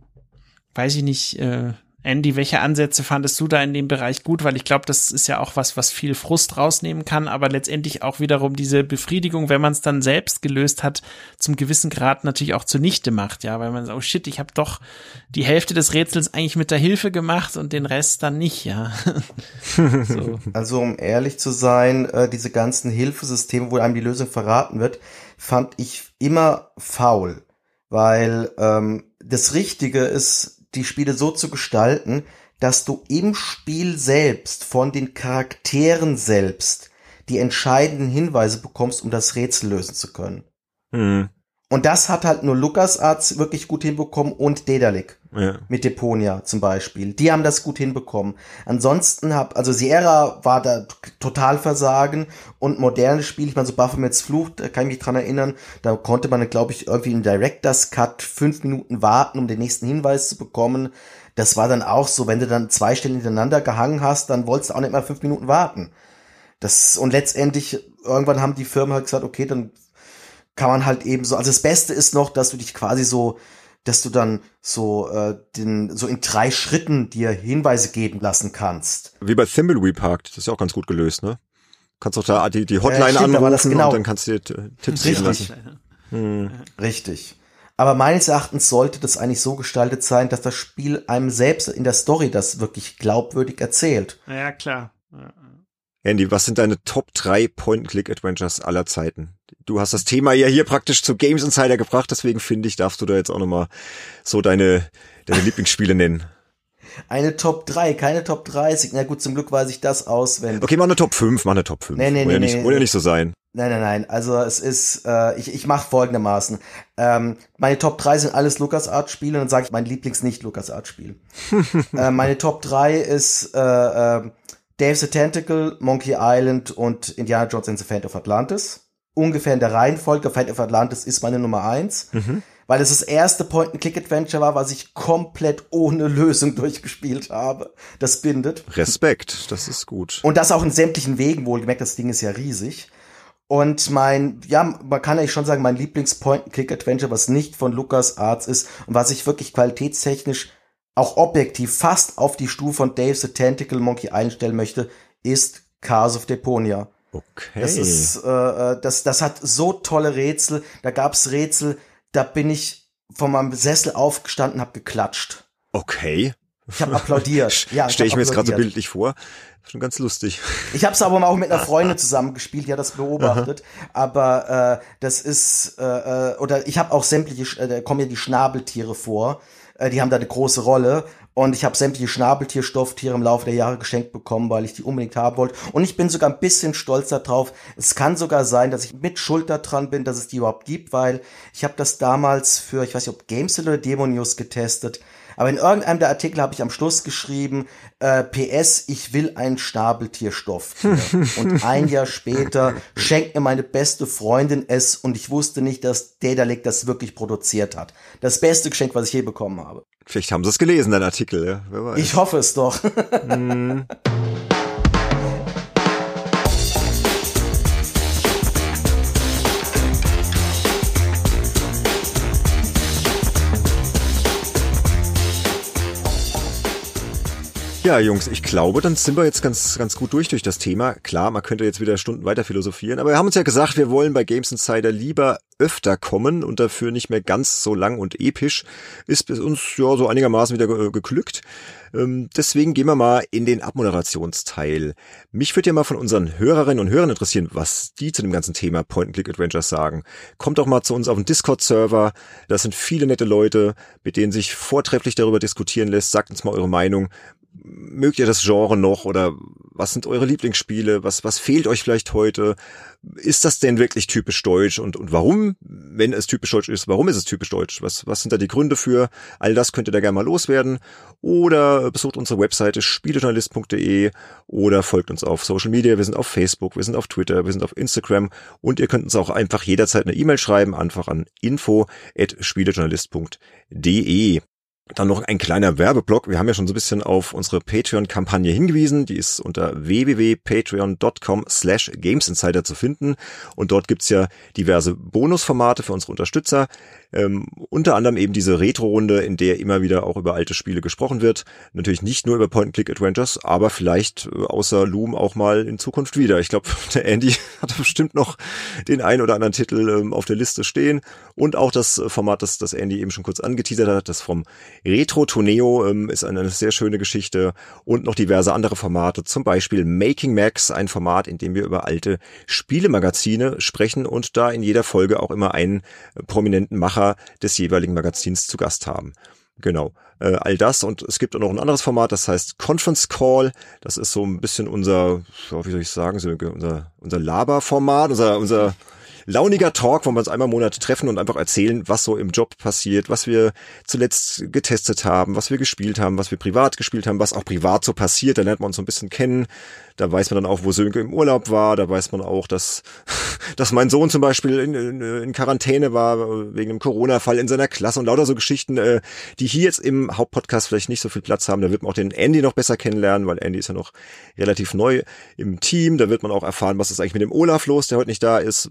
Speaker 2: Weiß ich nicht, äh, Andy, welche Ansätze fandest du da in dem Bereich gut? Weil ich glaube, das ist ja auch was, was viel Frust rausnehmen kann, aber letztendlich auch wiederum diese Befriedigung, wenn man es dann selbst gelöst hat, zum gewissen Grad natürlich auch zunichte macht, ja, weil man sagt, oh shit, ich habe doch die Hälfte des Rätsels eigentlich mit der Hilfe gemacht und den Rest dann nicht, ja.
Speaker 3: so. Also um ehrlich zu sein, äh, diese ganzen Hilfesysteme, wo einem die Lösung verraten wird, fand ich immer faul, weil ähm, das Richtige ist die Spiele so zu gestalten, dass du im Spiel selbst von den Charakteren selbst die entscheidenden Hinweise bekommst, um das Rätsel lösen zu können. Mhm. Und das hat halt nur LucasArts wirklich gut hinbekommen und Dedalic. Ja. Mit Deponia zum Beispiel. Die haben das gut hinbekommen. Ansonsten hab, also Sierra war da total versagen und moderne Spiele, ich meine, so Baphomets Fluch, da kann ich mich dran erinnern, da konnte man, glaube ich, irgendwie im Director's Cut fünf Minuten warten, um den nächsten Hinweis zu bekommen. Das war dann auch so, wenn du dann zwei Stellen hintereinander gehangen hast, dann wolltest du auch nicht mal fünf Minuten warten. Das, und letztendlich, irgendwann haben die Firmen halt gesagt, okay, dann kann man halt eben so, also das Beste ist noch, dass du dich quasi so, dass du dann so äh, den so in drei Schritten dir Hinweise geben lassen kannst.
Speaker 1: Wie bei Thimbleweed Park, das ist ja auch ganz gut gelöst, ne? Kannst auch da die, die Hotline äh, stimmt, anrufen genau. und dann kannst du dir Tipps geben lassen.
Speaker 3: Hm. Richtig. Aber meines Erachtens sollte das eigentlich so gestaltet sein, dass das Spiel einem selbst in der Story das wirklich glaubwürdig erzählt.
Speaker 2: Ja, klar.
Speaker 1: Andy, was sind deine Top 3 Point-and-Click-Adventures aller Zeiten? Du hast das Thema ja hier praktisch zu Games Insider gebracht, deswegen finde ich, darfst du da jetzt auch nochmal so deine, deine Lieblingsspiele nennen.
Speaker 3: Eine Top 3, keine Top 30. Na gut, zum Glück weiß ich das auswendig.
Speaker 1: Okay, mach eine Top 5, mach eine Top 5. Nee, nee, nee, ja nicht, nee. Muss ja nicht so sein.
Speaker 3: Nein, nein, nein. Also es ist, äh, ich, ich mache folgendermaßen. Ähm, meine Top 3 sind alles LucasArts-Spiele und dann sage ich mein Lieblings-Nicht-LucasArts-Spiel. äh, meine Top 3 ist äh, äh, Dave the Tentacle, Monkey Island und Indiana Jones and the Fate of Atlantis. Ungefähr in der Reihenfolge. Fate of Atlantis ist meine Nummer 1. Mhm. Weil es das erste Point-and-Click-Adventure war, was ich komplett ohne Lösung durchgespielt habe. Das bindet.
Speaker 1: Respekt, das ist gut.
Speaker 3: Und das auch in sämtlichen Wegen wohlgemerkt. Das Ding ist ja riesig. Und mein, ja, man kann eigentlich schon sagen, mein Lieblings-Point-and-Click-Adventure, was nicht von Lucas Arts ist und was ich wirklich qualitätstechnisch auch objektiv fast auf die Stufe von Dave the Tentacle Monkey einstellen möchte, ist Cars of Deponia.
Speaker 1: Okay.
Speaker 3: Das ist, äh, äh, das, das hat so tolle Rätsel. Da gab's Rätsel, da bin ich von meinem Sessel aufgestanden, hab geklatscht.
Speaker 1: Okay.
Speaker 3: Ich habe applaudiert.
Speaker 1: Ja, Stelle ich mir jetzt gerade so bildlich vor. Schon ganz lustig.
Speaker 3: Ich habe es aber auch mit einer Freundin zusammengespielt, die hat das beobachtet. Aha. Aber äh, das ist äh, äh oder ich habe auch sämtliche, äh, da kommen ja die Schnabeltiere vor. Äh, die haben da eine große Rolle. Und ich habe sämtliche Schnabeltierstofftiere im Laufe der Jahre geschenkt bekommen, weil ich die unbedingt haben wollte. Und ich bin sogar ein bisschen stolz darauf. Es kann sogar sein, dass ich mit Schuld dran bin, dass es die überhaupt gibt, weil ich habe das damals für, ich weiß nicht, ob Games oder Demo News getestet. Aber in irgendeinem der Artikel habe ich am Schluss geschrieben, äh, PS, ich will ein Schnabeltierstoff. und ein Jahr später schenkt mir meine beste Freundin es und ich wusste nicht, dass Daedalic das wirklich produziert hat. Das beste Geschenk, was ich je bekommen habe.
Speaker 1: Vielleicht haben sie es gelesen, dein Artikel, ja?
Speaker 3: Wer weiß. Ich hoffe es doch.
Speaker 1: Ja, Jungs, ich glaube, dann sind wir jetzt ganz, ganz gut durch durch das Thema. Klar, man könnte jetzt wieder Stunden weiter philosophieren, aber wir haben uns ja gesagt, wir wollen bei Games Insider lieber öfter kommen und dafür nicht mehr ganz so lang und episch. Ist bis uns ja so einigermaßen wieder ge geglückt. Ähm, deswegen gehen wir mal in den Abmoderationsteil. Mich würde ja mal von unseren Hörerinnen und Hörern interessieren, was die zu dem ganzen Thema Point-and-Click-Adventures sagen. Kommt doch mal zu uns auf den Discord-Server. Das sind viele nette Leute, mit denen sich vortrefflich darüber diskutieren lässt. Sagt uns mal eure Meinung mögt ihr das Genre noch oder was sind eure Lieblingsspiele? Was, was fehlt euch vielleicht heute? Ist das denn wirklich typisch deutsch und, und warum, wenn es typisch deutsch ist, warum ist es typisch deutsch? Was, was sind da die Gründe für? All das könnt ihr da gerne mal loswerden oder besucht unsere Webseite spielejournalist.de oder folgt uns auf Social Media. Wir sind auf Facebook, wir sind auf Twitter, wir sind auf Instagram und ihr könnt uns auch einfach jederzeit eine E-Mail schreiben, einfach an info at spielejournalist.de. Dann noch ein kleiner Werbeblock. Wir haben ja schon so ein bisschen auf unsere Patreon-Kampagne hingewiesen. Die ist unter www.patreon.com slash gamesinsider zu finden. Und dort gibt's ja diverse Bonusformate für unsere Unterstützer. Ähm, unter anderem eben diese Retro-Runde, in der immer wieder auch über alte Spiele gesprochen wird. Natürlich nicht nur über Point-and-Click-Adventures, aber vielleicht äh, außer Loom auch mal in Zukunft wieder. Ich glaube, der Andy hat bestimmt noch den einen oder anderen Titel ähm, auf der Liste stehen. Und auch das Format, das, das Andy eben schon kurz angeteasert hat, das vom Retro Toneo ähm, ist eine, eine sehr schöne Geschichte. Und noch diverse andere Formate, zum Beispiel Making Max, ein Format, in dem wir über alte Spielemagazine sprechen und da in jeder Folge auch immer einen prominenten Macher Macher des jeweiligen Magazins zu Gast haben. Genau, äh, all das und es gibt auch noch ein anderes Format, das heißt Conference Call. Das ist so ein bisschen unser, wie soll ich sagen, unser unser Laberformat, unser unser launiger Talk, wo wir uns einmal im Monat treffen und einfach erzählen, was so im Job passiert, was wir zuletzt getestet haben, was wir gespielt haben, was wir privat gespielt haben, was auch privat so passiert. Da lernt man uns so ein bisschen kennen. Da weiß man dann auch, wo Sönke im Urlaub war. Da weiß man auch, dass, dass mein Sohn zum Beispiel in, in, in Quarantäne war wegen einem Corona-Fall in seiner Klasse und lauter so Geschichten, äh, die hier jetzt im Hauptpodcast vielleicht nicht so viel Platz haben. Da wird man auch den Andy noch besser kennenlernen, weil Andy ist ja noch relativ neu im Team. Da wird man auch erfahren, was ist eigentlich mit dem Olaf los, der heute nicht da ist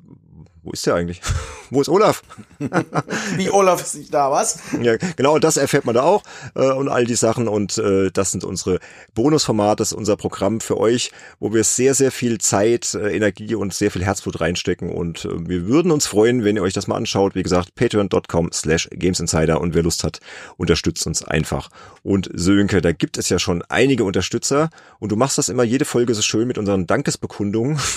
Speaker 1: wo ist der eigentlich? wo ist Olaf?
Speaker 3: Wie Olaf ist nicht da, was?
Speaker 1: Ja, genau, das erfährt man da auch äh, und all die Sachen und äh, das sind unsere Bonusformate, das ist unser Programm für euch, wo wir sehr, sehr viel Zeit, äh, Energie und sehr viel Herzblut reinstecken und äh, wir würden uns freuen, wenn ihr euch das mal anschaut. Wie gesagt, patreon.com slash gamesinsider und wer Lust hat, unterstützt uns einfach. Und Sönke, da gibt es ja schon einige Unterstützer und du machst das immer jede Folge so schön mit unseren Dankesbekundungen.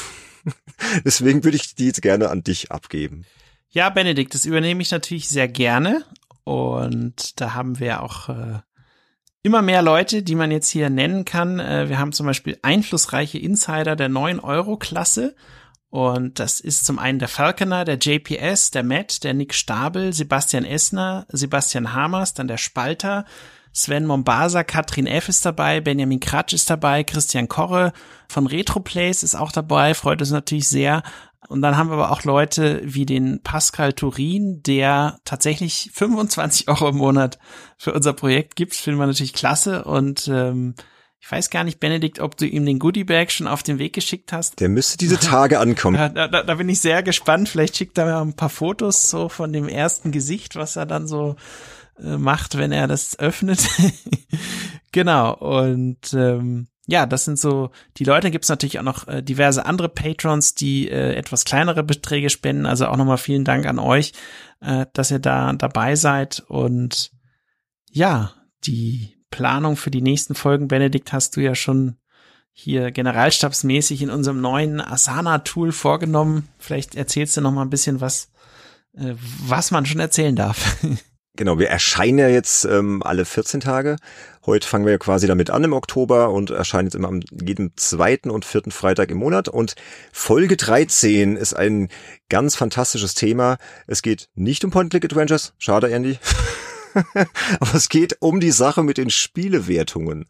Speaker 1: Deswegen würde ich die jetzt gerne an dich abgeben.
Speaker 2: Ja, Benedikt, das übernehme ich natürlich sehr gerne. Und da haben wir auch äh, immer mehr Leute, die man jetzt hier nennen kann. Äh, wir haben zum Beispiel einflussreiche Insider der 9-Euro-Klasse. Und das ist zum einen der Falconer, der JPS, der Matt, der Nick Stabel, Sebastian Essner, Sebastian Hamers, dann der Spalter, Sven Mombasa, Katrin F. ist dabei, Benjamin Kratsch ist dabei, Christian Korre von Retroplays ist auch dabei, freut uns natürlich sehr. Und dann haben wir aber auch Leute wie den Pascal Turin, der tatsächlich 25 Euro im Monat für unser Projekt gibt. Finden wir natürlich klasse und ähm, ich weiß gar nicht, Benedikt, ob du ihm den Goodiebag schon auf den Weg geschickt hast.
Speaker 1: Der müsste diese Tage ankommen.
Speaker 2: Da, da, da bin ich sehr gespannt. Vielleicht schickt er mir ein paar Fotos so von dem ersten Gesicht, was er dann so macht, wenn er das öffnet. genau. Und ähm, ja, das sind so die Leute. Gibt es natürlich auch noch äh, diverse andere Patrons, die äh, etwas kleinere Beträge spenden. Also auch nochmal vielen Dank an euch, äh, dass ihr da dabei seid. Und ja, die Planung für die nächsten Folgen, Benedikt, hast du ja schon hier generalstabsmäßig in unserem neuen Asana-Tool vorgenommen. Vielleicht erzählst du noch mal ein bisschen was, äh, was man schon erzählen darf.
Speaker 1: Genau, wir erscheinen ja jetzt ähm, alle 14 Tage. Heute fangen wir ja quasi damit an im Oktober und erscheinen jetzt immer am jedem zweiten und vierten Freitag im Monat. Und Folge 13 ist ein ganz fantastisches Thema. Es geht nicht um Point-Click-Adventures. Schade, Andy. Aber es geht um die Sache mit den Spielewertungen.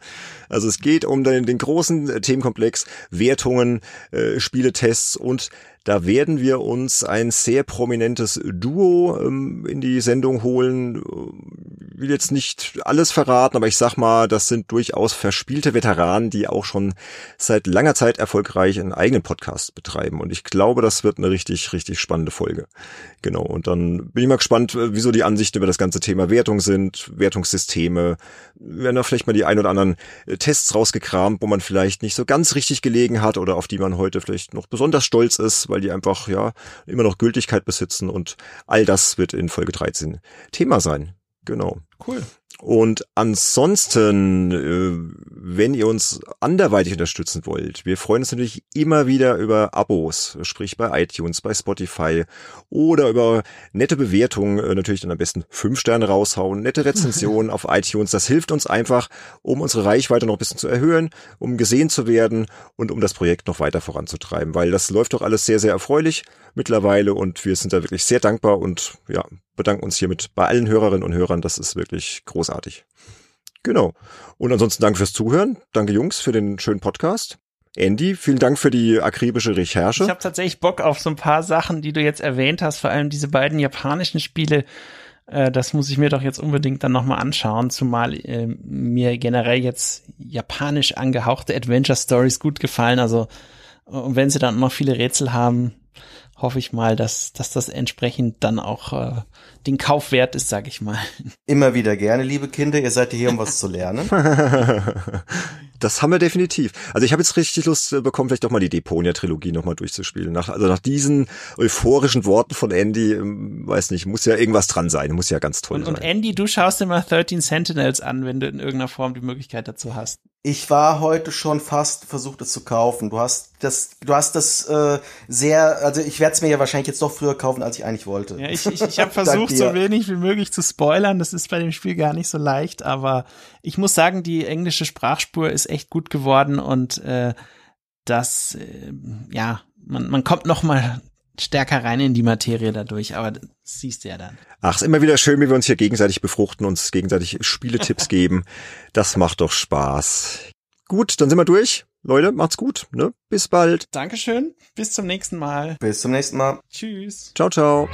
Speaker 1: Also es geht um den, den großen Themenkomplex Wertungen, äh, Spieletests und da werden wir uns ein sehr prominentes Duo ähm, in die Sendung holen. Ich will jetzt nicht alles verraten, aber ich sag mal, das sind durchaus verspielte Veteranen, die auch schon seit langer Zeit erfolgreich einen eigenen Podcast betreiben. Und ich glaube, das wird eine richtig, richtig spannende Folge. Genau. Und dann bin ich mal gespannt, äh, wieso die Ansichten über das ganze Thema Wertung sind, Wertungssysteme. Wir werden da vielleicht mal die ein oder anderen äh, Tests rausgekramt, wo man vielleicht nicht so ganz richtig gelegen hat oder auf die man heute vielleicht noch besonders stolz ist, weil die einfach ja immer noch Gültigkeit besitzen und all das wird in Folge 13 Thema sein. Genau.
Speaker 2: Cool.
Speaker 1: Und ansonsten, äh, wenn ihr uns anderweitig unterstützen wollt, wir freuen uns natürlich immer wieder über Abos, sprich bei iTunes, bei Spotify oder über nette Bewertungen, äh, natürlich dann am besten fünf Sterne raushauen, nette Rezensionen auf iTunes. Das hilft uns einfach, um unsere Reichweite noch ein bisschen zu erhöhen, um gesehen zu werden und um das Projekt noch weiter voranzutreiben, weil das läuft doch alles sehr, sehr erfreulich mittlerweile und wir sind da wirklich sehr dankbar und ja, bedanken uns hiermit bei allen Hörerinnen und Hörern. Das ist wirklich großartig. Genau. Und ansonsten danke fürs Zuhören. Danke Jungs für den schönen Podcast. Andy, vielen Dank für die akribische Recherche.
Speaker 2: Ich habe tatsächlich Bock auf so ein paar Sachen, die du jetzt erwähnt hast, vor allem diese beiden japanischen Spiele. Äh, das muss ich mir doch jetzt unbedingt dann nochmal anschauen, zumal äh, mir generell jetzt japanisch angehauchte Adventure Stories gut gefallen. Also, und wenn sie dann noch viele Rätsel haben, hoffe ich mal, dass, dass das entsprechend dann auch äh, den Kauf wert ist, sag ich mal.
Speaker 3: Immer wieder gerne, liebe Kinder. Ihr seid hier, um was zu lernen.
Speaker 1: das haben wir definitiv. Also ich habe jetzt richtig Lust bekommen, vielleicht doch mal die Deponia-Trilogie nochmal durchzuspielen. Nach, also nach diesen euphorischen Worten von Andy, ähm, weiß nicht, muss ja irgendwas dran sein, muss ja ganz toll
Speaker 2: und,
Speaker 1: sein.
Speaker 2: Und Andy, du schaust dir mal 13 Sentinels an, wenn du in irgendeiner Form die Möglichkeit dazu hast.
Speaker 3: Ich war heute schon fast versucht, es zu kaufen. Du hast das, du hast das äh, sehr, also ich werde es mir ja wahrscheinlich jetzt doch früher kaufen, als ich eigentlich wollte.
Speaker 2: Ja, ich, ich, ich habe versucht, so wenig wie möglich zu spoilern. Das ist bei dem Spiel gar nicht so leicht, aber ich muss sagen, die englische Sprachspur ist echt gut geworden und äh, das, äh, ja, man, man kommt noch mal stärker rein in die Materie dadurch, aber das siehst du ja dann.
Speaker 1: Ach, ist immer wieder schön, wie wir uns hier gegenseitig befruchten, uns gegenseitig Spieletipps geben. Das macht doch Spaß. Gut, dann sind wir durch. Leute, macht's gut. Ne? Bis bald.
Speaker 2: Dankeschön. Bis zum nächsten Mal.
Speaker 3: Bis zum nächsten Mal.
Speaker 2: Tschüss.
Speaker 1: Ciao, ciao.